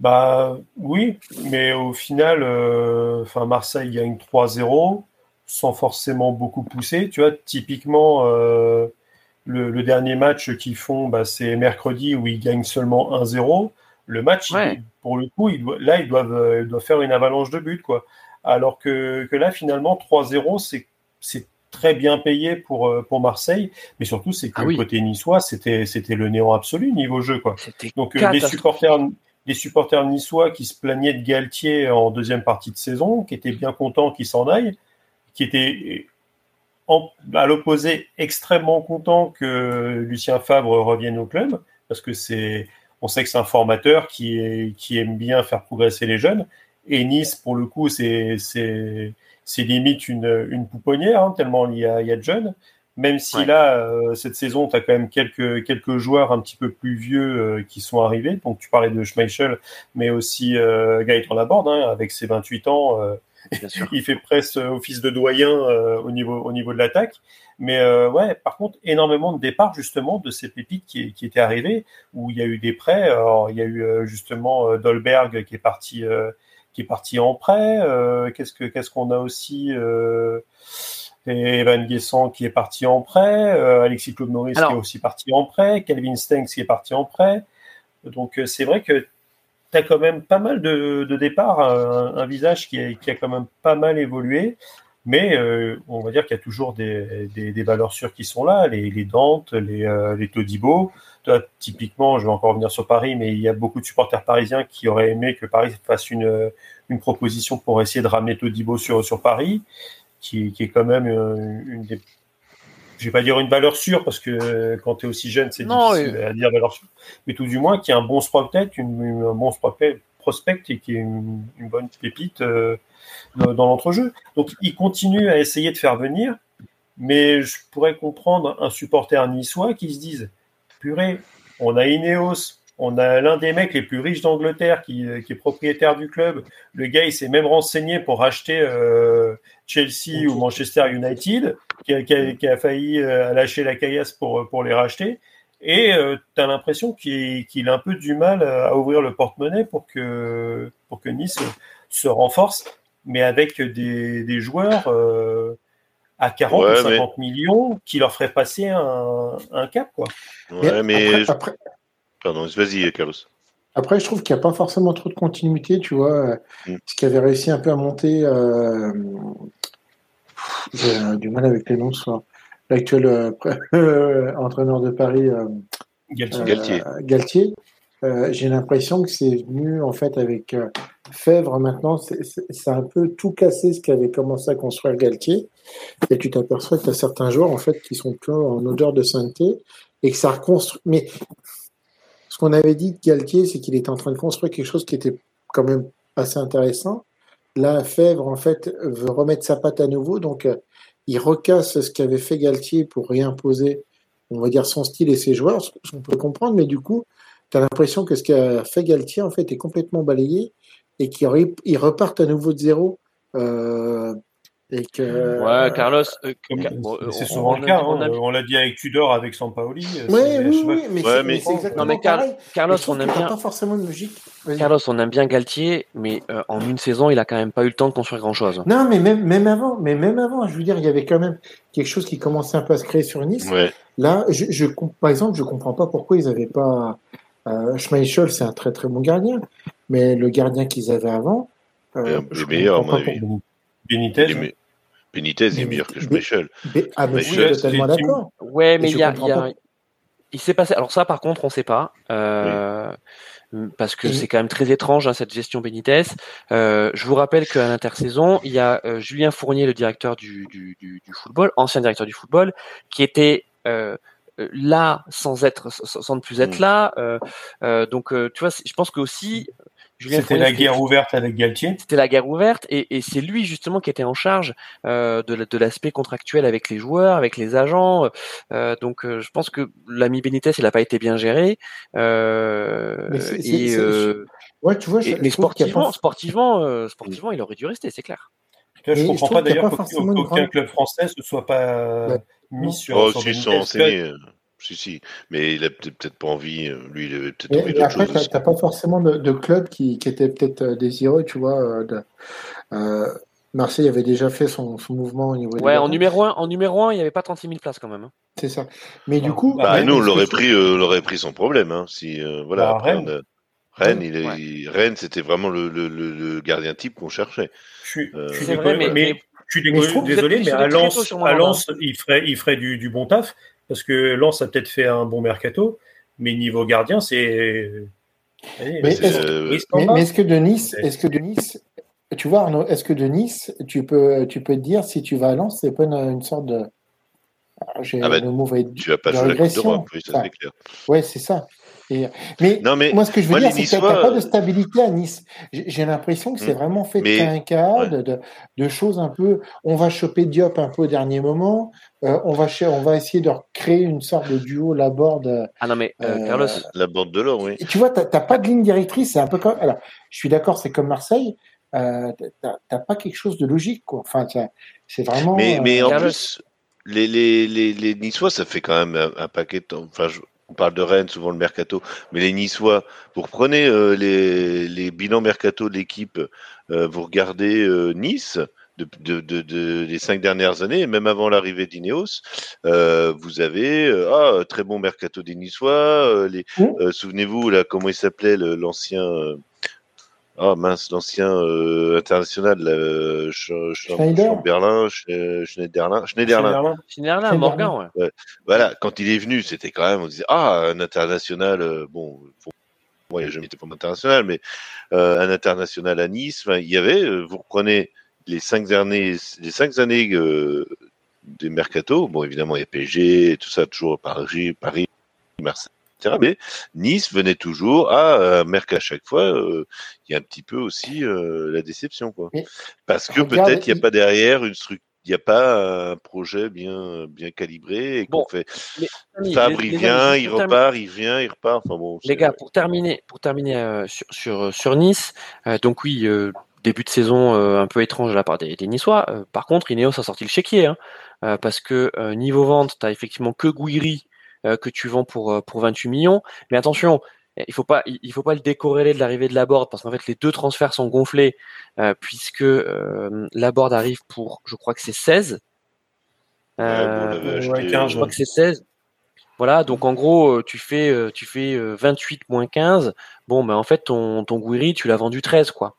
Bah oui, mais au final, euh, enfin Marseille gagne 3-0 sans forcément beaucoup pousser. Tu vois, typiquement, euh, le, dernier match qu'ils font, bah, c'est mercredi où ils gagnent seulement 1-0. Le match, pour le coup, là, ils doivent, doivent, faire une avalanche de buts, quoi. Alors que, que là, finalement, 3-0, c'est très bien payé pour, euh, pour Marseille, mais surtout c'est que ah côté niçois, c'était c'était le néant absolu niveau jeu quoi. Donc euh, les supporters les supporters niçois qui se plaignaient de Galtier en deuxième partie de saison, qui étaient bien contents qu'il s'en aille, qui étaient en, à l'opposé extrêmement contents que Lucien Favre revienne au club parce que c'est on sait que c'est un formateur qui est, qui aime bien faire progresser les jeunes. Et Nice pour le coup c'est c'est c'est limite une, une pouponnière, hein, tellement il y, a, il y a de jeunes. Même si là, euh, cette saison, tu as quand même quelques, quelques joueurs un petit peu plus vieux euh, qui sont arrivés. Donc, tu parlais de Schmeichel, mais aussi euh, Gaëtan Laborde, hein, avec ses 28 ans. Euh, il fait presque office de doyen au, niveau, au niveau de l'attaque. Mais ouais, par contre, énormément de départs justement de ces pépites qui, qui étaient arrivées, où il y a eu des prêts. Alors, il y a eu justement Dolberg qui est parti qui est parti en prêt. Euh, qu'est-ce que qu'est-ce qu'on a aussi euh, Evan Guessant qui est parti en prêt, euh, Alexis Claude Maurice qui est aussi parti en prêt, Calvin Stengs qui est parti en prêt. Donc c'est vrai que tu as quand même pas mal de, de départs, un, visage qui a, qui a, quand même pas mal évolué, mais on va dire qu'il y a toujours des, des, des, valeurs sûres qui sont là, les, les Dante, les, les Todibo. Typiquement, je vais encore revenir sur Paris, mais il y a beaucoup de supporters parisiens qui auraient aimé que Paris fasse une, une proposition pour essayer de ramener Todibo sur, sur Paris, qui, qui est quand même euh, une des je vais pas dire une valeur sûre parce que quand tu es aussi jeune, c'est difficile à dire valeur sûre, mais tout du moins qui est un bon prospect, une, un bon prospect et qui est une, bonne pépite euh, dans, dans l'entrejeu. Donc il continue à essayer de faire venir, Mais je pourrais comprendre un supporter niçois qui se dise purée, on a Ineos, on a l'un des mecs les plus riches d'Angleterre qui, est propriétaire du club. Le gars, il s'est même renseigné pour acheter Chelsea ou Manchester United, qui a, failli lâcher la caillasse pour, pour les racheter. Et euh, tu as l'impression qu'il a un peu du mal à ouvrir le porte-monnaie pour que, pour que Nice se renforce, mais avec des, des joueurs euh, à 40 ou 50 millions qui leur feraient passer un, un cap. Quoi. Ouais, mais. Après, Pardon, vas-y, Carlos. Après, je trouve qu'il n'y a pas forcément trop de continuité, tu vois. Mm. Ce qui avait réussi un peu à monter. Euh... J'ai du mal avec les noms ce soir l'actuel euh, euh, entraîneur de Paris, euh, Galtier. Galtier. j'ai l'impression que c'est venu en fait avec Fèvre maintenant, c'est un peu tout cassé ce qu'avait commencé à construire Galtier. Et tu t'aperçois que tu as certains joueurs en fait qui sont en odeur de sainteté et que ça reconstruit. Mais ce qu'on avait dit de Galtier, c'est qu'il était en train de construire quelque chose qui était quand même assez intéressant. Là, Fèvre en fait veut remettre sa patte à nouveau, donc il recasse ce qu'avait fait Galtier pour réimposer, on va dire, son style et ses joueurs, ce qu'on peut comprendre, mais du coup, tu l'impression que ce qu'a fait Galtier, en fait, est complètement balayé et qu'il reparte à nouveau de zéro. Euh, et que, ouais, Carlos. Euh, euh, c'est souvent le cas. Hein. On, l'a dit avec Tudor, avec Sampaoli. Ouais, oui, oui, mais c'est exactement non, mais Carlos, on aime bien. Pas forcément de logique. Carlos, on aime bien Galtier, mais euh, en une saison, il a quand même pas eu le temps de construire grand chose. Non, mais même, même avant, mais même avant, je veux dire, il y avait quand même quelque chose qui commençait un peu à se créer sur Nice. Ouais. Là, je, je, par exemple, je comprends pas pourquoi ils avaient pas. Euh, Schmeichel, c'est un très très bon gardien, mais le gardien qu'ils avaient avant. Euh, le meilleur, à mon avis. Benitez. Benitez est meilleur que Schmeichel. Ah, mais je suis totalement d'accord. Ouais, mais il y a, il s'est passé. Alors ça, par contre, on sait pas. Euh... Parce que c'est quand même très étrange hein, cette gestion Benitez. Euh, je vous rappelle qu'à l'intersaison, il y a euh, Julien Fournier, le directeur du, du, du, du, football, ancien directeur du football, qui était euh, là sans être sans ne plus être mm. là. Euh, euh, donc tu vois, je pense que aussi c'était la guerre ouverte avec Galtier. C'était la guerre ouverte et, et c'est lui justement qui était en charge euh, de, de l'aspect contractuel avec les joueurs, avec les agents. Euh, donc euh, je pense que l'ami Benitez il n'a pas été bien géré. Et, euh, ouais, tu vois, mais sportivement, sportivement, euh, sportivement, il aurait dû rester, c'est clair. Je ne comprends pas d'ailleurs qu'aucun club français ne soit pas mis sur. Oh, sur si, si. Mais il a peut-être pas envie. Euh, lui, il avait peut-être envie d'autre chose. Après, tu n'as pas forcément de, club qui, qui était peut-être euh, désireux, tu vois. Euh, de, euh, Marseille avait déjà fait son, son mouvement au niveau Ouais, en numéro, 1, en numéro 1, il n'y avait pas 36 000 places quand même. Hein. C'est ça. Mais du coup. Bah, nous, on l'aurait pris, euh, l'aurait pris sans problème. Hein, si, voilà, bah, après, Rennes. On a... Rennes, il est... Rennes c'était vraiment le, le, le, gardien type qu'on cherchait. Je suis, je suis vrai, mais, mais, je suis désolé, mais à Lens, à Lens il ferait, il ferait du, du bon taf parce que Lens a peut-être fait un bon mercato, mais niveau gardien, c'est. Mais est-ce que de Nice, est-ce que de Nice, tu vois Arnaud, est-ce que de Nice, tu peux, tu peux te dire si tu vas à Lens, c'est pas une, sorte de. Ah bah, le tu vas pas jouer la Coupe d'Europe, oui, ça c'est clair. Ouais, c'est ça. Mais, moi, ce que je veux dire, c'est qu'il n'y a pas de stabilité à Nice. J'ai l'impression que c'est hmm. vraiment fait de cas de, choses un peu. On va choper Diop un peu au dernier moment. Euh, on, va, on va essayer de créer une sorte de duo Laborde. Ah non, mais euh, Carlos. La bande de l'or, oui. tu vois, tu n'as pas de ligne directrice. C'est un peu comme. Alors, je suis d'accord, c'est comme Marseille. Euh, tu n'as pas quelque chose de logique. Quoi. Enfin, c'est vraiment. Mais, mais en plus, les, les, les, les, Niçois, ça fait quand même un, paquet de temps. Enfin, on parle de Rennes, souvent le mercato, mais les Niçois, vous reprenez euh, les, les, bilans mercato de l'équipe, euh, vous regardez euh, Nice, de, de, de, les cinq dernières années, même avant l'arrivée d'Ineos, vous avez ah, très bon mercato des Niçois. les, mmh. Souvenez-vous là, comment il s'appelait l'ancien ah mince, l'ancien euh, international, euh, Chamberlain, Schneiderlin, Schneiderlin. Schneiderlin, Morgan, ouais. Voilà, quand il est venu, c'était quand même, on disait, ah, un international, euh, bon, moi, je n'étais pas international, mais euh, un international à Nice, il y avait, euh, vous reprenez les cinq années, les cinq années des mercato, bon, évidemment, il y a PSG, tout ça, toujours Paris, Paris, Marseille mais Nice venait toujours à euh, Merck à chaque fois. Euh, il y a un petit peu aussi euh, la déception, quoi. Parce que peut-être il n'y a pas derrière une structure n'y a pas un projet bien, bien calibré et qu'on Bon, fait. Mais, Fabre, il vient, il repart, il vient, il repart. Enfin bon. Les gars, pour terminer, pour terminer euh, sur, sur, sur Nice, euh, donc oui, euh, début de saison un peu étrange de la part des, des Niçois. Par contre, Ineos a sorti le chéquier, hein, parce que niveau vente, tu as effectivement que Guiri que tu vends pour, euh, pour 28 millions. Mais attention, il faut pas, il faut pas le décorréler de l'arrivée de Laborde, parce qu'en fait, les deux transferts sont gonflés, euh, puisque euh, Laborde arrive pour, je crois que c'est 16. Ouais, bon, on Euh, l'avait ouais, acheté, 15, euh, je crois que c'est 16. Voilà, donc en gros, euh, tu fais, euh, tu fais euh, 28 moins 15. Bon, ben en fait, ton, ton Guiri, tu l'as vendu 13, quoi.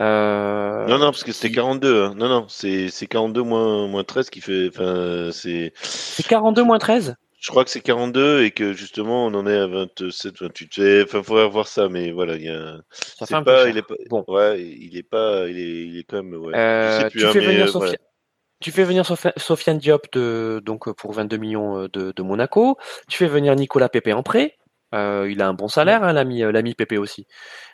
Euh, Non, non, parce que c'était qui- 42. hein. Non, non, c'est c'est 42 moins, moins 13 qui fait. Enfin, c'est. C'est 42 moins 13 Je crois que c'est 42 et que justement on en est à 27, 28. C'est- Enfin, faudrait voir ça, mais voilà, il y a. Ça fait C'est un peu pas, cher. il est pas. Bon. Ouais, il est pas, il est, il est quand même. Ouais. je sais plus, tu, hein, fais mais, venir Sofia- voilà. tu fais venir Sofia- Sofiane Diop de, donc, pour 22 millions euh, de, de Monaco. Tu fais venir Nicolas Pepe en prêt. Euh, il a un bon salaire, hein, l'ami, euh, l'ami Pepe aussi.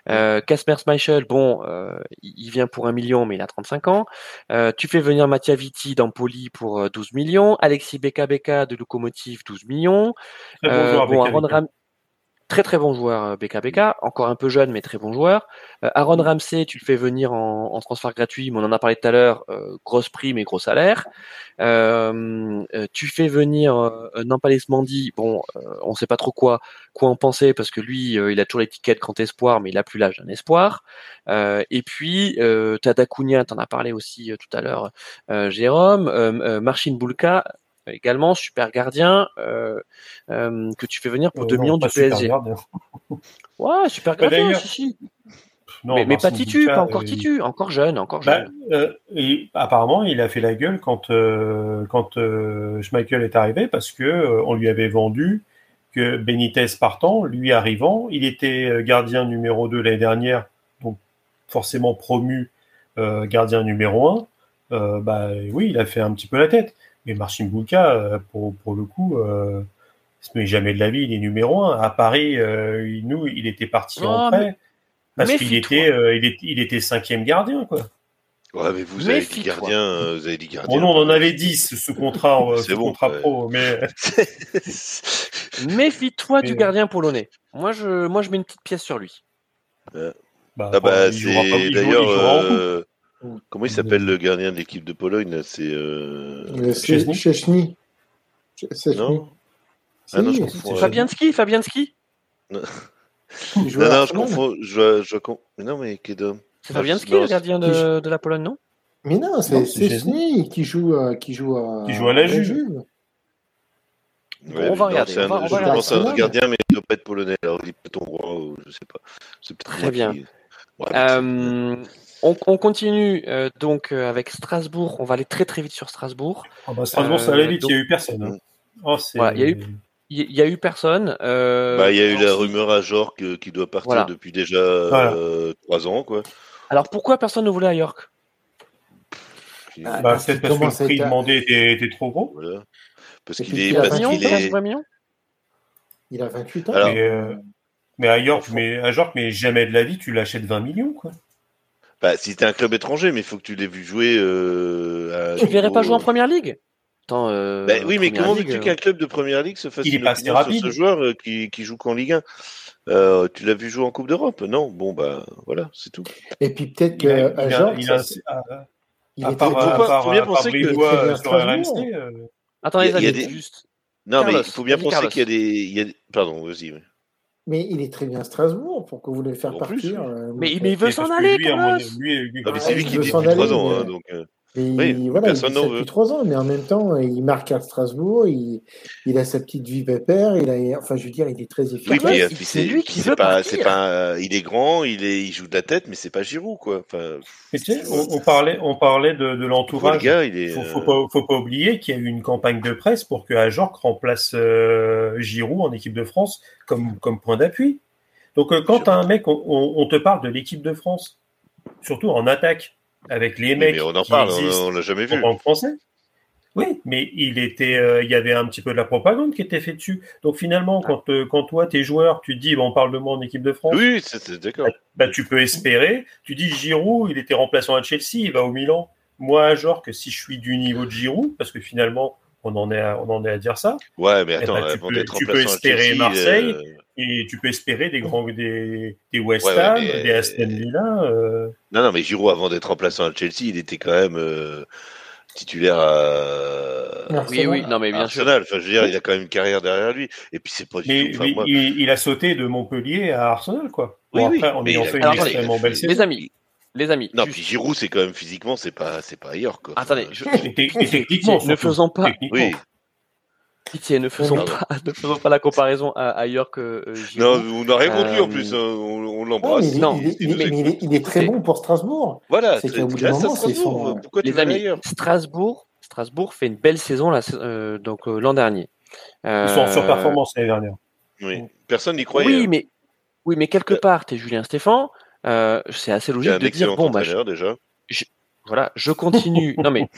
Euh, Casper Schmeichel, bon, euh, il vient pour un million, mais il a 35 ans. Euh, tu fais venir Mattia Vitti d'Empoli pour euh, 12 millions. Alexis Beka Beka de Locomotive, 12 millions. Bon Euh, Aaron. Ram- très très bon joueur, euh, Beka, encore un peu jeune mais très bon joueur. Euh, Aaron Ramsey, tu le fais venir en, transfert gratuit, mais on en a parlé tout à l'heure, euh, grosse prime et gros salaire. Tu fais venir euh, Mandi, bon, on sait pas trop quoi en penser parce que lui, il a toujours l'étiquette grand espoir, mais il a plus l'âge d'un espoir. Et puis, euh, Dacunia, t'en as parlé aussi tout à l'heure, Jérôme, Marcin Bulka, également super gardien euh, euh, que tu fais venir pour Euh, 2 non, millions du super PSG. gardien. Ouais, super Bah, gardien, si, si. Non, mais, mais pas Titu, pas encore euh, Titu, encore jeune, encore Bah, jeune. euh, et apparemment, il a fait la gueule quand euh, quand euh, Schmeichel est arrivé parce que euh, on lui avait vendu que Benitez partant, lui arrivant, il était euh, gardien numéro 2 l'année dernière, donc forcément promu euh, gardien numéro 1. Euh, bah oui, il a fait un petit peu la tête. Mais Marcin Bulka, euh, pour, pour le coup, euh, mais jamais de la vie, il est numéro 1. À Paris, euh, il- nous, il était parti en Oh, prêt parce qu'il était, euh, il, il était cinquième gardien, quoi. Ouais, mais vous avez dit gardien, euh, vous avez dit gardien. Bon, non, on en avait 10 sous contrat, euh, sous bon, contrat ouais. pro, mais Méfie-toi du gardien polonais. Moi, je, moi, je mets une petite pièce sur lui. bah, Ah bah, il c'est il d'ailleurs. Euh, Comment il s'appelle le gardien de l'équipe de Pologne C'est euh... Euh. Chesney. non? Ah non, je c'est- confonds, c'est ouais. Fabianski, Fabianski? Non, non, je confonds. Je, je, non, mais Kedom. C'est Fabianski, le gardien de, de la Pologne, non? Mais non, c'est Chesney qui joue, euh, qui joue à, Qui joue à la Juve. Ouais, on va regarder, c'est un- on va- on je va pense à un gardien, mais il doit pas être polonais. Alors, il est peut-être hongrois ou je sais pas. C'est peut-être Très bien. qui- Ouais, Euh, on, on continue euh, donc euh, avec Strasbourg. On va aller très très vite sur Strasbourg. Ah bah, Strasbourg, Euh, ça allait vite, donc- il n'y a eu personne. hein. Oh, Voilà, il y a eu- Il y, a eu personne. euh, Bah, il y a eu la rumeur à Jork euh, qui doit partir Voilà. depuis déjà euh, trois ans, quoi. Alors pourquoi personne ne voulait à York? Ah, Bah, parce peut-être qu'il parce que le prix demandé était, trop gros. Voilà. Parce qu'il est, il a parce 20 millions, qu'il 15 est. 20 millions Il a 28 ans. Alors- mais, euh, mais à York, mais à York, mais jamais de la vie, tu l'achètes 20 millions, quoi. Bah, si t'es un club étranger, mais il faut que tu l'aies vu jouer. Euh, à Tu ne verrais pas jouer en première ligue Attends, euh, Bah oui, mais comment veux-tu euh, qu'un club de première ligue se fasse Il une sur rapide. ce joueur euh, qui, qui joue qu'en Ligue 1 Euh, Tu l'as vu jouer en Coupe d'Europe? Non Bon, bah voilà, c'est tout. Et puis peut-être Il a, qu'à il a- il a- à- il à bon. Faut bien penser que- Il euh, euh, Attendez, Il a- il a juste. Non, mais il faut bien vas-y, penser qu'il y a des. il y a des- Pardon, vas-y. Mais il est très bien Strasbourg. Pourquoi vous voulez le faire partir euh, Mais, il veut mais s'en aller, lui, à mon- Carlos lui, lui- Non, mais Ah, c'est lui qui veut dit s'en depuis trois aller, ans. mais- hein, donc, euh, Et Oui, voilà, il personne dit ça depuis trois ans, mais en même temps, il marque à Strasbourg, il, il a sa petite vie pépère, il a, enfin, je veux dire, il est très Oui, efficace. puis, il- euh, puis c'est lui qui veut pas, partir. c'est pas, euh, il est grand, il est, il joue de la tête, mais c'est pas Giroud, quoi. Enfin, Mais tu sais, on, on parlait, on parlait de, de faut le l'entourage. gars, il est. Faut, euh, faut pas, faut pas oublier qu'il y a eu une campagne de presse pour que Ajorc remplace euh, Giroud en équipe de France comme, comme point d'appui. Donc euh, quand t'as un mec, on, on- on te parle de l'équipe de France, surtout en attaque, avec les mecs mais on en qui parle, on, l'a jamais en vu. que français. Oui, mais il était, euh, il y avait un petit peu de la propagande qui était faite dessus. Donc finalement, quand, euh, quand toi, tes joueurs, tu te dis, bon, on parle de moi en équipe de France, Oui, c'est d'accord. bah, tu peux espérer. Tu dis Giroud, il était remplaçant à Chelsea, il va au Milan. moi genre que si je suis du niveau de Giroud, parce que finalement on en est à, on en est à dire ça. Ouais, mais eh attends, ben, tu peux, d'être tu peux remplaçant à espérer Chelsea, Marseille euh, et tu peux espérer des grands des, des West Ouais, ouais, Ham, mais- des Aston Villa. euh, Non, non, mais Giroud, avant d'être remplaçant à Chelsea, il était quand même euh, titulaire à, Arsenal. Oui, oui, non, mais bien sûr. Arsenal. Enfin, je veux dire, il a quand même une carrière derrière lui. Et puis, c'est pas du mais tout. Enfin, mais moi, il, il a sauté de Montpellier à Arsenal, quoi. Oui, Bon, oui, après, mais a- fait une Alors, extrêmement belle saison. Les amis, les amis, non, juste- puis Giroud, c'est quand même physiquement, c'est pas, c'est pas ailleurs, quoi. attendez, je- Et, et techniquement, ne faisons pas. Oui. Pitié, ne faisons pas, ne faisons pas la comparaison à, ailleurs que euh, Non, on n'a rien contre lui en Euh, plus. hein, On, on Non, l'embrasse. mais il, est- Non, il est, il, il nous est, mais il est- il est très bon pour Strasbourg. Voilà. C'est tu qu'au bout tu d'un restes à moment, c'est Strasbourg. son- Pourquoi tu les aller amis, ailleurs Strasbourg, Strasbourg fait une belle saison là, euh, donc euh, l'an dernier. Ils sont en surperformance l'année dernière. Oui. Personne n'y croyait. Oui, hein. mais oui, mais quelque Euh, part, t'es Julien Stéphane. euh, c'est assez logique de dire bon bah je- voilà, je continue. non mais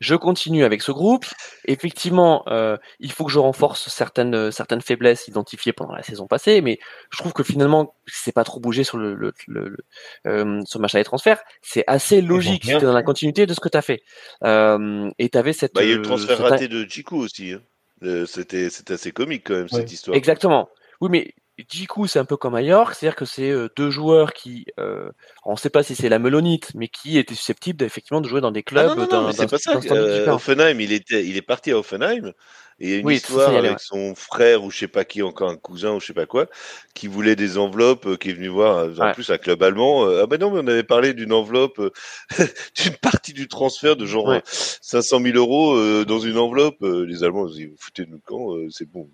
je continue avec ce groupe. Effectivement, euh, il faut que je renforce certaines certaines faiblesses identifiées pendant la saison passée, mais je trouve que finalement c'est pas trop bougé sur le, le, le, le- euh, sur machin des transferts. C'est assez logique. C'était dans la continuité de ce que tu as fait. Euh, et tu avais cette. Bah, il y a eu le euh, transfert cette- raté de Chico aussi. hein. Euh, C'était c'était assez comique quand même cette histoire. Exactement. Oui, mais Jiku, c'est un peu comme à York, c'est-à-dire que c'est euh, deux joueurs qui, euh, on ne sait pas si c'est la melonite, mais qui étaient susceptibles effectivement de jouer dans des Ah clubs. non, non, non, c'est pas ça. Euh. Offenheim, il, était, il est parti à Offenheim. Et il y a une Oui, histoire avec son frère ou je sais pas qui, encore un cousin ou je sais pas quoi, qui voulait des enveloppes, euh, qui est venu voir, euh, en Ouais. plus un club allemand. euh, ah ben non, mais on avait parlé d'une enveloppe, d'une partie du transfert de genre Ouais. euh, 500 000 euros dans une enveloppe. Les Allemands, ils vous foutez de nous quand C'est bon.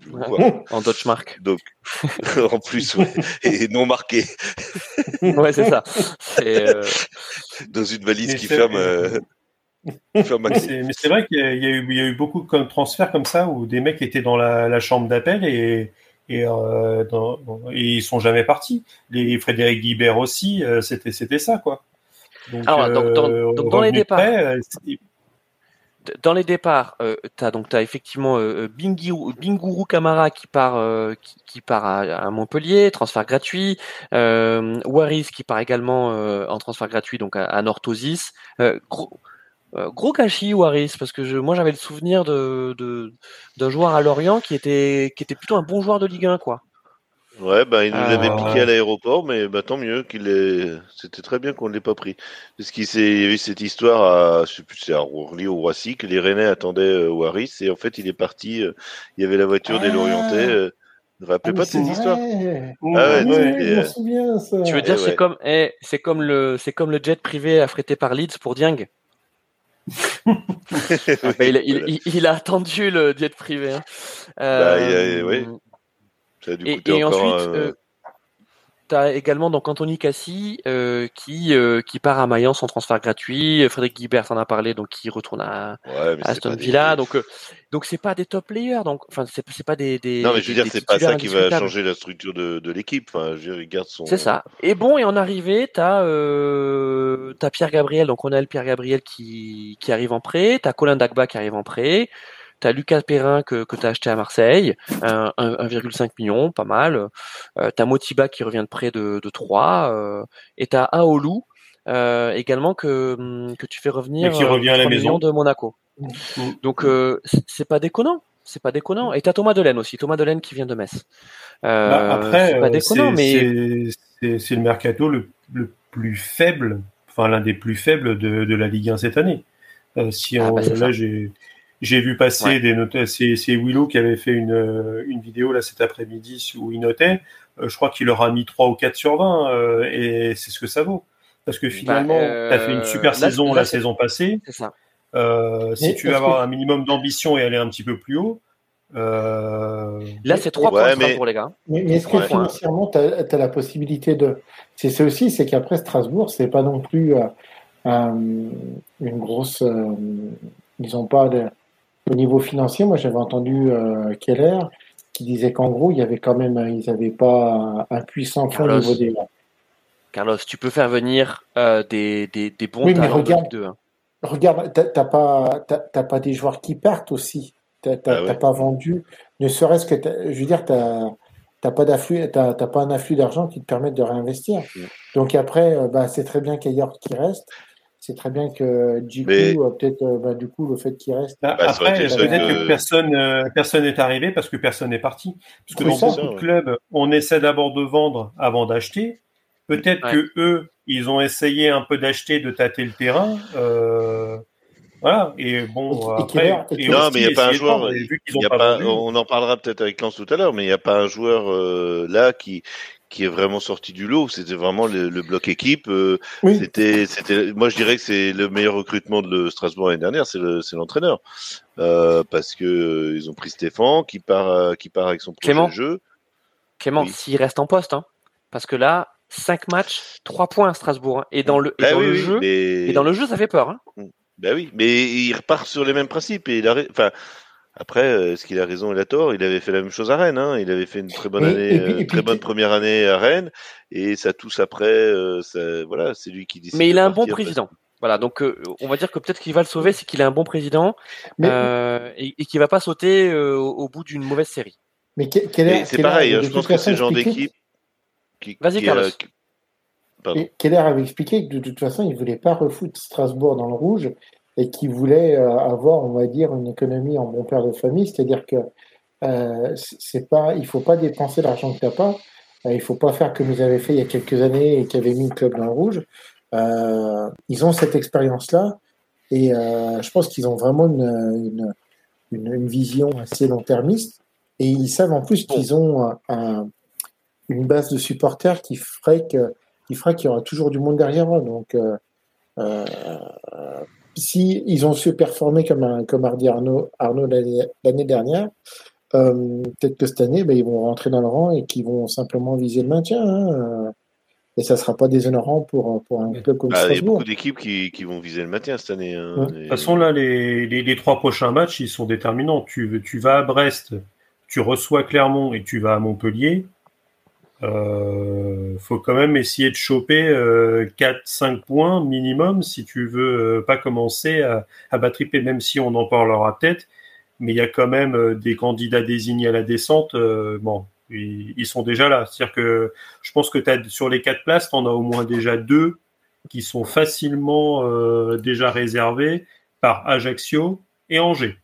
En Dutch Mark. Donc, en plus, ouais, et non marqué, ouais, c'est ça. Dans une valise qui ferme, euh, Mais c'est vrai qu'il y, a il y a eu il y a eu beaucoup de transferts comme ça où des mecs étaient dans la, la chambre d'appel et et, euh, dans- dans- et ils sont jamais partis. Les Frédéric Guibert aussi, euh, c'était c'était ça quoi. Donc, Alors, donc, dans- euh, donc, dans les départs. près, euh, dans les départs, euh, t'as donc t'as effectivement euh, Bingiru, Binguru Kamara qui part euh, qui, qui part à, à Montpellier, transfert gratuit. Euh, Waris qui part également euh, en transfert gratuit donc à, à Northosis. Euh, gros, euh, gros gâchis Waris parce que je, moi j'avais le souvenir de d'un joueur à Lorient qui était qui était plutôt un bon joueur de Ligue 1 quoi. Ouais, ben il nous Euh, l'avait piqué à l'aéroport, mais bah, tant mieux qu'il ait. C'était très bien qu'on ne l'ait pas pris. Parce qu'il y a eu cette histoire à, je sais plus, c'est à Rourly ou Roissy, que les Rennais attendaient euh, Waris, et en fait il est parti. euh, il y avait la voiture des Ah. Lorientais. Euh, vous vous rappelez Ah, pas de cette c'est histoire vrai. Ah ouais, je euh, m'en souviens, ça. Tu veux dire Eh c'est ouais. comme eh, c'est comme le c'est comme le jet privé affrété par Leeds pour Dieng? Bah, il, a- il- voilà. il- il a attendu le jet privé. hein. Bah, a- Euh, oui. Ça a dû Et, coûter et encore. ensuite, un- euh, tu as également donc Anthony Cassi euh, qui, euh, qui part à Mayence en transfert gratuit. Frédéric Guibert en a parlé, donc qui retourne à, Ouais, Aston des- Villa. Donc, euh, donc c'est pas des top players. Donc, enfin, c'est c'est pas des, des. Non, mais je veux des- dire, c'est pas ça qui va changer la structure de, de l'équipe. Enfin, je veux dire, il garde son. C'est ça. Et bon, et en arrivée, t'as euh, t'as Pierre Gabriel, donc on a le Pierre Gabriel qui, qui arrive en prêt, t'as Colin Dagba qui arrive en prêt, t'as Lucas Perrin que, que t'as acheté à Marseille, un- un- 1,5 million, pas mal. Euh, t'as Motiba qui revient de près de, de 3, euh, et t'as Aolu euh, également que, hum, que tu fais revenir Et qui revient à la 3 maison. de Monaco. Mm. Donc euh, c'est pas déconnant. C'est pas déconnant. Et t'as Thomas Delaine aussi, Thomas Delaine qui vient de Metz. Euh, Bah, après, c'est pas euh, déconnant, c'est- mais c'est- le mercato le, le plus faible, enfin l'un des plus faibles de, de la Ligue 1 cette année. Euh, si Ah, on- bah, là, j'ai j'ai vu passer Ouais. des notes. C'est Willow qui avait fait une, euh, une vidéo là cet après-midi où il notait. Euh, je crois qu'il leur a mis 3 ou 4 sur 20 euh, et c'est ce que ça vaut. Parce que finalement, euh, tu as fait une super là, saison là, la saison passée. c'est ça. Euh, si tu veux avoir que- un minimum d'ambition et aller un petit peu plus haut, euh, Là, c'est trois Ouais, points mais- pour les gars. Mais, mais est-ce que Ouais. financièrement, tu as, la possibilité de. C'est ça aussi, c'est qu'après Strasbourg, c'est pas non plus euh, euh, une grosse. euh, ils ont pas de. Au niveau financier, moi j'avais entendu euh, Keller qui disait qu'en gros, il y avait quand même. Ils n'avaient pas un puissant fonds au niveau des. Carlos, tu peux faire venir euh, des, des, des bons Oui, mais talents de regarde. Ligue 2. hein. Regarde, t'as pas, t'as t'as pas des joueurs qui partent aussi. T'as t'as- Ah ouais. pas vendu, ne serait-ce que, t'as- je veux dire, t'as t'as pas d'afflux, t'as t'as pas un afflux d'argent qui te permette de réinvestir. Donc après, euh, bah, c'est très bien qu'il y ait York qui reste. C'est très bien que du Mais- coup, euh, peut-être, euh, bah, du coup, le fait qu'il reste. Bah, Bah, après, peut-être que personne euh, personne n'est arrivé parce que personne n'est parti. Parce que dans ça, beaucoup ouais. de clubs, on essaie d'abord de vendre avant d'acheter. Peut-être Ouais. que eux, ils ont essayé un peu d'acheter, de tâter le terrain. Euh, voilà. Et bon, Et après, et et Non, mais il n'y a pas un joueur. y a pas on en parlera peut-être avec Lance tout à l'heure, mais il n'y a pas un joueur euh, là qui qui est vraiment sorti du lot. C'était vraiment le, le bloc équipe. euh, Oui. C'était, c'était. Moi, je dirais que c'est le meilleur recrutement de le Strasbourg l'année dernière. C'est le, c'est l'entraîneur Euh, parce que euh, ils ont pris Stéphane qui part, euh, qui part avec son projet Clément. de jeu. Clément, Oui. s'il reste en poste, hein, parce que là, 5 matchs, 3 points à Strasbourg. hein, et dans le, et Bah dans oui, le oui, jeu, mais... et dans le jeu, ça fait peur. Hein. Bah oui, mais il repart sur les mêmes principes et il enfin. Après, euh, est-ce qu'il a raison, il a tort? Il avait fait la même chose à Rennes. Hein. Il avait fait une très bonne Et- année, et puis- euh, très bonne première année à Rennes, et ça tous après. euh, ça, voilà, c'est lui qui décide. Mais il a un bon président. Voilà, donc euh, on va dire que peut-être qu'il va le sauver, c'est qu'il a un bon président Mais, euh, et, et qu'il va pas sauter euh, au, bout d'une mauvaise série. mais que- quelle Et est, c'est pareil, hein, je pense que c'est le genre d'équipe qui. Vas-y, Carlos. qui- Pardon. Et Keller avait expliqué que de toute façon, il voulait pas refoutre Strasbourg dans le rouge et qu'il voulait euh, avoir, on va dire, une économie en bon père de famille, c'est-à-dire que euh, c'est pas, il faut pas dépenser l'argent que t'as pas, euh, il faut pas faire comme ils avaient fait il y a quelques années et qui avaient mis le club dans le rouge. Euh, ils ont cette expérience-là et euh, je pense qu'ils ont vraiment une, une, une, vision assez long-termiste et ils savent en plus qu'ils ont un- un- une base de supporters qui ferait que qui fera qu'il y aura toujours du monde derrière eux. Donc, euh, si ils ont su performer comme, un, comme a dit Arnaud, Arnaud l'année dernière, euh, peut-être que cette année, ben, ils vont rentrer dans le rang et qu'ils vont simplement viser le maintien. hein, et ça sera pas déshonorant pour, pour un club comme Bah, il y a Strasbourg. beaucoup d'équipes qui, qui vont viser le maintien cette année. hein, Ouais. et- De toute façon, là, les, les, les trois prochains matchs, ils sont déterminants. Tu, tu vas à Brest, tu reçois Clermont et tu vas à Montpellier. Euh, faut quand même essayer de choper euh, 4-5 points minimum si tu veux euh, pas commencer à, à battriper, même si on en parlera peut-être. Mais il y a quand même euh, des candidats désignés à la descente. bon, ils, ils sont déjà là. C'est-à-dire que je pense que sur les quatre places, tu en as au moins déjà deux qui sont facilement déjà réservés par Ajaccio et Angers.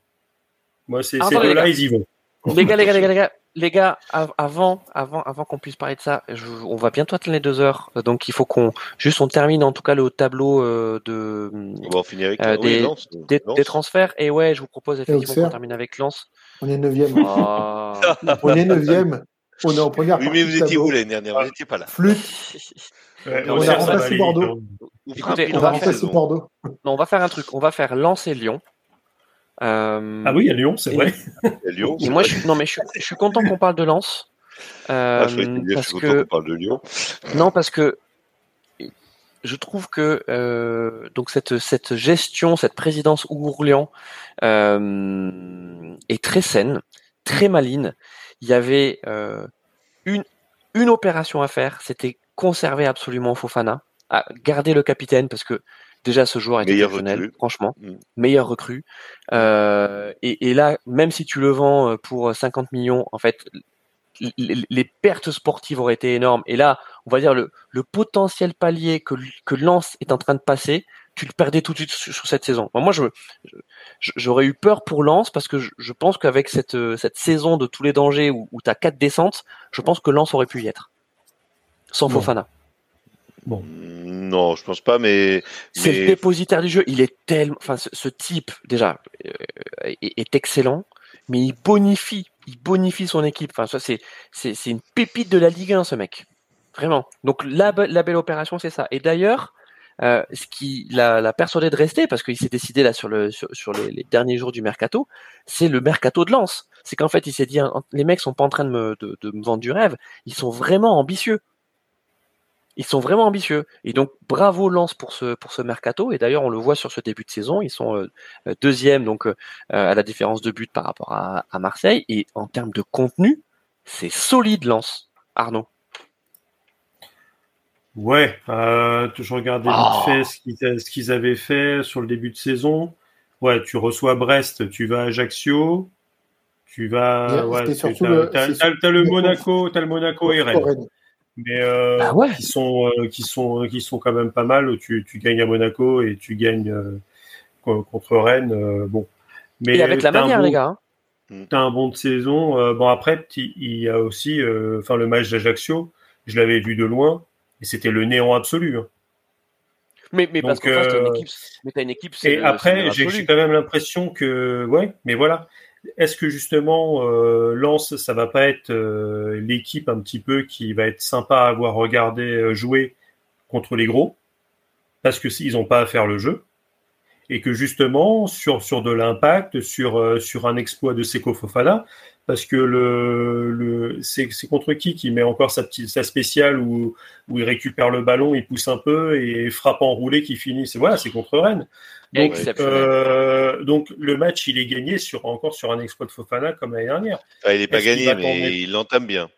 Moi, c'est, ces Attendez, les deux-là, ils y vont. Les gars, les gars, les gars, les gars, les gars, av- avant, avant, avant qu'on puisse parler de ça, je- on va bientôt atteindre les deux heures, donc il faut qu'on juste on termine en tout cas le tableau euh, de On va en finir avec Euh, oui, des- Lens, des, Lens. des transferts. Et ouais, je vous propose effectivement qu'on termine avec Lens. On est neuvième. Ah. on est neuvième. On est en première Oui, mais vous étiez où l'année dernière? Vous n'étiez pas là. Flûte, Ouais, On a ça remplacé Bordeaux. hein. Écoutez, on va remplacer. Bordeaux. Non, on va faire un truc. On va faire Lens et Lyon. Euh, Ah oui, à Lyon, c'est vrai. Et Lyon. et c'est moi, vrai. je suis, non, mais je suis, je suis content qu'on parle de Lens. Euh, Ah, je que tu disais, je parce suis content que qu'on parle de Lyon. Non, parce que je trouve que euh, donc cette cette gestion, cette présidence Ourlian euh, est très saine, très maline. Il y avait euh, une une opération à faire, c'était conserver absolument Fofana, à garder le capitaine parce que déjà ce joueur est Meilleur exceptionnel, recrue. franchement, Mm. meilleur recrue. Euh, et, et là, même si tu le vends euh, pour 50 millions, en fait, les, les pertes sportives auraient été énormes. Et là, on va dire le, le potentiel palier que, que Lens est en train de passer, tu le perdais tout de suite sur, sur cette saison. Enfin, moi, je, je- j'aurais eu peur pour Lens parce que je, je pense qu'avec cette, euh, cette saison de tous les dangers où, où tu as quatre descentes, je pense que Lens aurait pu y être. Sans. Fofana. Non, je pense pas, mais. C'est mais- le dépositaire du jeu. Il est tellement, enfin, ce, ce type déjà euh, est, est excellent, mais il bonifie, il bonifie son équipe. Enfin, ça c'est, c'est, c'est une pépite de la Ligue 1, ce mec. Vraiment. Donc la, be- la belle opération, c'est ça. Et d'ailleurs, euh, ce qui l'a, l'a persuadé de rester, parce qu'il s'est décidé là sur le sur, sur les, les derniers jours du mercato, c'est le mercato de Lens. C'est qu'en fait, il s'est dit, hein, les mecs sont pas en train de me, de, de me vendre du rêve, ils sont vraiment ambitieux. Ils sont vraiment ambitieux. Et donc, bravo Lens pour ce, pour ce mercato. Et d'ailleurs, on le voit sur ce début de saison. Ils sont euh, euh, deuxième, donc euh, à la différence de but par rapport à, à Marseille. Et en termes de contenu, c'est solide Lens. Arnaud. Ouais, euh, je regardais vite fait ce qu'ils, avaient fait sur le début de saison. Ouais, tu reçois Brest, tu vas à Ajaccio, tu vas, ouais, tu- surtout t'as, le- Monaco, t'as le Monaco et Rennes. Mais euh, Ah ouais. qui sont euh, qui sont qui sont quand même pas mal. Tu, tu gagnes à Monaco et tu gagnes euh, co- contre Rennes. euh, bon, mais Et avec la manière, bon- les gars. hein. T'as un bon de saison. euh, bon après, il y a aussi, euh, enfin le match d'Ajaccio, je l'avais vu de loin et c'était le néant absolu. hein. Mais, mais parce Donc, face, t'as une euh, équipe. Mais t'as une équipe. Et le- après, j'ai quand même l'impression que, ouais, mais voilà. Est-ce que justement euh, Lens, ça va pas être euh, l'équipe un petit peu qui va être sympa à avoir regardé euh, jouer contre les gros? Parce que s'ils n'ont pas à faire le jeu et que justement sur sur de l'impact, sur euh, sur un exploit de Seko Fofana, parce que le le c'est c'est contre qui qui met encore sa petite sa spéciale où où il récupère le ballon, il pousse un peu et frappe enroulé qui finit. C'est voilà, c'est contre Rennes. Donc, euh, donc le match, il est gagné sur encore sur un exploit de Fofana comme l'année dernière. Ah, il n'est pas gagné, mais il l'entame bien.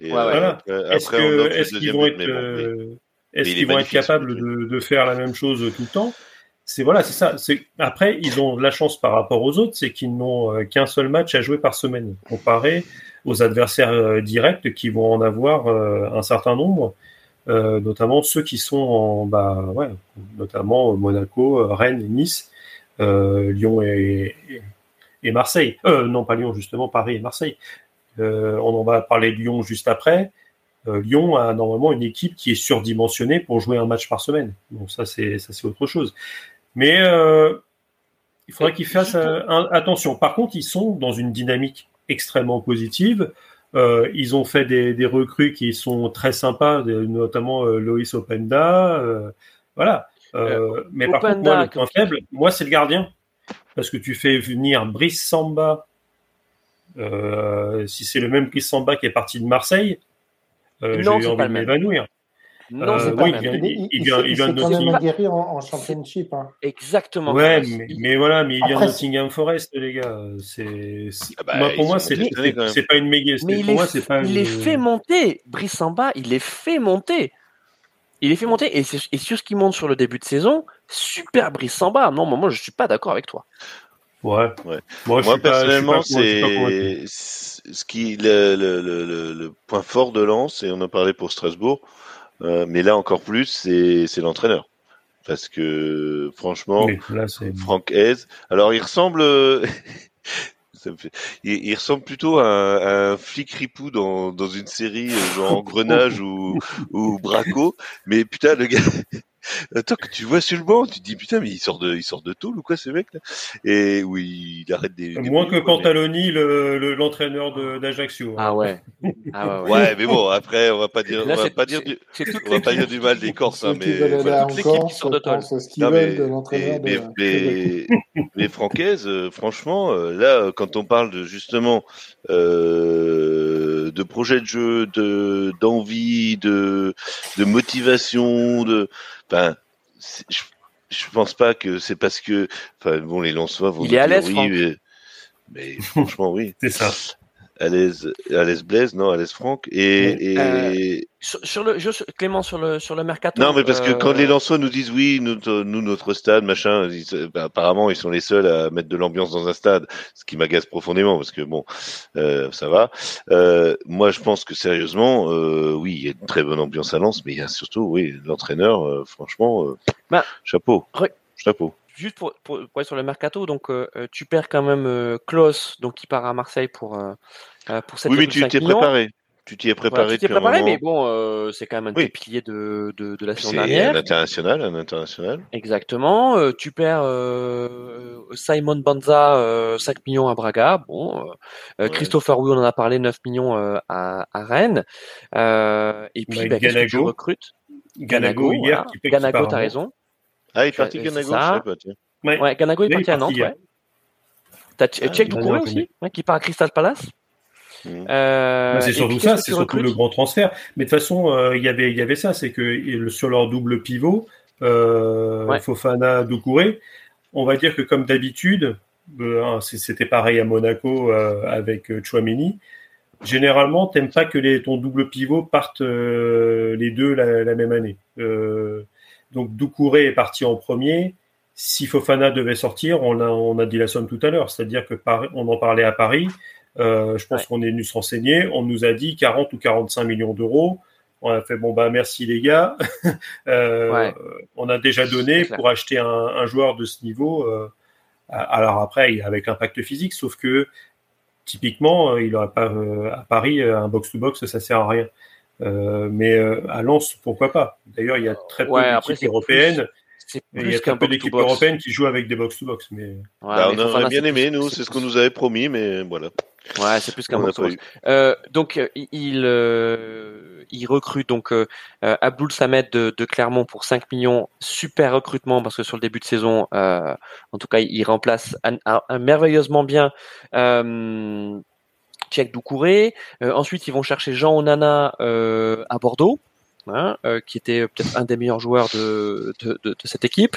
Ouais, ouais. Voilà. euh, Est-ce qu'ils vont être, bon, euh, Mais est qu'ils vont être capables de, de faire la même chose tout le temps? Voilà, c'est ça. Après, ils ont de la chance par rapport aux autres, c'est qu'ils n'ont euh, qu'un seul match à jouer par semaine, comparé aux adversaires euh, directs qui vont en avoir euh, un certain nombre, notamment ceux qui sont en bah ouais, notamment Monaco, Rennes, Nice, Lyon et, Marseille. Non, pas Lyon justement, Paris et Marseille. On en va parler de Lyon juste après. Lyon a normalement une équipe qui est surdimensionnée pour jouer un match par semaine. Donc ça c'est autre chose. Mais euh, il faudrait qu'ils fassent euh, un- attention. Par contre, ils sont dans une dynamique extrêmement positive. Euh, ils ont fait des, des recrues qui sont très sympas, notamment euh, Loïs Openda. euh, voilà. Euh, mais par contre, moi, le point faible, moi, c'est le gardien. Parce que tu fais venir Brice Samba. Euh, si c'est le même Brice Samba qui est parti de Marseille, euh, Non, j'ai envie de m'évanouir. Non, Euh, c'est pas oui, il il- il vient- il vient de Nottingham. aguerri en, en championship. hein. Exactement. Ouais, mais, Il- mais voilà, mais il vient de Nottingham Forest, les gars. C'est, Ah bah, moi, pour moi, c'est, c'est, pas une méga. Mais il pour moi, est, c'est pas il une- est fait monter. Brissamba, il est fait monter. Il est fait monter. Et, sur ce qui monte sur le début de saison, super Brissamba. Non, moi, moi, je suis pas d'accord avec toi. Ouais. Ouais. Moi, Moi, personnellement, moi, c'est ce qui le, le, le, le- le point fort de Lens, et on en parlait pour Strasbourg, euh, mais là encore plus, c'est c'est l'entraîneur. Parce que franchement, Oui, là, c'est. Franck Hez, alors il ressemble, euh, ça me fait- il, il ressemble plutôt à un, à un flic ripou dans, dans une série genre Engrenage ou, ou Braco, mais putain le gars, attends que tu vois sur le banc, tu te dis putain mais il sort de il sort de tôle ou quoi ce mec là? Et oui, il arrête des, des Moins que Pantaloni, le, le- l'entraîneur de, d'Ajaccio. hein. Ah ouais. Ah ouais, ouais. Ouais, mais bon, après, on va pas dire, Là, on va pas dire c'est- du, on va pas dire du mal des Corses, hein, mais, voilà. toute l'équipe qui sort de tôle. pensent ce qu'ils Non, veulent mais, de l'entraîneur mais, de mais, mais, mais Francaise, euh, franchement, euh, là, euh, quand on parle de justement euh, de projet de jeu, de d'envie, de de motivation, de, ben, je, je pense pas que c'est parce que, enfin, bon, les Lensois vont Il est à dire l'aise, oui, mais, mais franchement, oui. C'est ça. À l'aise Blaise, non, l'aise Franck. Et, et, Euh, Sur, sur le, juste, Clément, sur le, sur le mercato. Non, mais parce que euh, quand les Lensois nous disent oui, nous, nous notre stade, machin, ils- bah, apparemment ils sont les seuls à mettre de l'ambiance dans un stade, ce qui m'agace profondément parce que bon, euh, ça va. Euh, moi, je pense que sérieusement, euh, oui, il y a une très bonne ambiance à Lens, mais il y a surtout, oui, l'entraîneur, euh, franchement, euh, Bah, chapeau, re- chapeau. Juste pour, pour, pour aller sur le mercato, donc euh, euh, tu perds quand même euh, Klaus, donc qui part à Marseille pour euh, euh, pour 7,5 Oui, mais tu t'es préparé, tu t'y es Voilà, préparé tu t'es depuis un préparé, moment. mais bon, euh, c'est quand même un Oui. des piliers de, de, de la saison C'est un dernière. international, un international. Exactement. Euh, tu perds euh, Simon Banza, euh, 5 millions à Braga. Bon, euh, euh, Ouais. Christopher Wu, on en a parlé, 9 millions euh, à, à Rennes. Euh, et puis, Bah, bah, qu'est-ce que tu Ganago. recrutes Ganago, hier, voilà. qui, qui Ganago, t'as raison. Ah, il est parti Ganago, ça. je sais pas. Tiens. Ouais. Ouais, Ganago est Oui, parti à Nantes, ouais. T'as Ah, Tchèque il a Doucouré bien aussi, qui part à Crystal Palace? Mhm. Euh, Bah, c'est surtout puis, ça, c'est surtout le grand transfert. Mais de toute façon, euh, il y avait, il y avait ça, c'est que sur leur double pivot, euh, Ouais. Fofana, Doucouré, on va dire que comme d'habitude, euh, hein, c'est- c'était pareil à Monaco euh, avec Chouameni. Généralement, t'aimes pas que les, ton double pivot parte euh, les deux la, la même année. Euh, donc Doucouré est parti en premier. Si Fofana devait sortir, on a, on a dit la somme tout à l'heure, c'est-à-dire que on en parlait à Paris. Euh, je pense Ouais. qu'on est venu se renseigner. On nous a dit 40 ou 45 millions d'euros. on a fait bon bah merci les gars. On a déjà donné pour acheter un, un, joueur de ce niveau. alors après, avec l'impact physique, sauf que typiquement, il n'aurait pas à Paris un box-to-box, ça sert à rien. mais à Lens, pourquoi pas? D'ailleurs, il y a très peu d'équipes européennes il y a très peu d'équipes européennes qui jouent avec des box-to-box. Mais... Bah, on aurait bien aimé, nous, c'est ce qu'on nous avait promis, mais voilà. Ouais, c'est plus qu'un box-to-box. Euh, donc, euh, il, euh, il recrute donc euh, euh Abdul Samed de, de, Clermont pour 5 millions. Super recrutement parce que sur le début de saison, en tout cas, il remplace un, un, merveilleusement bien. Euh, Tchèque Doucouré. ensuite, ils vont chercher Jean Onana à Bordeaux. Hein, euh, qui était peut-être un des meilleurs joueurs de, de, de, de cette équipe.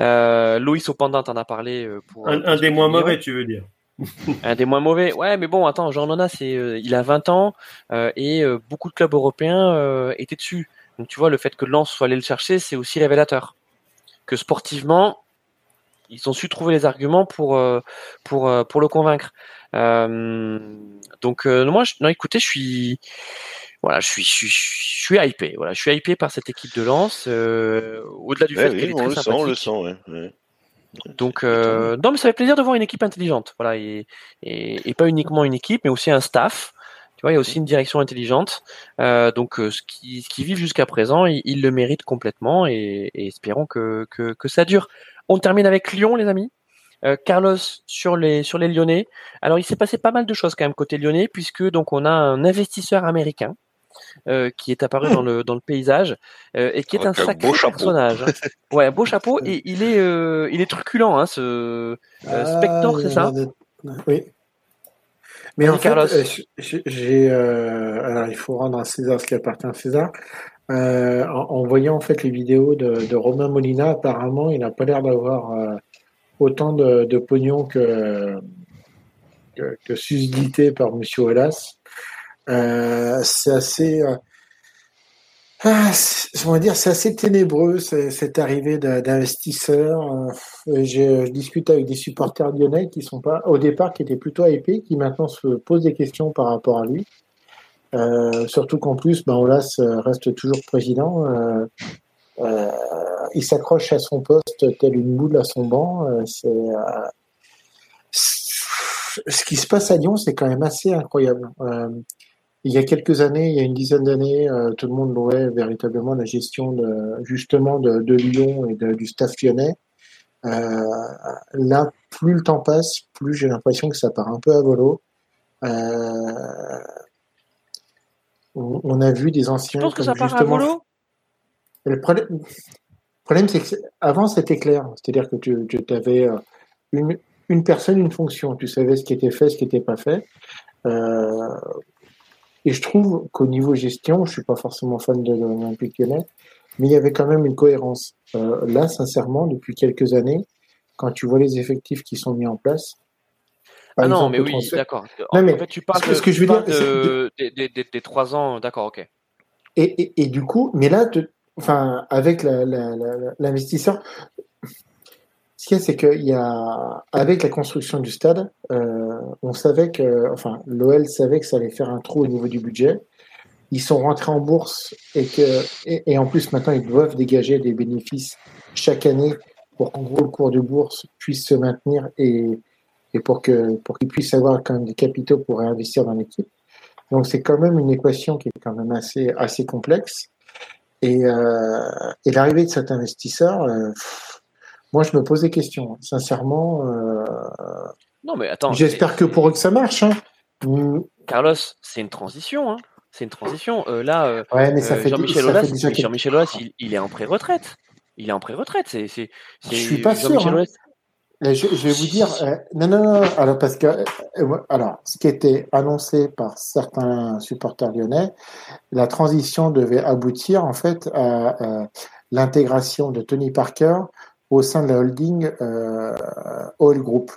Euh, Loïs Opendant en a parlé euh, pour un, un des moins mauvais, tu veux dire un des moins mauvais. Ouais, mais bon, attends, Jean Nona, c'est, euh, il a 20 ans et beaucoup de clubs européens étaient dessus. Donc tu vois, le fait que Lens soit allé le chercher, c'est aussi révélateur. Que sportivement, ils ont su trouver les arguments pour pour pour le convaincre. donc moi, je, non, écoutez, je suis voilà, je suis, je suis, je suis hypé. Voilà, je suis hypé par cette équipe de Lens. Euh, au-delà du fait qu'elle est très le sympathique. Sent, on le sent, ouais. Donc, euh, non, mais ça fait plaisir de voir une équipe intelligente. Voilà, et, et, et, pas uniquement une équipe, mais aussi un staff. Tu vois, il y a aussi une direction intelligente. Euh, donc, euh, ce qui, ce qui vivent jusqu'à présent, ils, ils, le méritent complètement et, et espérons que, que, que, ça dure. On termine avec Lyon, les amis. Euh, Carlos sur les sur les Lyonnais. Alors, il s'est passé pas mal de choses quand même côté Lyonnais, puisque donc on a un investisseur américain euh, qui est apparu dans le dans le paysage euh, et qui est un sacré personnage. Hein. Ouais, un beau chapeau et il est euh, il est truculent, hein, ce ah, Spector, c'est ça? Oui. Mais en Carlos. fait, j'ai alors il faut rendre à César ce qui appartient à César. En, voyant en fait les vidéos de, de Romain Molina, apparemment, il n'a pas l'air d'avoir autant de, de, pognon que, que, que susdité par Monsieur Hellas. Euh, c'est assez, euh, ah, dire, c'est assez ténébreux cette arrivée d'investisseurs. Euh, je, discute avec des supporters lyonnais qui sont pas, au départ, qui étaient plutôt hypés, qui maintenant se posent des questions par rapport à lui. Surtout qu'en plus, ben, Olas reste toujours président. Il s'accroche à son poste tel une boule à son banc. c'est ce qui se passe à Lyon, c'est quand même assez incroyable. Il y a quelques années, il y a une dizaine d'années, euh, tout le monde louait véritablement la gestion de, justement de, de Lyon et de, du staff lyonnais. Euh, là, plus le temps passe, plus j'ai l'impression que ça part un peu à volo. Euh, on, a vu des anciens. Tu penses que ça part à volo? Le problème, le problème c'est que avant c'était clair, c'est-à-dire que tu, tu avais une, une personne, une fonction, tu savais ce qui était fait, ce qui n'était pas fait. Euh, et je trouve qu'au niveau gestion, je suis pas forcément fan de l'Olympique lyonnais, mais il y avait quand même une cohérence. Euh, là, sincèrement, depuis quelques années, quand tu vois les effectifs qui sont mis en place. Ah non, mais oui, d'accord. En fait, tu parles, ce que je veux dire, de, des, des, des, trois ans, d'accord, ok. Et, et, et, du coup, mais là, enfin, avec l'investisseur, la, la, ce qu'il y a, c'est qu'il y a, avec la construction du stade, euh, on savait que, enfin, l'OL savait que ça allait faire un trou au niveau du budget. Ils sont rentrés en bourse et que, et, en plus maintenant ils doivent dégager des bénéfices chaque année pour qu'en gros le cours de bourse puisse se maintenir et, et pour que pour qu'ils puissent avoir quand même des capitaux pour réinvestir dans l'équipe. Donc c'est quand même une équation qui est quand même assez assez complexe. Et, euh, et l'arrivée de cet investisseur, euh, moi, je me pose des questions. Sincèrement. Euh... Non, mais attends. J'espère que pour eux que ça marche. Hein. Carlos, c'est une transition. Hein. C'est une transition. Euh, là, euh, ouais, Jean-Michel Aulas, Jean-Michel Aulas il, il, est en pré-retraite. Il est en pré-retraite. C'est, c'est, je suis pas sûr. Hein. Je, je, vais vous dire, euh, non, non, non, alors parce que, euh, alors, ce qui était annoncé par certains supporters lyonnais, la transition devait aboutir en fait à, à l'intégration de Tony Parker au sein de la holding euh, Oil Group.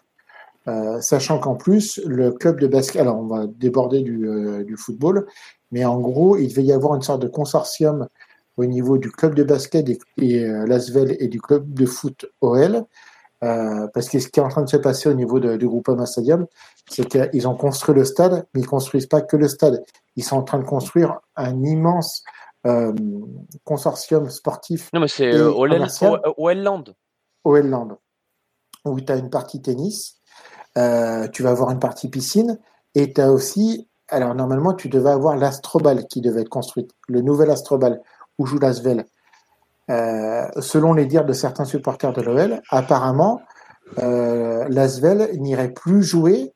Euh, sachant qu'en plus, le club de basket, alors on va déborder du, euh, du, football, mais en gros, il devait y avoir une sorte de consortium au niveau du club de basket et, et euh, l'Asvel et du club de foot OL, euh, parce que ce qui est en train de se passer au niveau de, du groupe Stadium, c'est qu'ils ont construit le stade, mais ils construisent pas que le stade. Ils sont en train de construire un immense consortium sportif. Non, mais c'est Land. Land, où tu as une partie tennis, tu vas avoir une partie piscine, et tu as aussi, alors normalement, tu devais avoir l'Astrobal qui devait être construite, le nouvel Astrobal, où joue l'Asvel. Euh, selon les dires de certains supporters de l'OL, apparemment, euh, l'Asvel n'irait plus jouer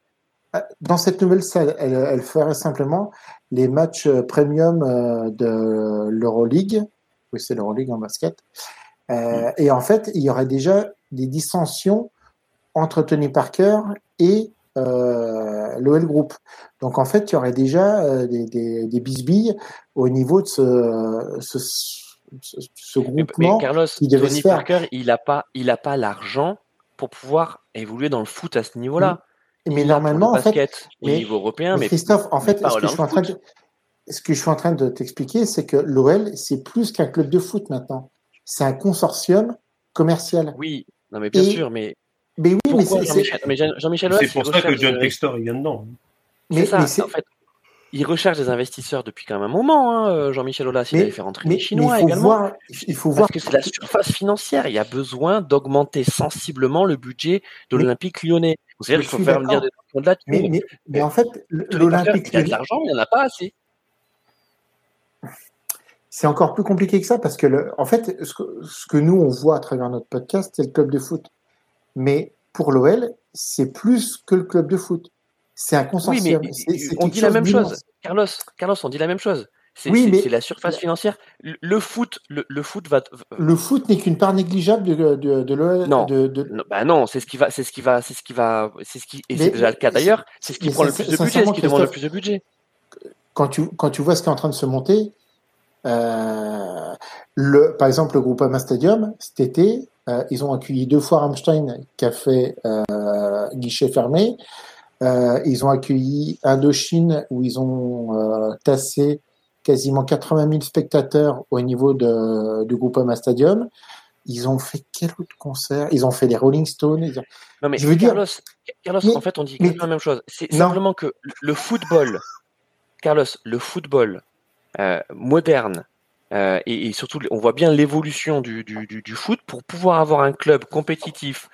euh, dans cette nouvelle salle. Elle, ferait simplement les matchs euh, premium de l'Euroleague. Oui, c'est l'Euroleague en basket. Et en fait, il y aurait déjà des dissensions entre Tony Parker et l'OL Group. Donc en fait, il y aurait déjà des, des, bisbilles au niveau de ce, ce ce groupement mais, Carlos, qui devait Tony Parker, il n'a pas, il a pas l'argent pour pouvoir évoluer dans le foot à ce niveau-là. Mais, normalement, en fait, au niveau européen, mais Christophe, en fait, ce que, je suis en train de, ce que je suis en train de t'expliquer, c'est que l'OL, c'est plus qu'un club de foot maintenant. C'est un consortium commercial. Oui, non mais bien sûr, mais mais oui, mais c'est Jean-Michel C'est pour ça que John Textor il vient dedans. Mais, ça, en fait, il recherche des investisseurs depuis quand même un moment, hein, euh, Jean-Michel Aulas. Il avait fait rentrer les Chinois également. il faut voir. Parce que c'est la surface financière. Il y a besoin d'augmenter sensiblement le budget de l'Olympique lyonnais. Vous savez, il faut faire venir des là mais, mais, mais, en fait, l'Olympique lyonnais. Il y a de l'argent, mais il n'y en a pas assez. C'est encore plus compliqué que ça parce que, le, en fait, ce que, ce que nous, on voit à travers notre podcast, c'est le club de foot. Mais pour l'OL, c'est plus que le club de foot. C'est un consortium. Oui, mais on dit la même chose. Carlos, Carlos, on dit la même chose. C'est oui, mais... la surface financière. Le, foot, le, foot va. Le foot n'est qu'une part négligeable de, de, de l'OL. Non, de, non, bah non, c'est ce qui va, c'est ce qui va, c'est ce qui va, c'est ce qui, et c'est déjà le cas d'ailleurs. C'est ce qui prend le plus de budget, ce qui demande le plus de budget. Quand tu, quand tu vois ce qui est en train de se monter, euh, le, par exemple, le groupe Ama Stadium, cet été, euh, ils ont accueilli deux fois Rammstein qui a fait euh, guichet fermé. Ils ont accueilli Indochine où ils ont tassé quasiment 80 000 spectateurs au niveau de, du Groupama Stadium. Ils ont fait quel autre concert? Ils ont fait les Rolling Stones. Non mais je veux Carlos, dire, Carlos en fait, on dit la même chose. C'est simplement que le football, Carlos, le football moderne euh, et, et, surtout, on voit bien l'évolution du, du, du, du, foot pour pouvoir avoir un club compétitif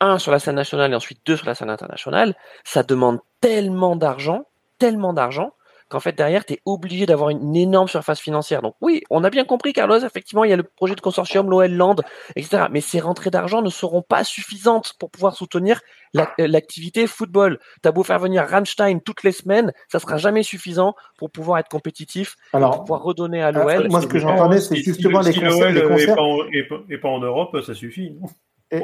un sur la scène nationale et ensuite deux sur la scène internationale, ça demande tellement d'argent, tellement d'argent, qu'en fait derrière, tu es obligé d'avoir une énorme surface financière. Donc oui, on a bien compris, Carlos, effectivement, il y a le projet de consortium, l'OL Land, etc. Mais ces rentrées d'argent ne seront pas suffisantes pour pouvoir soutenir euh, l'activité football. T'as beau faire venir Rammstein toutes les semaines, ça sera jamais suffisant pour pouvoir être compétitif, Alors, pour pouvoir redonner à euh, l'OL. Moi, ce que j'entendais, c'est justement les, concerts, les concerts. Et pas, en Europe, ça suffit. Et,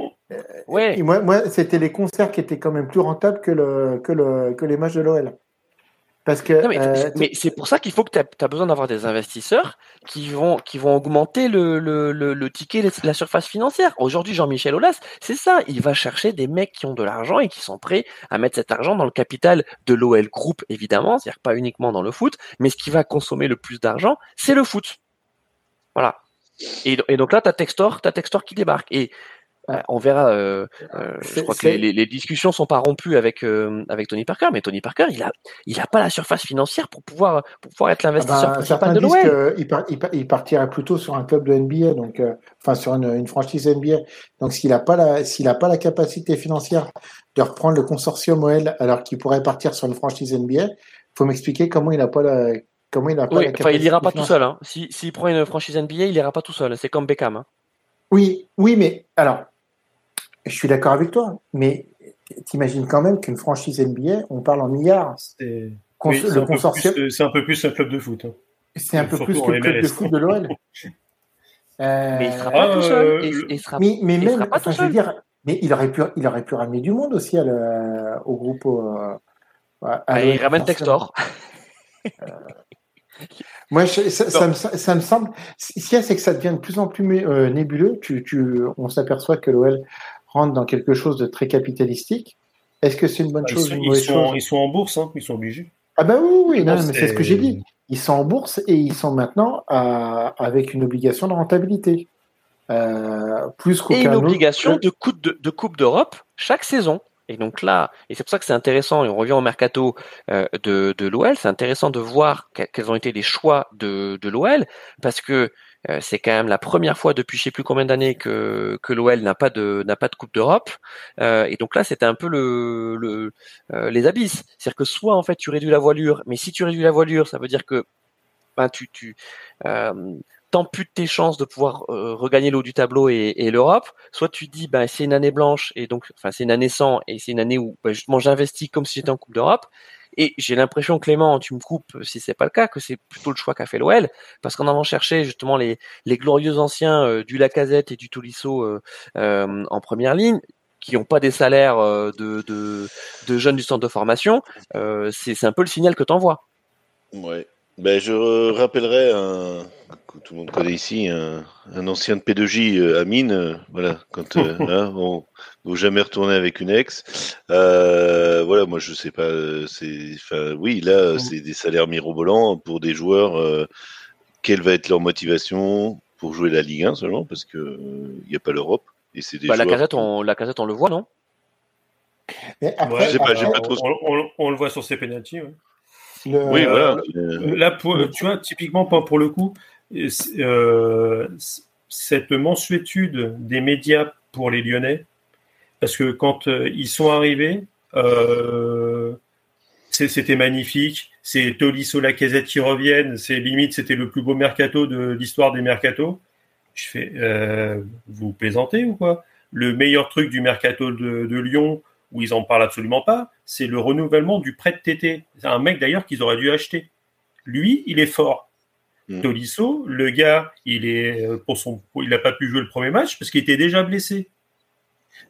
ouais. moi, moi c'était les concerts qui étaient quand même plus rentables que, le, que, le, que les matchs de l'OL. Parce que, euh, mais, c'est pour ça qu'il faut que tu as, besoin d'avoir des investisseurs qui vont, qui vont augmenter le, le, le, ticket, la surface financière. Aujourd'hui, Jean-Michel Aulas, c'est ça. Il va chercher des mecs qui ont de l'argent et qui sont prêts à mettre cet argent dans le capital de l'OL Group, évidemment, c'est-à-dire pas uniquement dans le foot, mais ce qui va consommer le plus d'argent, c'est le foot. Voilà. Et, et donc là, tu as Textor, as Textor qui débarque. Et on verra. Euh, euh, je crois que les, les, discussions sont pas rompues avec euh, avec Tony Parker, mais Tony Parker, il a il a pas la surface financière pour pouvoir pour pouvoir être l'investisseur ah bah, principal de l'OL. Il, il, partirait plutôt sur un club de NBA, donc enfin sur une, une, franchise NBA. Donc s'il a pas la s'il a pas la capacité financière de reprendre le consortium OL alors qu'il pourrait partir sur une franchise NBA, faut m'expliquer comment il a pas la comment il a pas la capacité. Enfin, il ira pas tout seul. Hein. S'il si, prend une franchise NBA, il ira pas tout seul. C'est comme Beckham. Hein. Oui, oui, mais alors je suis d'accord avec toi, mais t'imagines quand même qu'une franchise NBA, on parle en milliards. C'est un, peu plus un club de foot. Hein. C'est un peu plus que le club de foot de l'OL. Euh, mais il sera pas tout seul. Euh, il, sera, mais, mais même, enfin, je veux dire, mais il aurait pu, il aurait pu ramener du monde aussi au groupe. à il ramène Textor. Euh, moi, ça, me, ça, me, semble. Ce qu'il y a, c'est que ça devient de plus en plus nébuleux. Tu, tu, on s'aperçoit que l'OL dans quelque chose de très capitalistique. Est-ce que c'est une bonne bah, chose ils sont, une mauvaise chose? Ils sont en bourse, hein, ils sont obligés. Ah ben oui, oui, non, mais c'est ce que j'ai dit. Ils sont en bourse et ils sont maintenant à, avec une obligation de rentabilité. Euh, plus qu'aucun Et une obligation de coupe de, de coupe d'Europe chaque saison. Et donc là, et c'est pour ça que c'est intéressant, et on revient au mercato euh, de, de l'OL, c'est intéressant de voir quels ont été les choix de, de l'OL, parce que euh, c'est quand même la première fois depuis je sais plus combien d'années que, que l'OL n'a pas de n'a pas de Coupe d'Europe. Euh, et donc là, c'était un peu le, le les abysses. C'est-à-dire que soit en fait tu réduis la voilure, mais si tu réduis la voilure, ça veut dire que ben, tu, tu tes chances de pouvoir euh, regagner l'eau du tableau et, l'Europe, soit tu dis bah c'est une année blanche et donc enfin c'est une année sans et c'est une année où bah, justement j'investis comme si j'étais en Coupe d'Europe. Et j'ai l'impression Clément, tu me coupes si c'est pas le cas, que c'est plutôt le choix qu'a fait l'OL, parce qu'en allant chercher justement les, les glorieux anciens euh, du Lacazette et du Tolisso euh, euh en première ligne, qui n'ont pas des salaires de, de, de, jeunes du centre de formation, c'est un peu le signal que tu envoies. Ouais, ben, je rappellerai un que tout le monde connaît ici, un, ancien de P2J, euh, Amine. Euh, voilà, quand euh, hein, on ne jamais retourner avec une ex. voilà, moi je sais pas. C'est, enfin, oui, là, c'est des salaires mirobolants pour des joueurs. quelle va être leur motivation pour jouer la Ligue 1 seulement parce que il n'y a pas l'Europe et c'est des bah, la casette, on, la casette, on le voit, non? Mais après, pas, pas trop... on, on, le voit sur ses pénalties oui, voilà. Là, tu vois, typiquement, pour le coup, euh, cette mensuétude des médias pour les Lyonnais, parce que quand euh, ils sont arrivés, euh, c'était magnifique. C'est Tolisso, Lacazette qui reviennent. C'est limite, c'était le plus beau mercato de l'histoire des mercatos. Je fais, vous plaisantez ou quoi? Le meilleur truc du mercato de, de Lyon, où ils en parlent absolument pas, c'est le renouvellement du prêt de TT. C'est un mec d'ailleurs qu'ils auraient dû acheter. Lui, il est fort. Mm. Tolisso, le gars, il est euh, pour son, il n'a pas pu jouer le premier match parce qu'il était déjà blessé.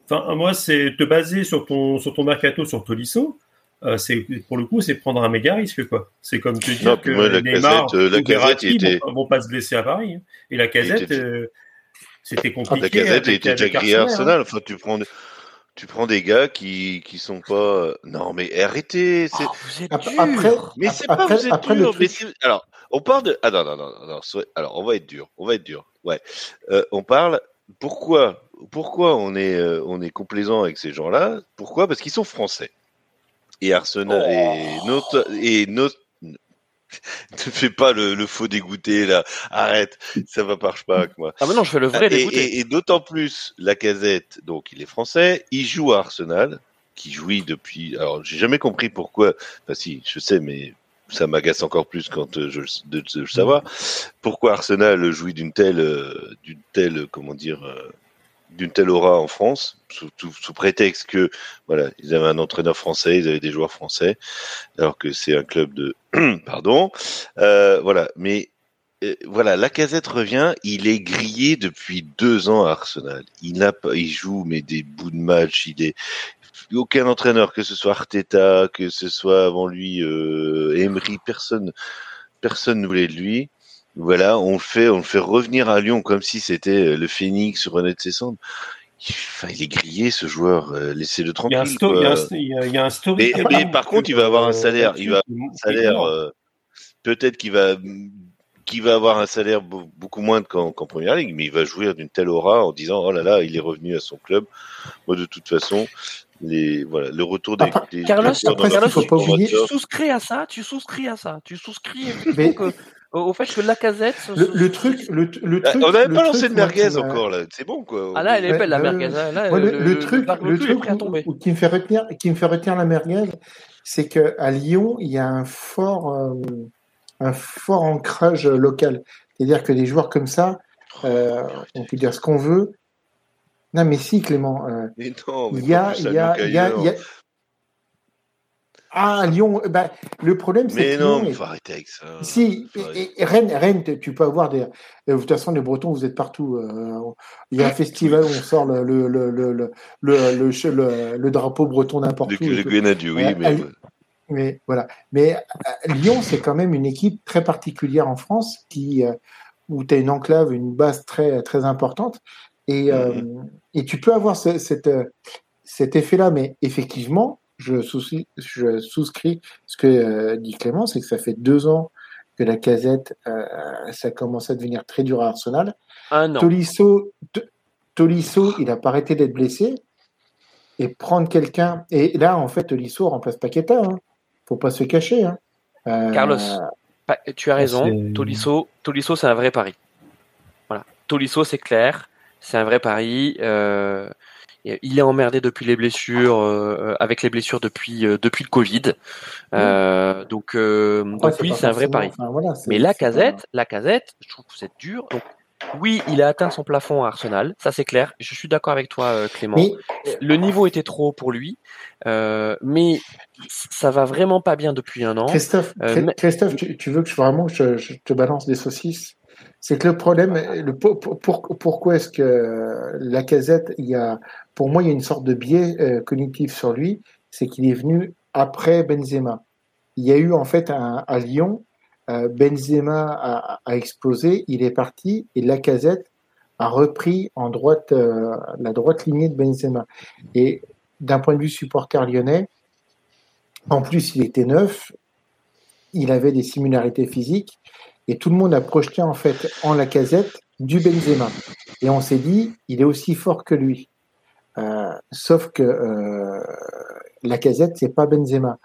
Enfin, moi, c'est te baser sur ton sur ton mercato sur Tolisso. Euh, c'est pour le coup, c'est prendre un méga risque quoi. C'est comme te dire que la Neymar casette, la casette était... vont, vont, pas se blesser à Paris. Hein. Et la casette, euh, c'était compliqué. la casette était déjà grillé Arsenal. Hein. Enfin, tu prends tu prends des gars qui qui sont pas non mais arrêtez c'est oh, après mais c'est pas vous êtes dur, mais alors on parle de ah non non non non alors on va être dur on va être dur ouais. Euh, on parle pourquoi pourquoi on est euh, on est complaisant avec ces gens-là? Pourquoi? Parce qu'ils sont français. Et Arsenal et oh. notre et notre ne fais pas le, faux dégoûté là. Arrête, ça va marche pas avec moi. Ah mais non, je fais le vrai dégoûté. Et, d'autant plus, la casette, donc il est français, il joue à Arsenal, qui jouit depuis. Alors j'ai jamais compris pourquoi. Enfin si, je sais, mais ça m'agace encore plus quand euh, je de, de, savoir pourquoi Arsenal jouit d'une telle, euh, d'une telle, comment dire, euh, d'une telle aura en France, sous, sous, prétexte que voilà, ils avaient un entraîneur français, ils avaient des joueurs français, alors que c'est un club de pardon, euh, voilà. Mais euh, voilà, la casette revient, il est grillé depuis deux ans à Arsenal. Il n'a pas, il joue mais des bouts de match, il est aucun entraîneur, que ce soit Arteta, que ce soit avant lui euh, Emery, personne, personne ne voulait de lui. Voilà, on le fait, on le fait revenir à Lyon comme si c'était euh, le Phoenix renaît de ses cendres. Enfin, il est grillé ce joueur, euh, laissez-le tranquille. Il y a un, story. Mais, par contre, il va avoir un salaire, il va un salaire. Euh, peut-être qu'il va, qu'il va avoir un salaire beaucoup moins qu'en première ligue, mais il va jouir d'une telle aura en disant oh là là, il est revenu à son club. Moi, de toute façon, les voilà, le retour des, des Carlos, tu, souscris à ça, tu souscris à ça, tu souscris au fait que la casette. Le, le truc, le, le ah, truc. On n'avait pas lancé de merguez encore là. C'est bon quoi. Ah là, elle est belle la merguez. Là, le, truc, le truc qui me fait retenir, qui me fait retenir la merguez, c'est que à Lyon, il y a un fort, euh, un fort ancrage local. C'est-à-dire que des joueurs comme ça, euh, on peut dire ce qu'on veut. Non, mais si, Clément. Euh, mais non, mais il y a, il y a, il y a, ah, Lyon, bah, le problème, c'est que. Mais non, il faut arrêter avec ça. Si, et, Rennes, Rennes, tu peux avoir des. De toute façon, les Bretons, vous êtes partout. Euh, il y a un festival où on sort le, le, le, le, le, le drapeau breton n'importe où. Le Grenadier, oui, mais. Mais voilà. Mais euh, Lyon, c'est quand même une équipe très particulière en France qui, euh, où tu as une enclave, une base très, très importante. Et, mm-hmm. et tu peux avoir ce, cette, cet effet-là. Mais effectivement, je, souscris, je souscris ce que euh, dit Clément, c'est que ça fait deux ans que la casette, euh, ça commence à devenir très dur à Arsenal. Un an. Tolisso, Tolisso il n'a pas arrêté d'être blessé. et prendre quelqu'un. Et là, en fait, Tolisso remplace Paqueta. Hein. Faut pas se cacher. Hein. Euh, Carlos, tu as raison. Tolisso, Tolisso c'est un vrai pari. Voilà. Tolisso, c'est clair. C'est un vrai pari. Euh, il est emmerdé depuis les blessures, euh, avec les blessures depuis depuis le Covid. donc, donc oui, c'est un vrai pari. Mais la casette, la casette, je trouve que c'est dur. Donc oui, il a atteint son plafond à Arsenal, ça c'est clair. Je suis d'accord avec toi, euh, Clément. Le niveau était trop haut pour lui, euh, mais ça va vraiment pas bien depuis un an. Christophe, euh, Christophe tu, veux que je, vraiment je, te balance des saucisses? C'est que le problème, pourquoi est-ce que la casette, y a, pour moi, il y a une sorte de biais cognitif sur lui, c'est qu'il est venu après Benzema. Il y a eu en fait à Lyon euh, Benzema a, explosé, il est parti et Lacazette a repris en droite euh, la droite lignée de Benzema. Et d'un point de vue supporter lyonnais, en plus il était neuf, il avait des similarités physiques et tout le monde a projeté en fait en Lacazette du Benzema. Et on s'est dit, il est aussi fort que lui. Euh, sauf que euh, Lacazette, c'est pas Benzema.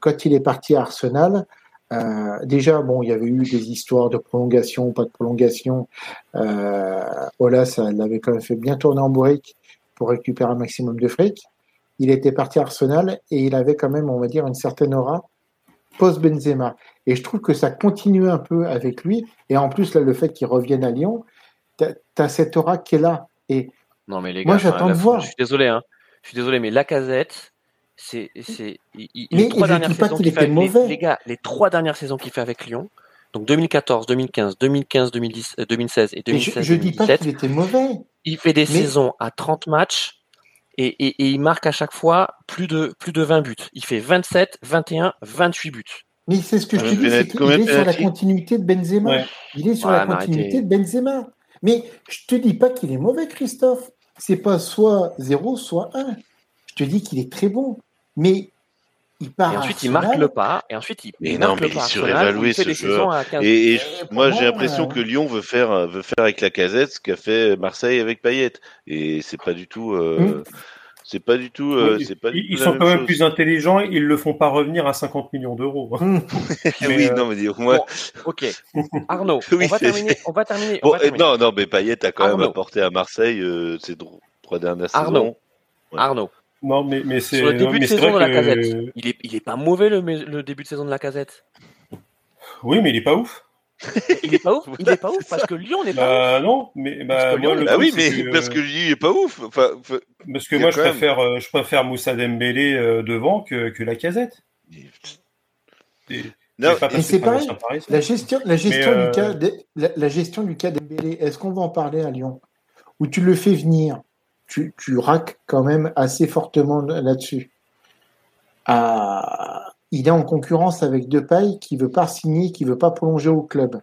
quand il est parti à Arsenal, euh, déjà, bon, il y avait eu des histoires de prolongation, pas de prolongation. Euh, Ola, ça l'avait quand même fait bien tourner en bourrique pour récupérer un maximum de fric. Il était parti à Arsenal et il avait quand même, on va dire, une certaine aura post-Benzema. Et je trouve que ça continue un peu avec lui. Et en plus, là, le fait qu'il revienne à Lyon, tu as, cette aura qui est là. Et non, mais les gars, moi, j'attends de voir. Je suis désolé, hein. Je suis désolé, mais la casette, c'est, les trois dernières saisons qu'il fait les, gars, les trois dernières saisons qu'il fait avec Lyon, donc 2014, 2015, 2015, 2010, 2016 et 2016. Je, je dis pas qu'il était mauvais. Il fait des saisons à 30 matchs et, et, et, il marque à chaque fois plus de, plus de 20 buts. Il fait 27, 21, 28 buts. Mais c'est ce que je te dis, c'est qu'il est sur la continuité de Benzema. Il est sur la continuité de Benzema. Mais je te dis pas qu'il est mauvais, Christophe. C'est pas soit 0, soit 1. Je te dis qu'il est très bon mais il part. Et ensuite, il marque le pas, et ensuite, il. Mais non, mais il est surévalué ce joueur. Et, moi, j'ai l'impression euh, que Lyon veut faire, veut faire avec la casette ce qu'a fait Marseille avec Payet. Et c'est pas du tout. Euh, hmm. C'est pas du tout. Euh, pas ils sont quand même plus intelligents. Ils le font pas revenir à 50 millions d'euros. Oui, non, mais moi. ok. Arnaud, on, va terminer, on va terminer. on va terminer. Non, non, mais Payet a quand même apporté à Marseille ces trois dernières Arnaud. saisons. Arnaud. Non, mais, mais c'est. Sur le début de saison de la casette. Il est, il est pas mauvais le, le début de saison de la casette. Oui, mais il est pas ouf. il est pas ouf. Il est pas ouf parce que Lyon n'est pas bah, Non, mais bah, moi, le ah oui, mais parce que Lyon est pas ouf. Enfin, parce que moi, je préfère, euh, je préfère Moussa Dembélé euh, devant que, que la casette. Non, c'est pareil. La gestion, la gestion du euh, cas, la, la, gestion du cas Dembélé. Est-ce qu'on va en parler à Lyon? Où tu le fais venir? Tu, tu raques quand même assez fortement là-dessus. Ah, il est en concurrence avec Depay qui veut pas signer, qui veut pas prolonger au club.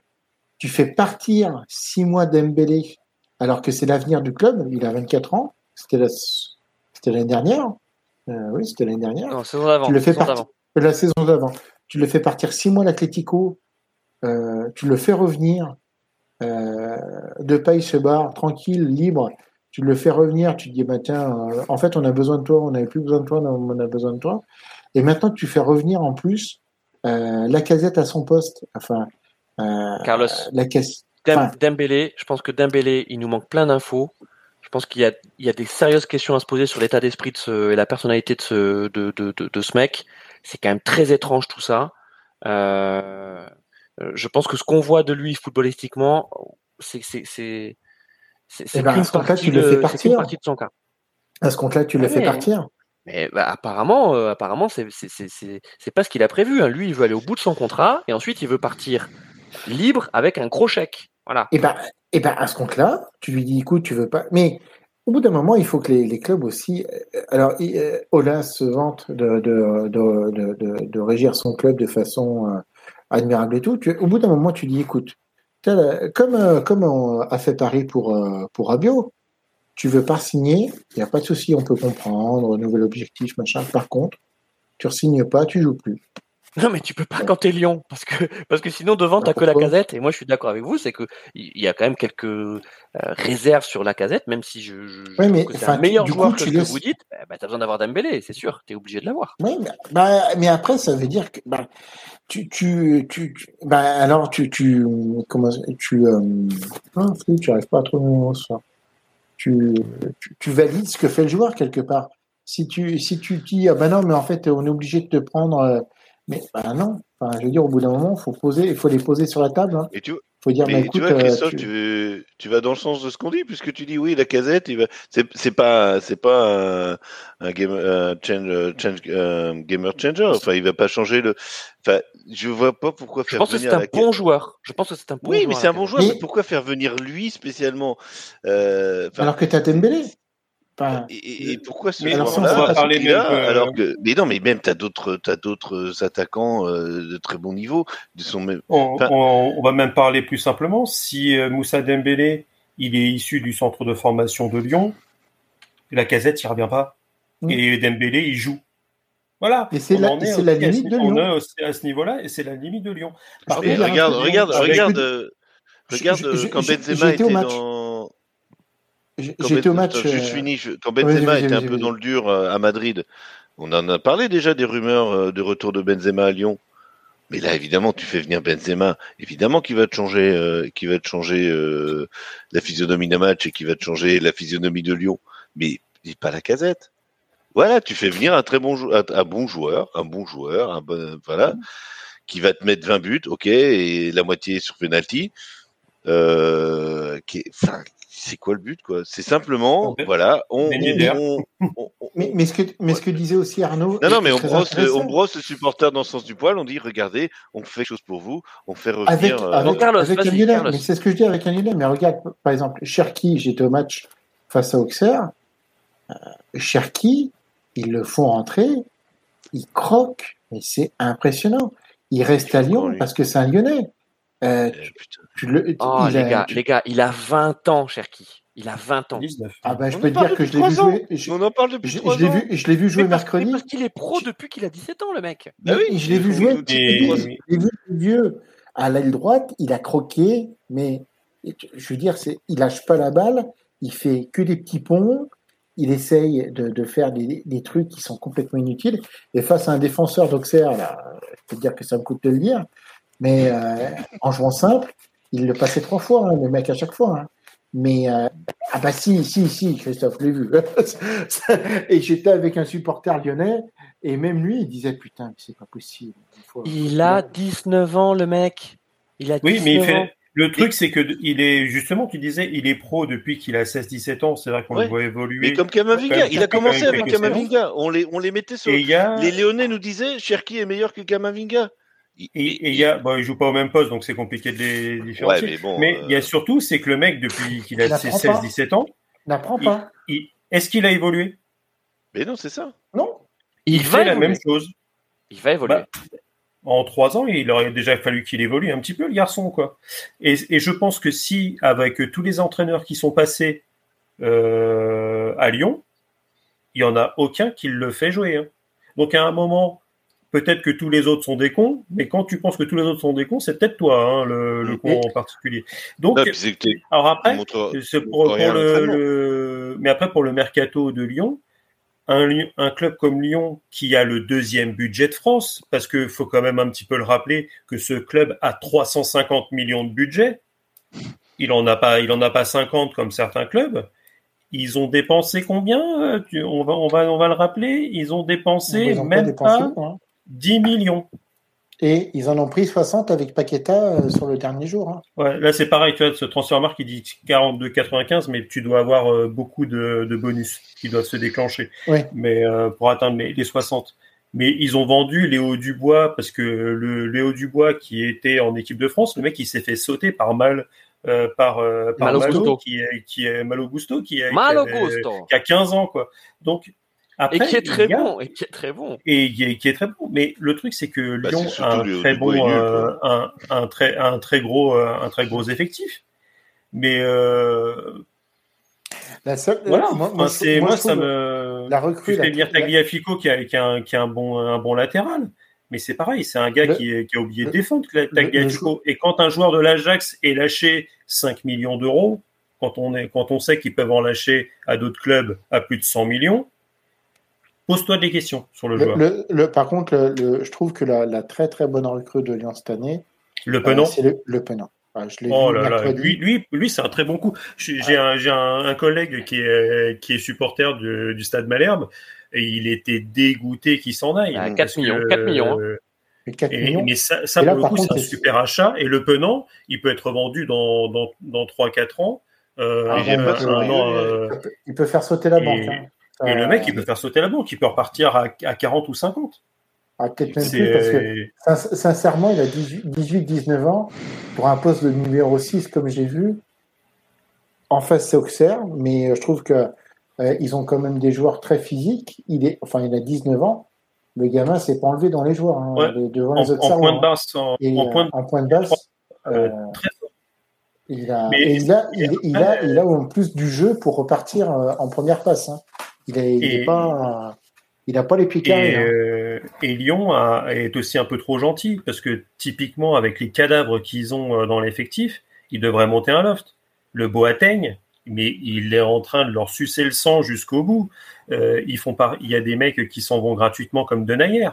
Tu fais partir six mois d'Embélé alors que c'est l'avenir du club. Il a 24 ans. C'était la, c'était l'année dernière. Euh, oui, c'était l'année dernière. Non, saison d'avant. Tu le fais partir la saison d'avant. Tu le fais partir six mois l'Atlético. Euh, tu le fais revenir. Euh, Depay se barre tranquille, libre tu le fais revenir, tu te dis, bah, tiens, euh, en fait, on a besoin de toi, on n'avait plus besoin de toi, on a besoin de toi. Et maintenant, tu fais revenir en plus euh, la casette à son poste. Enfin, euh, Carlos, la caisse. Dembélé, je pense que Dembélé, il nous manque plein d'infos. Je pense qu'il y a, il y a des sérieuses questions à se poser sur l'état d'esprit de ce, et la personnalité de ce, de, de, de, ce mec. C'est quand même très étrange tout ça. Euh, je pense que ce qu'on voit de lui footballistiquement, c'est, c'est, c'est eh ben, partir. partie de son cas. À ce compte-là, tu le fais partir. Mais bah, apparemment, euh, apparemment, c'est pas ce qu'il a prévu. Hein. Lui, il veut aller au bout de son contrat et ensuite il veut partir libre avec un gros chèque. Voilà. Et ben, et ben à ce compte-là, tu lui dis, écoute, tu veux pas. Mais au bout d'un moment, il faut que les, clubs aussi. Euh, alors, euh, Ola se vante de de, de, de, régir son club de façon euh, admirable et tout. Au bout d'un moment, tu dis, écoute, comme, euh, comme on a fait Paris pour, pour Abio, tu veux pas signer, il n'y a pas de souci, on peut comprendre, nouvel objectif, machin. Par contre, tu ne signes pas, tu joues plus. Non, mais tu peux pas quand t'es Lyon, parce que parce que sinon devant Bah, t'as que la casette. Et moi je suis d'accord avec vous, c'est que il il y a quand même quelques euh, réserves sur la casette, même si je, je, je Ouais, mais, que un meilleur du joueur coup, que tu ce que vous dites. eh ben, t'as besoin d'avoir Dembélé, c'est sûr. T'es obligé de l'avoir. Oui, mais, bah, mais après, ça veut dire que bah, tu, tu, tu, tu- bah, alors tu, tu, comment, tu, euh, ah, tu arrives pas à trouver mon soir. Tu, tu, valides ce que fait le joueur quelque part. Si tu, si tu dis, ah bah non, mais en fait, on est obligé de te prendre, euh, mais bah non. Enfin, je veux dire, au bout d'un moment, faut poser, il faut les poser sur la table. Hein. Et tu, Faut dire, bah, écoute, tu vois, euh, Christophe, tu- tu... tu vas dans le sens de ce qu'on dit, puisque tu dis oui, la casette, va... c'est pas, c'est pas un, un game, un change, change, un gamer changer. Enfin, il va pas changer le. Enfin, je vois pas pourquoi Je faire pense que venir c'est un bon joueur. Je pense que c'est un bon Oui, joueur. mais c'est un bon joueur. Mais- Mais pourquoi faire venir lui spécialement euh, alors que t'as Dembélé. Et, pourquoi ce Mais alors, joueur-là on va parler même, euh, alors que mais non mais même t'as d'autres t'as d'autres attaquants euh, de très bon niveau de son même On, Enfin- on- on va même parler plus simplement. Si euh, Moussa Dembélé, il est issu du centre de formation de Lyon, la casette, il revient pas. Et Dembélé, il joue. Voilà. Et c'est On la- en est limite de On Lyon. est aussi à ce niveau-là, et c'est la limite de Lyon. Par contre, regarde regarde regarde regarde quand Benzema était dans J'étais au Ben- match. euh, quand vas-y, Benzema était un peu dans le dur euh, à Madrid, on en a parlé déjà des rumeurs euh, de retour de Benzema à Lyon. Mais là, évidemment, tu fais venir Benzema, évidemment qu'il va te changer, euh, qu'il va te changer euh, la physionomie d'un match et qu'il va te changer la physionomie de Lyon. Mais, mais pas la casette. Voilà, tu fais venir un très bon, jou- un, un bon joueur, un bon joueur, un bon, voilà, qui va te mettre 20 buts, ok, et la moitié sur penalty. Euh, qui enfin, c'est quoi le but, quoi? C'est simplement, voilà, on, on- Yedder. on- on- on- Mais, mais ce que, mais ce que disait aussi Arnaud. non, non, mais on très brosse, le, on brosse le supporter dans le sens du poil. On dit, regardez, on fait quelque chose pour vous, on fait revenir. Avec, euh, avec, Carlos, avec vas-y, un Lyonnais, Carlos. mais c'est ce que je dis avec un Lyonnais. Mais regarde, par exemple, Cherki, j'étais au match face à Auxerre. Euh, Cherki, ils le font rentrer, il croque, mais c'est impressionnant. Il reste à Lyon parce que c'est un Lyonnais. Euh, euh, tu, tu le, Oh, il les a- gars, tu- les gars, il a 20 ans, Cherki. Il a 20 ans. 19. ah ben, je On peux te dire que je l'ai vu jouer. Je, On en parle depuis je- trois je l'ai ans. vu, je l'ai vu jouer parce, mercredi. parce qu'il est pro depuis qu'il a 17 ans, le mec. Bah oui, je l'ai vu jouer. Et- Je l'ai vu le vieux à l'aile droite, il a croqué, mais je veux dire, c'est, il lâche pas la balle, il fait que des petits ponts, il essaye de, de faire des, des trucs qui sont complètement inutiles. Et face à un défenseur d'Auxerre, là, je peux te dire que ça me coûte de le dire, mais euh, en jouant simple, il le passait trois fois, hein, le mec à chaque fois. hein. Mais euh, ah bah si, si, si, Christophe, je l'ai vu. et j'étais avec un supporter lyonnais, et même lui, il disait putain, mais c'est pas possible. Il, faut- Il a 19 ans, le mec. Il a 19 Oui, mais il ans. fait. Le truc, c'est que il est justement, tu disais, il est pro depuis qu'il a 16-17 ans. C'est vrai qu'on Ouais. le voit évoluer. Mais comme Kamavinga, il a commencé avec Kamavinga. On les, on les mettait sur. Et il y a, Les Léonais nous disaient, Cherki est meilleur que Kamavinga. Il- et, il y a, bon, il joue pas au même poste, donc c'est compliqué de les Ouais, différencier. mais bon. mais euh, il y a surtout, c'est que le mec, depuis qu'il a Il ses apprend pas. 16-17 ans, N'apprends il- pas. il- est-ce qu'il a évolué? Mais non, c'est ça. Non Il, Il va fait la évoluer. même chose. Il va évoluer. Bah, En trois ans, il aurait déjà fallu qu'il évolue un petit peu, le garçon, quoi. Et, et je pense que si, avec tous les entraîneurs qui sont passés euh, à Lyon, il y en a aucun qui le fait jouer. hein. Donc à un moment, peut-être que tous les autres sont des cons, mais quand tu penses que tous les autres sont des cons, c'est peut-être toi, hein, le, le con en particulier. Donc, Non, alors après, c'est pour, le, mais après pour le mercato de Lyon, un, club comme Lyon qui a le deuxième budget de France, parce que faut quand même un petit peu le rappeler que ce club a 350 millions de budget. Il en a pas, il en a pas 50 comme certains clubs. Ils ont dépensé combien euh, on, va, on, va, on va le rappeler? Ils ont dépensé Ils ont même dépensé, pas quoi, hein. 10 millions. Et ils en ont pris 60 avec Paqueta euh, sur le dernier jour. hein. Ouais, là c'est pareil, tu vois, ce transfert marque il dit 42,95, mais tu dois avoir euh, beaucoup de, de bonus qui doivent se déclencher. Oui. Mais euh, pour atteindre les, les 60. Mais ils ont vendu Léo Dubois parce que le Léo Dubois qui était en équipe de France, le mec il s'est fait sauter par mal euh, par euh, par Malo qui est qui est Malo Gusto qui, qui avait- qui a 15 ans quoi. Donc après Et qui est très a- bon. Et qui est très bon. et qui est, qui est très bon. Mais le truc, c'est que Bah, Lyon a un très bon, euh, un, un très, un très gros, euh, un très gros effectif. Mais euh, La seule, voilà, moi, moi, ça me. la recrue. Tu fais venir Tagliafico qui a, qui a, un, qui a un bon, un bon latéral. mais c'est pareil, c'est un gars Le- qui, est- qui a oublié de défendre Tagliafico. Et quand un joueur de l'Ajax est lâché 5 millions d'euros, quand on, est, quand on sait qu'ils peuvent en lâcher à d'autres clubs à plus de 100 millions, pose-toi des questions sur le, Le- joueur. le- le- par contre, le- le- je trouve que la, la très très bonne recrue de Lyon cette année, Le euh, Penant, c'est le, le je l'ai Oh là là, lui, lui, lui c'est un très bon coup. J'ai un, j'ai un, un collègue qui est, qui est supporter du, du Stade Malherbe et il était dégoûté qu'il s'en aille. Ah, 4 Parce millions, que, 4 millions, hein. euh, Et 4 et- millions. mais ça, ça Et là, pour le par coup, c'est un super achat. Et le Penant, il peut être vendu dans, dans, dans 3-4 ans. Euh, Ah, un- un euh, il, peut, il peut faire sauter la et- banque. hein. Et le Euh, mec, il peut faire sauter la banque. Il peut repartir à, à 40 ou 50. ah, peut-être même plus parce que sin- sincèrement, il a 18-19 ans pour un poste de numéro 6 comme j'ai vu. En face, c'est Auxerre, mais je trouve que euh, ils ont quand même des joueurs très physiques. Il est, enfin, il a 19 ans. Le gamin s'est pas enlevé dans les joueurs, hein, Ouais. les- devant en, les autres en point de basse. En, Et, en point euh, de en point de basse, euh, euh, très fort. il a, et il a, il, il a, euh, il a en plus du jeu pour repartir euh, en première passe. hein. Il Et- pas, les pieds carrés. Et, hein. euh, et Lyon a- est aussi un peu trop gentil parce que typiquement avec les cadavres qu'ils ont euh, dans l'effectif, ils devraient monter un loft. Le Boateng, mais il est en train de leur sucer le sang jusqu'au bout. Euh, ils font par... Il y a des mecs qui s'en vont gratuitement comme Denayer.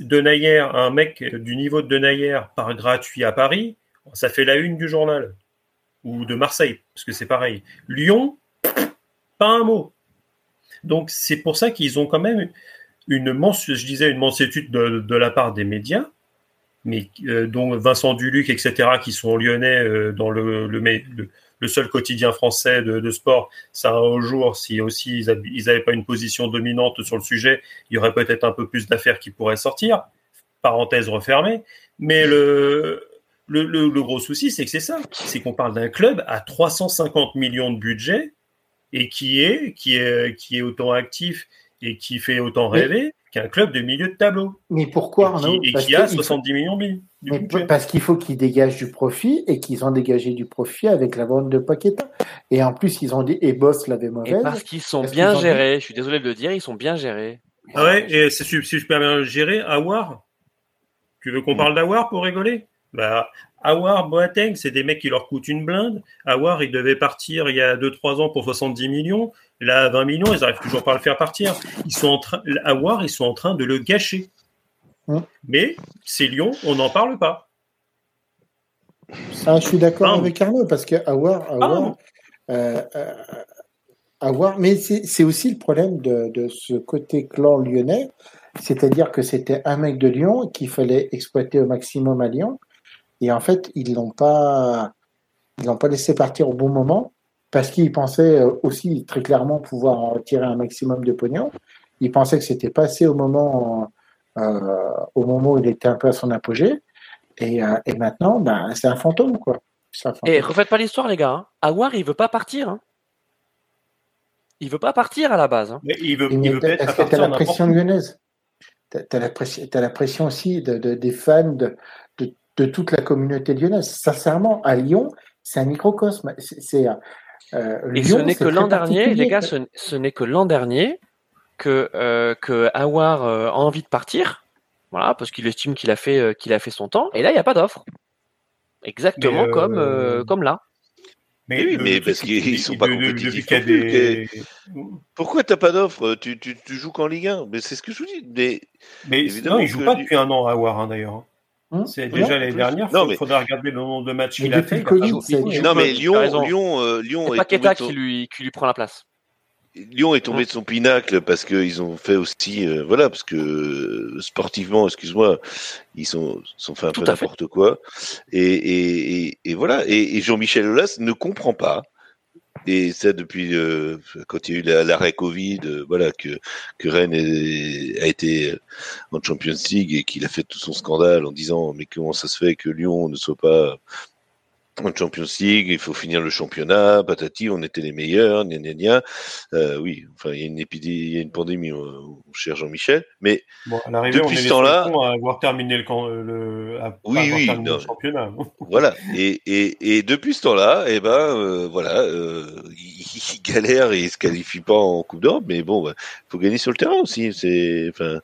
Denayer, un mec du niveau de Denayer part gratuit à Paris, ça fait la une du journal ou de Marseille parce que c'est pareil. Lyon, pas un mot. Donc c'est pour ça qu'ils ont quand même une mansu- je disais une de, de la part des médias, mais euh, dont Vincent Duluc, etc., qui sont lyonnais euh, dans le, le, seul quotidien français de, sport. Ça un jour, si aussi ils n'avaient pas une position dominante sur le sujet, il y aurait peut-être un peu plus d'affaires qui pourraient sortir. Parenthèse refermée. Mais le, le gros souci, c'est que c'est ça. C'est qu'on parle d'un club à 350 millions de budget et qui est, qui est, qui est autant actif et qui fait autant Mais- rêver qu'un club de milieu de tableau. Mais pourquoi et qui, et qui a que il faut- 70 millions de budget. parce qu'il faut qu'ils dégagent du profit et qu'ils ont dégagé du profit avec la vente de Paqueta. Et en plus, ils ont dit, et Boss l'avait Et mauvaise. parce qu'ils sont Parce bien gérés, je suis désolé de le dire, ils sont bien gérés. Ah ouais, et c'est- si si je peux bien gérer, Awar? Tu veux qu'on parle d'Awar pour rigoler? Bah, Awar, Boateng, c'est des mecs qui leur coûtent une blinde. Awar, il devait partir il y a 2-3 ans pour 70 millions. Là, à 20 millions, ils arrivent toujours pas à le faire partir. Ils sont en train, Awar, ils sont en train de le gâcher. Hum. Mais c'est Lyon, on n'en parle pas. Ah, je suis d'accord avec Arnaud parce que Awar, Awar, euh, euh, Awar- mais c'est c'est aussi le problème de, de ce côté clan lyonnais, c'est-à-dire que c'était un mec de Lyon qu'il fallait exploiter au maximum à Lyon, et en fait ils l'ont pas, ils l'ont pas laissé partir au bon moment parce qu'ils pensaient euh, aussi très clairement pouvoir en tirer un maximum de pognon. Ils pensaient que c'était passé au moment, euh, au moment où il était un peu à son apogée. Et, euh, et maintenant, ben, c'est un fantôme, quoi. C'est un fantôme. Et refaites pas l'histoire, les gars. Hein. Awar, il veut pas partir. Hein. Il veut pas partir à la base. Hein. Mais il veut, il veut t'as- peut-être parce pas que tu as partir la pression lyonnaise? Tu as, la pression, t'as la pression aussi de, de- des fans de, de, toute la communauté lyonnaise. Sincèrement, à Lyon, c'est un microcosme. C'est, c'est, euh, Et Lyon, ce n'est que l'an dernier, les gars, ce, ce n'est que l'an dernier que, euh, que Awar euh, a envie de partir. Voilà, parce qu'il estime qu'il a fait euh, qu'il a fait son temps. Et là, il n'y a pas d'offre. Exactement euh, comme euh, comme là. Mais, Oui, mais parce qu'ils qu'il- sont pas compétitifs Pourquoi t'as pas d'offre tu, tu, tu joues qu'en Ligue 1 Mais c'est ce que je vous dis. Mais Mais Évidemment non, il joue que pas depuis un an à Awar, hein, d'ailleurs. Hum C'est déjà l'année dernière. Non, Il mais- faudra regarder le nombre de matchs qu'il a fait. il Covid, Il non, mais Lyon. Lyon, euh, Lyon est Paqueta tombé de qui son- lui qui lui prend la place. Lyon est tombé de son pinacle parce qu'ils ont fait aussi, euh, voilà, parce que euh, sportivement, excuse-moi, ils sont sont fait un Tout peu n'importe quoi. Et, et, et, et voilà. Et, et Jean-Michel Aulas ne comprend pas. Et ça depuis euh, quand il y a eu la- l'arrêt Covid, euh, voilà que Rennes a été en Champions League et qu'il a fait tout son scandale en disant mais comment ça se fait que Lyon ne soit pas en Champions League, il faut finir le championnat, patati, on était les meilleurs, gna gna gna. Euh, oui, enfin, il y a une épidémie, il y a une pandémie, mon cher Jean-Michel. Mais Bon, à l'arrivée, on Depuis ce temps-là- à avoir terminé le, camp, euh, le, à Oui, avoir oui, terminé le championnat. voilà. Et, et, et depuis ce temps-là, eh ben, euh, voilà, euh, il, il galère et il se qualifie pas en Coupe d'Europe, mais bon, bah, faut gagner sur le terrain aussi. C'est, enfin,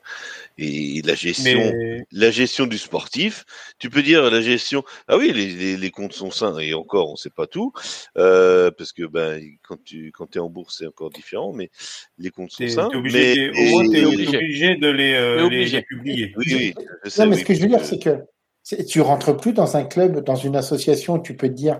Et la gestion, la gestion du sportif, tu peux dire la gestion. Ah oui, les, les, comptes sont sains et encore, on sait pas tout euh, parce que ben quand tu quand es en bourse c'est encore différent, mais les comptes sont sains. Obligé, mais au moins es obligé. de les, euh, les, publier. Oui, oui. non, mais ce que je veux dire, c'est que tu rentres plus dans un club, dans une association, tu peux te dire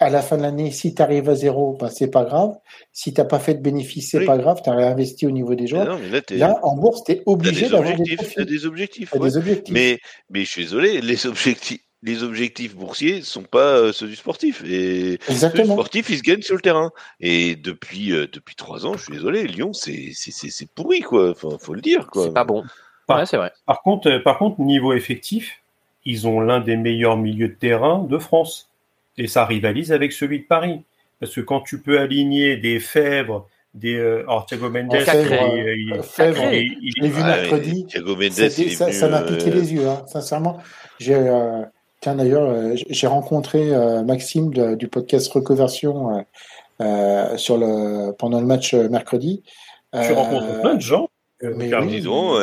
à la fin de l'année, si tu arrives à zéro, ben, c'est pas grave. Si tu n'as pas fait de bénéfice, c'est pas grave. Tu as réinvesti au niveau des joueurs. là, en bourse, tu es obligé d'avoir des, des, objectifs. des objectifs. Mais, mais je suis désolé, les objectifs, les objectifs boursiers sont pas euh, ceux du sportif. Et Exactement. le sportif, il se gagne sur le terrain. Et depuis, euh, depuis trois ans, je suis désolé, Lyon, c'est pourri, quoi. Enfin, faut le dire, quoi. C'est pas bon. ouais, c'est vrai. Par contre, euh, par contre, niveau effectif, ils ont l'un des meilleurs milieux de terrain de France et ça rivalise avec celui de Paris. Parce que quand tu peux aligner des Fèvres, des euh, Thiago Mendes, Fèvre, il, il, vu mercredi. ça m'a piqué euh, les yeux, hein, sincèrement. J'ai, euh, tiens d'ailleurs, euh, j'ai rencontré Maxime du podcast Reconversion sur le pendant le match mercredi. Tu rencontres plein de gens. Euh, mais disons,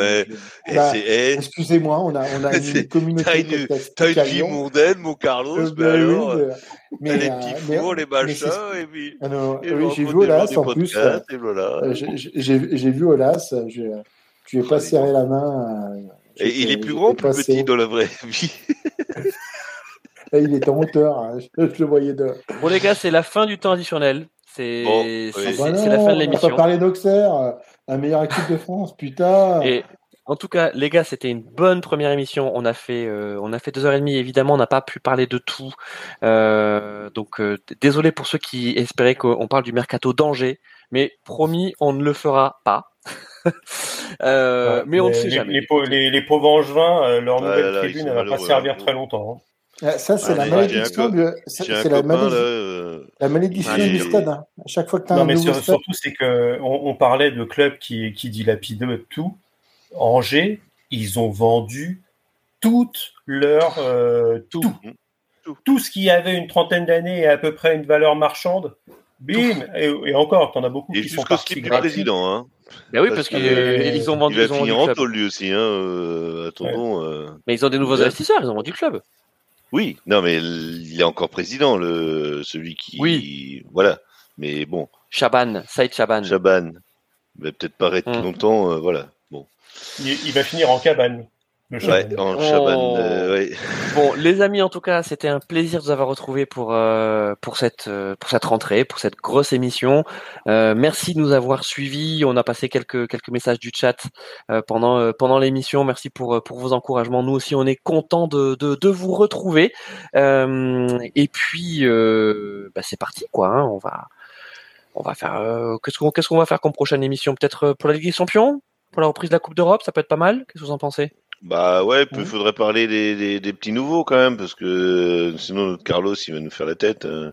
bah, excusez-moi, on a, on a une communauté. T'as une, as une vie mondaine, mon Carlos, euh, bah, alors, oui, mais, les petits euh, fours, les machins, et puis. Ah non, oui, j'ai vu Olas en plus. Voilà. J'ai vu Olas, je lui ai pas serré la main. Et il est plus grand ou plus petit dans la vraie vie? Là, il est en hauteur, hein, je, le voyais de. Bon, les gars, c'est la fin du temps additionnel. C'est bon, oui. la fin de l'émission. On va parler d'Auxerre. La meilleure équipe de France, putain. Et en tout cas, les gars, c'était une bonne première émission. On a fait, euh, on a fait deux heures et demie. Évidemment, on n'a pas pu parler de tout. Euh, donc, euh, désolé pour ceux qui espéraient qu'on parle du mercato danger, mais promis, on ne le fera pas. mais on ne sait jamais. Les, les, pauvres angevins, leur nouvelle tribune, ne va pas servir très longtemps. Hein. Ah, ça, c'est la malédiction du, c'est la, la, malédiction du stade. Hein. À chaque fois que tu as non, un mais sur, surtout, c'est que on, parlait de clubs qui, qui dilapident tout. Angers, ils ont vendu toute leur euh, tout. Tout. tout. ce qui avait une trentaine d'années et à peu près une valeur marchande, bim et, encore, t'en as beaucoup et qui sont partis du président, hein. Ben oui, parce, qu'ils ont vendu. Il va finir en tôle lui aussi, hein. Euh, attendons. Euh... Mais ils ont des nouveaux investisseurs, ils ont vendu le club. Oui, non, mais il est encore président, le celui qui. Oui. Voilà. Mais bon. Chaban, Saïd Chaban. Chaban. Mais peut-être pas être mm. longtemps, euh, voilà. Bon. Il, va finir en cabane. Ouais, en oh. euh, Bon, les amis, en tout cas, c'était un plaisir de vous avoir retrouvés pour euh, pour cette euh, pour cette rentrée, pour cette grosse émission. merci de nous avoir suivis. On a passé quelques quelques messages du chat pendant pendant l'émission. Merci pour pour vos encouragements. Nous aussi, on est content de de, de vous retrouver. et puis, bah, c'est parti, quoi. Hein. on va on va faire qu'est-ce qu'on qu'est-ce qu'on va faire comme prochaine émission? Peut-être pour la Ligue des Champions, pour la reprise de la Coupe d'Europe, ça peut être pas mal. Qu'est-ce que vous en pensez? Bah ouais, il faudrait parler des, des, petits nouveaux quand même, parce que sinon notre Carlos il va nous faire la tête. Euh,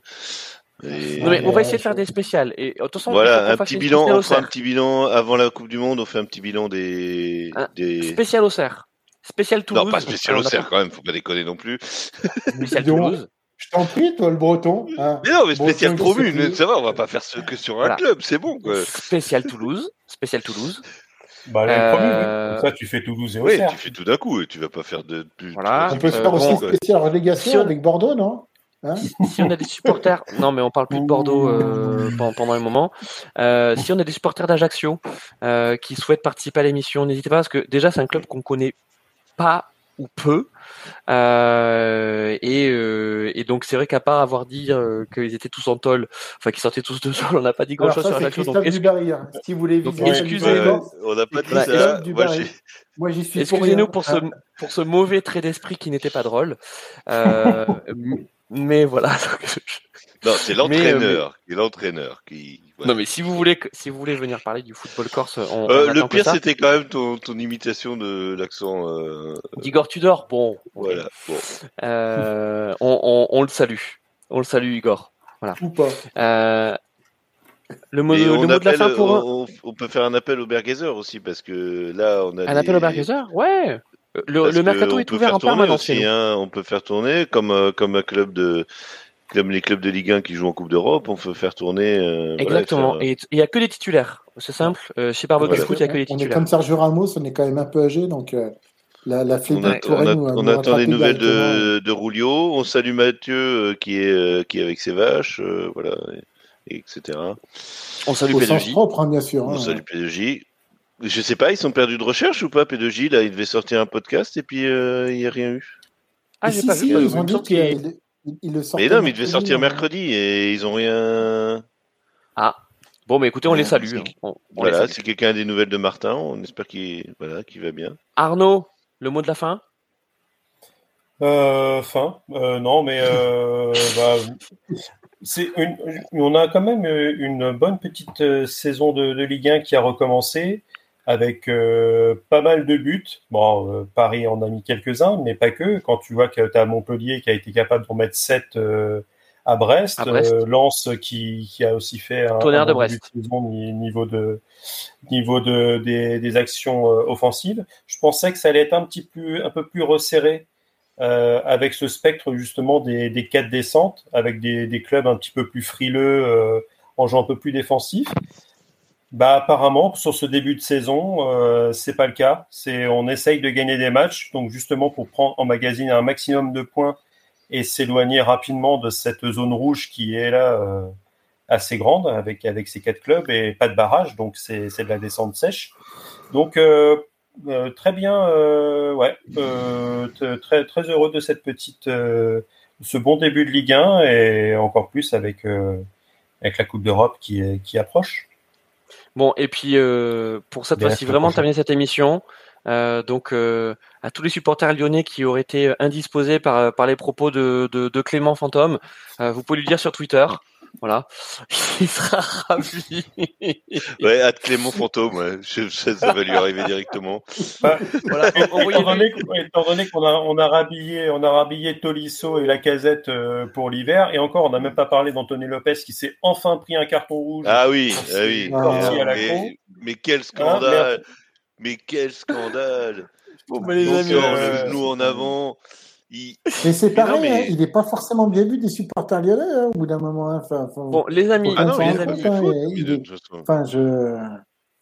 non, mais on va essayer de faire des spéciales. Et de voilà, un petit bilan, on fera un petit bilan avant la Coupe du Monde, on fait un petit bilan des. des... Spécial au cerf. Spécial Toulouse. Non, pas spécial au cerf quand même, faut pas déconner non plus. Spécial Toulouse. Je t'en prie, toi, le breton. Hein. Mais non, mais spécial promu, ça va, on va pas faire ce que sur un club, c'est bon. Quoi. Spécial Toulouse. Spécial Toulouse. Bah, euh... ça, tu fais Toulouse et Oui, tu fais tout d'un coup et tu vas pas faire de. Voilà. On peut faire aussi spécial relégation avec Bordeaux, non hein si on a des supporters, non mais on parle plus de Bordeaux euh, pendant un moment. Euh, si on a des supporters d'Ajaccio euh, qui souhaitent participer à l'émission, n'hésitez pas parce que déjà c'est un club qu'on connaît pas ou peu. Euh, et, euh, et, donc c'est vrai qu'à part avoir dit euh, qu'ils étaient tous en tol, enfin qu'ils sortaient tous de sol, on n'a pas dit grand chose sur Ajaccio. Donc, Dubarry, hein. si vous voulez excusez-nous. on n'a pas dit ça. Moi, j'y suis. Excusez-nous pour, ce, pour ce mauvais trait d'esprit qui n'était pas drôle. mais voilà. Non, c'est l'entraîneur. C'est l'entraîneur qui. Non, mais si vous voulez, si vous voulez venir parler du football corse, on, euh, le pire c'était quand même ton, ton imitation de l'accent. Euh... D'Igor Tudor, bon. Voilà. Bon. Euh, on, on, on, le salue, on le salue Igor. Voilà. Ou pas. Euh, le mot, le mot de la fin pour. On, on, peut faire un appel au Bergeser aussi parce que là on a. Un appel au Bergeser, ouais. Le, le mercato est ouvert en permanence. Aussi, hein, on peut faire tourner comme comme un club de comme les clubs de Ligue 1 qui jouent en Coupe d'Europe, on peut faire tourner. euh, voilà, Exactement. faire- Et il n'y a que des titulaires. C'est simple. Euh, chez Barbecue Voilà. Foot, il n'y a que des on est titulaires. comme Sergio Ramos, on est quand même un peu âgé, donc euh, la, la On, a- on a- nous, on nous attend des nouvelles de, de Rulio. On salue Mathieu euh, qui est euh, qui est avec ses vaches, euh, voilà, et, et etc. On salue Au sens P2J. propre, hein, bien sûr. On hein. salue P2J. Je sais pas, ils sont perdus de recherche ou pas P2J Là, il devait sortir un podcast et puis euh, il n'y a rien eu. Ah, j'ai si, pas si, vu. ils il ont dit il, il le sortait Mais non, mais il devait sortir hein. mercredi et ils ont rien. Ah. Bon, mais écoutez, on les salue. c'est- hein. On- on les Voilà, si quelqu'un des nouvelles de Martin, on espère qu'il voilà, qu'il va bien. Arnaud, le mot de la fin? Euh, fin, euh, non, mais euh, bah, c'est une, on a quand même une bonne petite saison de, de Ligue 1 qui a recommencé avec euh, pas mal de buts. Bon, euh, Paris en a mis quelques-uns, mais pas que. Quand tu vois que tu as Montpellier qui a été capable d'en mettre 7 à Brest, À Brest. euh, Lens qui, qui a aussi fait un, Tonnerre de Brest. niveau de niveau de des, des actions euh, offensives. Je pensais que ça allait être un petit peu un peu plus resserré euh, avec ce spectre justement des, des quatre descentes, avec des, des clubs un petit peu plus frileux euh, en jouant un peu plus défensif. Bah apparemment sur ce début de saison, euh, c'est pas le cas. C'est on essaye de gagner des matchs, donc justement pour prendre en magazine un maximum de points et s'éloigner rapidement de cette zone rouge qui est là euh, assez grande avec avec ces quatre clubs et pas de barrage, donc c'est de la descente sèche. Donc euh, euh, très bien, euh, ouais, euh, très très heureux de cette petite, ce bon début de Ligue 1 et encore plus avec avec la Coupe d'Europe qui qui approche. Bon, et puis euh, pour cette fois-ci, vraiment terminer cette émission. euh, donc euh, à tous les supporters lyonnais qui auraient été indisposés par, par les propos de, de, de Clément Fantôme, euh, vous pouvez lui dire sur Twitter. Voilà, il sera ravi. Ouais, à Clément Fantôme, ouais. Je- ça, ça va lui arriver directement. voilà, Étant donné, qu'on- étant donné qu'on a, on a rhabillé, on a rhabillé Tolisso et la casette euh, pour l'hiver, et encore, on n'a même pas parlé d'Anthony Lopez qui s'est enfin pris un carton rouge. Ah oui, ah oui. Sorti à la con. mais, mais quel scandale Mais quel scandale Bon, bah, les Donc, amis, euh, euh, le genou en avant. Il... Mais c'est pareil, non, mais- hein, il n'est pas forcément bien vu des supporters lyonnais hein, au bout d'un moment. hein. Enfin, enfin, Bon, les amis, Ah non, les amis, enfin, je.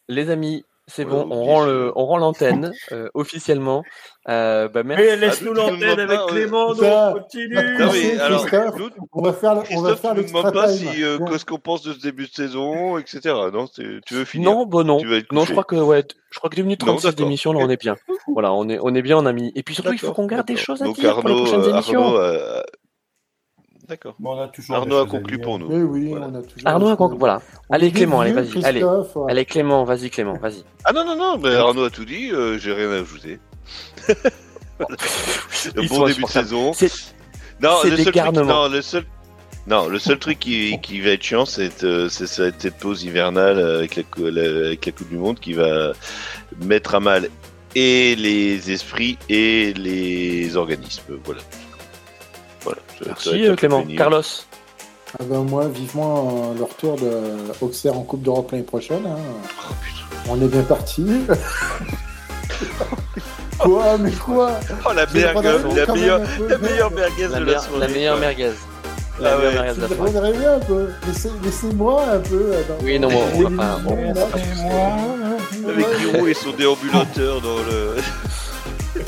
les amis, c'est bon, on rend le, on rend l'antenne euh, officiellement. Euh, bah, merci. Mais laisse-nous Ah, tu nous l'antenne avec Clément, Ça- donc continue. Non, mais alors, nous, On va faire, on va Christophe, faire tu nous l'extra demandes pas si, euh, qu'est-ce qu'on pense de ce début de saison, etc. Non, tu veux finir Non, bon non. Tu vas être Non, je crois que ouais, je crois que 2 minutes Non, 36 d'accord. d'émission, là, on est bien. Voilà, on est, on est bien, on a mis. Et puis surtout, il faut qu'on garde des choses à Donc dire pour les Arnaud, prochaines euh, émissions. Arnaud, euh, D'accord. Bon, on a toujours Arnaud a conclu pour nous. Mais oui, Voilà. on a toujours. Arnaud, a des con- choses. voilà. On Allez, Clément, allez, vas-y. Allez, ouais. allez, Clément, vas-y, Clément, vas-y. Ah non, non, non, mais Arnaud a tout dit, euh, j'ai rien à ajouter. Bon début de saison. C'est- Non, le seul, truc, non, le seul, non, le seul truc qui, qui va être chiant, c'est euh, c'est cette pause hivernale avec la, cou- la- avec la Coupe du Monde qui va mettre à mal et les esprits et les organismes. Voilà. Merci, euh, Clément. Carlos. Ah ben, moi, vivement euh, le retour de Auxerre en Coupe d'Europe l'année prochaine. hein. Oh, putain. On est bien parti. quoi Mais quoi? Oh, la, Je vais mergue, prendre un la, meilleure, la meilleure merguez La, de la meilleure- soirée. la meilleure merguez. La Ah meilleure ouais. merguez de la soirée. un peu. Laissez- Laissez-moi un peu. attends. Oui, non, on va pas- on- on va pas Avec Giroud et son déambulateur dans le.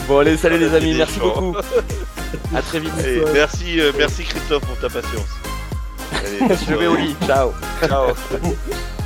Bon, allez, salut les amis, merci beaucoup. À très vite. Allez, merci, euh, merci Christophe pour ta patience. Allez, Je vais au lit. Ciao. Ciao.